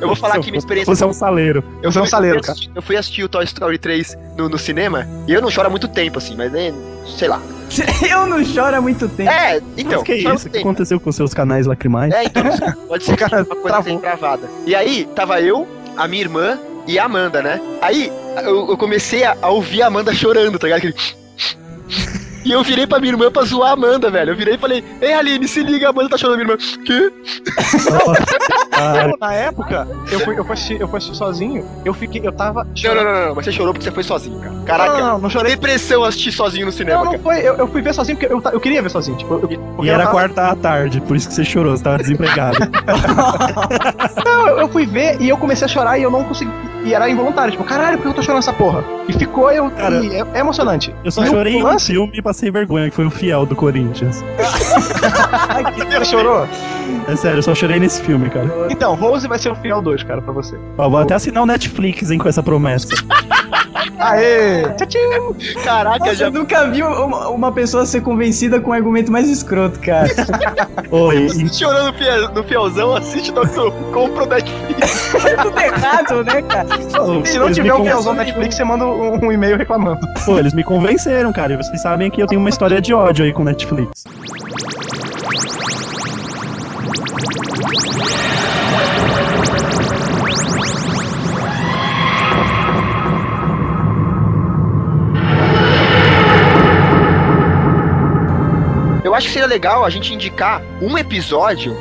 Eu vou falar aqui minha experiência. Você é um saleiro. Eu sou um saleiro, cara. Eu fui assistir o Toy Story 3 no, no cinema e eu não choro há muito tempo, assim, mas né, sei lá. Eu não choro há muito tempo. É, então. Mas que há isso? O que aconteceu com seus canais lacrimais? É, então, pode ser que Cara, uma coisa travou. tenha gravada. E aí, tava eu, a minha irmã e a Amanda, né? Aí, eu, eu comecei a, a ouvir a Amanda chorando, tá ligado? Aquele... E eu virei pra minha irmã pra zoar a Amanda, velho. Eu virei e falei, ei Aline, se liga, a Amanda tá chorando, minha irmã. Que? Na época, eu fui, eu, fui assistir, eu fui assistir sozinho, eu fiquei, eu tava Não, chorando. não, não, não, mas você chorou porque você foi sozinho, cara. Caraca, Não, não, não chorei. depressão assistir sozinho no cinema, Não, não cara. foi, eu, eu fui ver sozinho porque eu, eu queria ver sozinho, tipo, eu, e era tava- quarta à tarde, por isso que você chorou, você tava desempregado. Não, eu, eu fui ver e eu comecei a chorar e eu não consegui. E era involuntário, tipo, caralho, por que eu tô chorando essa porra? E ficou, eu. Cara, e é, é emocionante. Eu só E chorei em um filme e passei vergonha, que foi o Fiel do Corinthians. Você chorou? É sério, eu só chorei nesse filme, cara. Então, Rose vai ser o fiel 2, cara, pra você. Ó, vou até assinar o Netflix, hein, com essa promessa. Aê! Tchau, Caraca, Nossa, já eu nunca vi uma, uma pessoa ser convencida com um argumento mais escroto, cara. Oi, e- chorando no, fiel, no fielzão, assiste Doctor Who, compra o Netflix. é tudo errado, né, cara? pô, Se não tiver um fielzão Netflix, você manda um, um e-mail reclamando. Pô, eles me convenceram, cara. E vocês sabem que eu tenho uma história de ódio aí com Netflix. Eu acho que seria legal a gente indicar um episódio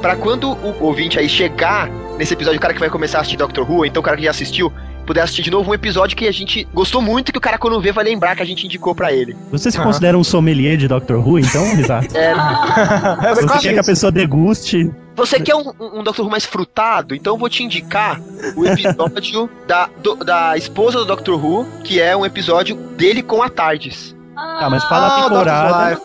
pra quando o ouvinte aí chegar nesse episódio, o cara que vai começar a assistir Doctor Who, então o cara que já assistiu, puder assistir de novo um episódio que a gente gostou muito e que o cara quando vê vai lembrar que a gente indicou pra ele. Você se Aham. considera um sommelier de Doctor Who, então, Risato? É, Se você quer que a pessoa deguste. você quer um, um um Doctor Who mais frutado? Então eu vou te indicar o episódio da, do- da esposa do Doctor Who, que é um episódio dele com a Tardes. Ah, mas fala Ah,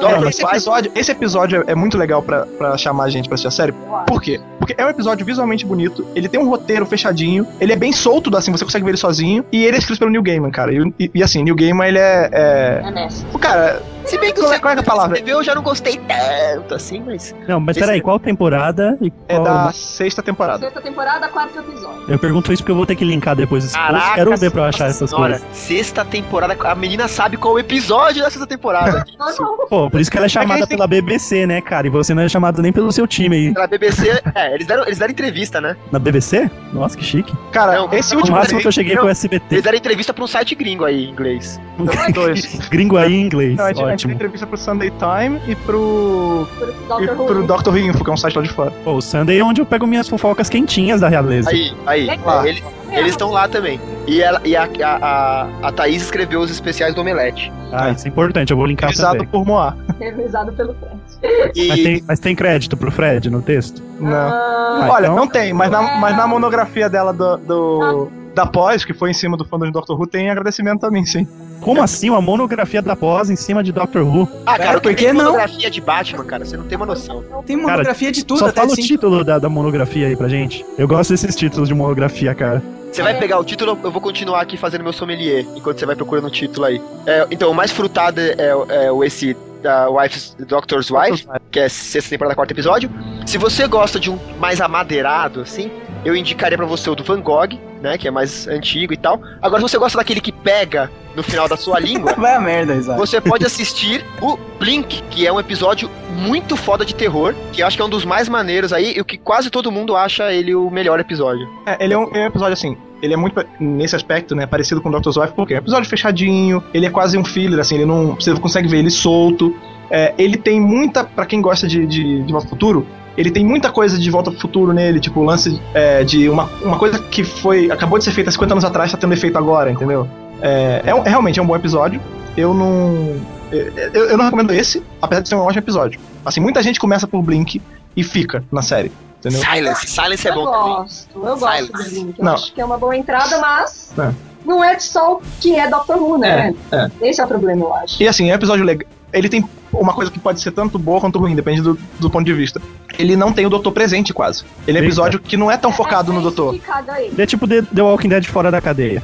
Cara, Who esse episódio, esse episódio é muito legal pra, pra chamar a gente pra assistir a série. Por quê? Porque é um episódio visualmente bonito, ele tem um roteiro fechadinho, ele é bem solto, assim, você consegue ver ele sozinho, e ele é escrito pelo Neil Gaiman, cara. E, e- e, assim, Neil Gaiman, ele é... é... Honesto. O cara... Se bem que o é- qual é a palavra? escreveu, eu já não gostei tanto assim, mas. Não, mas peraí, qual temporada e É qual... da sexta temporada. Sexta temporada, quarto episódio. Eu pergunto isso porque eu vou ter que linkar depois esse post. Caraca, Quero ver pra eu achar essas senhora, coisas. Sexta temporada, a menina sabe qual o episódio da sexta temporada. Pô, por isso que ela é chamada gente tem- pela BBC, né, cara? E você não é chamado nem pelo seu time aí. Pela BBC, é, eles deram, eles deram entrevista, né? Na BBC? Nossa, que chique. Cara, Não, esse O último... máximo que eu cheguei não, foi o SBT. Eles deram entrevista pra um site gringo aí, em inglês. Dois. Gringo aí em inglês. Não, a gente, a gente Ótimo. entrevista pro Sunday Time e pro... Por E pro Doctor Who Info, que é um site lá de fora. Pô, o Sunday é onde eu pego minhas fofocas quentinhas da realeza. Aí, aí, Lá. é, eles eles estão lá também. E, ela, e a, a, a, a Thaís escreveu os especiais do Omelete. Ah, isso é importante, eu vou linkar Revisado também. por Moá. Revisado pelo Fred. E Mas tem, mas tem crédito pro Fred no texto? Não. Ah, Olha, então- não tem, mas na, mas na monografia dela do, do- da pós, que foi em cima do fandom de Doctor Who, tem agradecimento também, sim. Como assim? Uma monografia da pós em cima de Doctor Who? Ah, cara, Cara, o que por que tem não? monografia de Batman, cara, você não tem uma noção. Tem monografia de tudo, Só até fala o assim. título da, da monografia aí pra gente. Eu gosto desses títulos de monografia, cara. Você vai pegar o título, eu vou continuar aqui fazendo meu sommelier, enquanto você vai procurando o título aí. É, então, o mais frutado é, é o esse da Wife's, Doctor's Wife, que é sexta temporada, quarto episódio. Se você gosta de um mais amadeirado, assim, eu indicaria pra você o do Van Gogh, né, que é mais antigo e tal. Agora, se você gosta daquele que pega no final da sua língua, Vai a merda, Isaac. você pode assistir o Blink, que é um episódio muito foda de terror, que eu acho que é um dos mais maneiros aí, e o que quase todo mundo acha ele o melhor episódio. É, ele é um, é um episódio assim. Ele é muito, nesse aspecto, né, parecido com Doctor's Wife, porque é um episódio fechadinho, ele é quase um filler, assim, ele não. Você consegue ver ele solto. É, ele tem muita. Pra quem gosta de, de, de Futuro, ele tem muita coisa de Volta ao Futuro nele, tipo, o lance é, de uma, uma coisa que foi. acabou de ser feita há 50 anos atrás, tá tendo efeito agora, entendeu? É, é, um- é realmente é um bom episódio. Eu não. Eu, eu não recomendo esse, apesar de ser um ótimo episódio. Assim, muita gente começa por Blink e fica na série, entendeu? Silence, Silence é eu bom também. gosto, eu gosto do Blink. Eu Não. acho que é uma boa entrada, mas É. não é só o que é Doctor Who, né? Esse é o problema, eu acho. E assim, é um episódio legal. Ele tem uma coisa que pode ser tanto boa quanto ruim, depende do, do ponto de vista. Ele não tem o doutor presente, quase. Ele é um episódio que não é tão focado é no doutor. caga ele. Ele é tipo The, The Walking Dead fora da cadeia.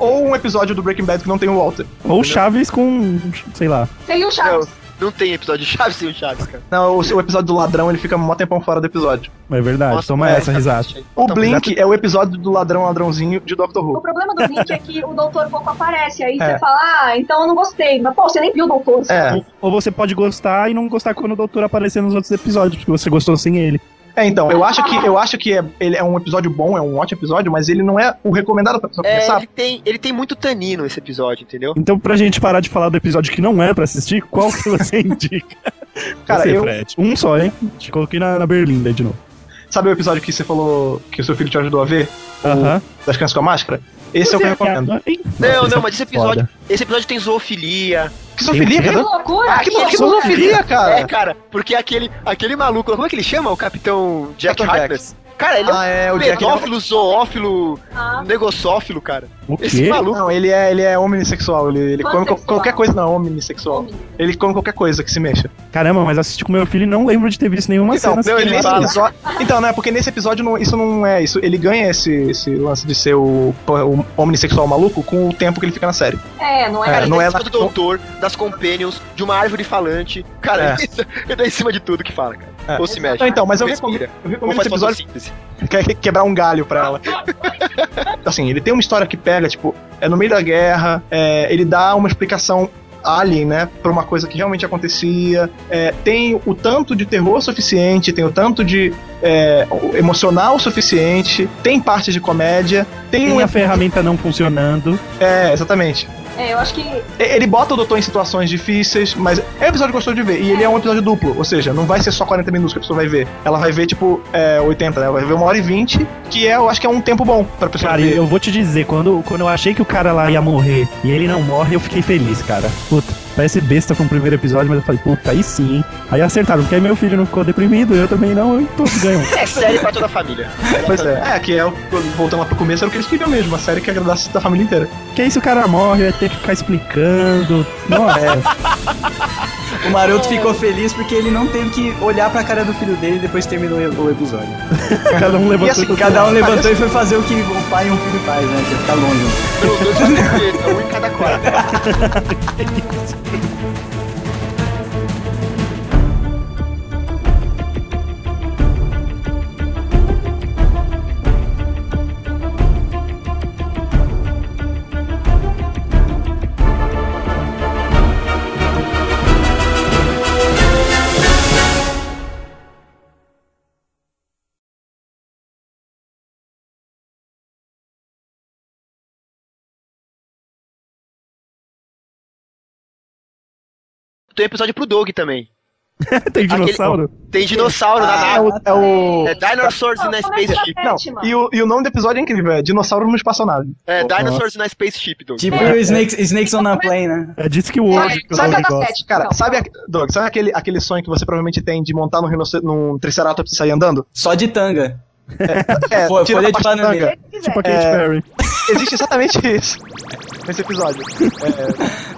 Ou um episódio do Breaking Bad que não tem o Walter. Ou Chaves com, sei lá. Tem o Chaves. Não tem episódio de Chaves sem o Chaves, cara. Não, o, o episódio do ladrão ele fica mó tempão fora do episódio. É verdade, Nossa, toma é, essa, risada. O Blink é o episódio do ladrão ladrãozinho de Doctor O Who. problema do Blink é que o doutor pouco aparece. Aí É. você fala, ah, então eu não gostei. Mas, pô, você nem viu o doutor. É. Ou você pode gostar e não gostar quando o doutor aparecer nos outros episódios, porque você gostou sem ele. É, então, eu acho que eu acho que é, ele é um episódio bom, é um ótimo episódio, mas ele não é o recomendado pra pessoa É, começar. ele tem, ele tem muito tanino esse episódio, entendeu? Então, pra gente parar de falar do episódio que não é pra assistir, qual que você indica? Cara, você, eu- Fred. Um só, hein? Te coloquei na, na Berlinda de novo. Sabe o episódio que você falou que o seu filho te ajudou a ver? Aham. Das crianças com a máscara? Esse é o que eu recomendo. Não, não, mas esse episódio, foda. esse episódio tem zoofilia. Que zoofilia, Que cara? loucura! Ah, que, zoofilia, cara? É, cara, porque aquele, aquele maluco, como é que ele chama? O Capitão Jack Jack. Harkness? Cara, ele Ah, é, é o um Jack. pedófilo, zoófilo, Ah. negocófilo, cara. O Esse quê? maluco. Não, ele é, ele é homossexual, ele, ele come co- qualquer coisa, não, homossexual. Ele come qualquer coisa que se mexa. Caramba, mas assisti com meu filho e não lembro de ter visto nenhuma Então, cena. não, assim. nesse fala. episódio, então, né? Porque nesse episódio não- isso não é isso. Ele ganha esse, esse lance de ser o, o homossexual maluco com o tempo que ele fica na série. É, não é? É, Cara, não não é é do doutor, das companions, de uma árvore falante. Cara, É. isso ele dá em cima de tudo que fala, cara. É. Ou se mexe. Não, então, mas eu recomendo, eu recomendo faz esse episódio quebrar um galho pra ela. assim, ele tem uma história que pega, tipo, é no meio da guerra, é, ele dá uma explicação alien, né, pra uma coisa que realmente acontecia, é, tem o tanto de terror suficiente, tem o tanto de é, emocional suficiente, tem parte de comédia, tem, Tem a ferramenta não funcionando. É, exatamente. É, eu acho que Ele bota o doutor em situações difíceis, mas é um episódio gostoso de ver. E ele é um episódio duplo, ou seja, não vai ser só 40 minutos que a pessoa vai ver. Ela vai ver, tipo, é, 80, né? Vai ver uma hora e 20, que é, eu acho que é um tempo bom pra pessoa Cara, ver. eu vou te dizer, quando, quando eu achei que o cara lá ia morrer e ele não morre, eu fiquei feliz, cara. Puta, parece besta com o primeiro episódio, mas eu falei, puta, aí sim. hein? Aí acertaram, porque aí meu filho não ficou deprimido, eu também não, e todos ganham. É série pra toda a família. Pois é, é, que é, o- voltando lá pro começo, era o que eles queriam mesmo, uma série que agradasse da família inteira. Porque aí se o cara morre, vai ter que ficar explicando. Nossa, O Maroto ficou feliz porque ele não teve que olhar pra cara do filho dele depois que terminou o episódio. cada um levantou assim, do Cada um levantou e foi fazer o que um pai e um filho faz, né? Que é ficar longe. Os dois vão ter, um em cada quarto. Thank you. Tem episódio pro Doug também. Tem dinossauro? Tem dinossauro na É nave. o. É o... É Dinosaurs in a Spaceship. Não, e o, e o nome do episódio é incrível, é Dinossauro no Espaçonave. É, Dinosaurs in a Spaceship, Doug. Tipo Snakes, Snakes on a Plane, né? É disso que o o Sabe, Doug gosta. cara, sabe, a- Doug, sabe aquele, aquele sonho que você provavelmente tem de montar num, num Triceratops e sair andando? Só de tanga. É, Folha tira de a parte da bananeira. tanga. Tipo a Katy É. Perry. Existe exatamente isso nesse episódio. É,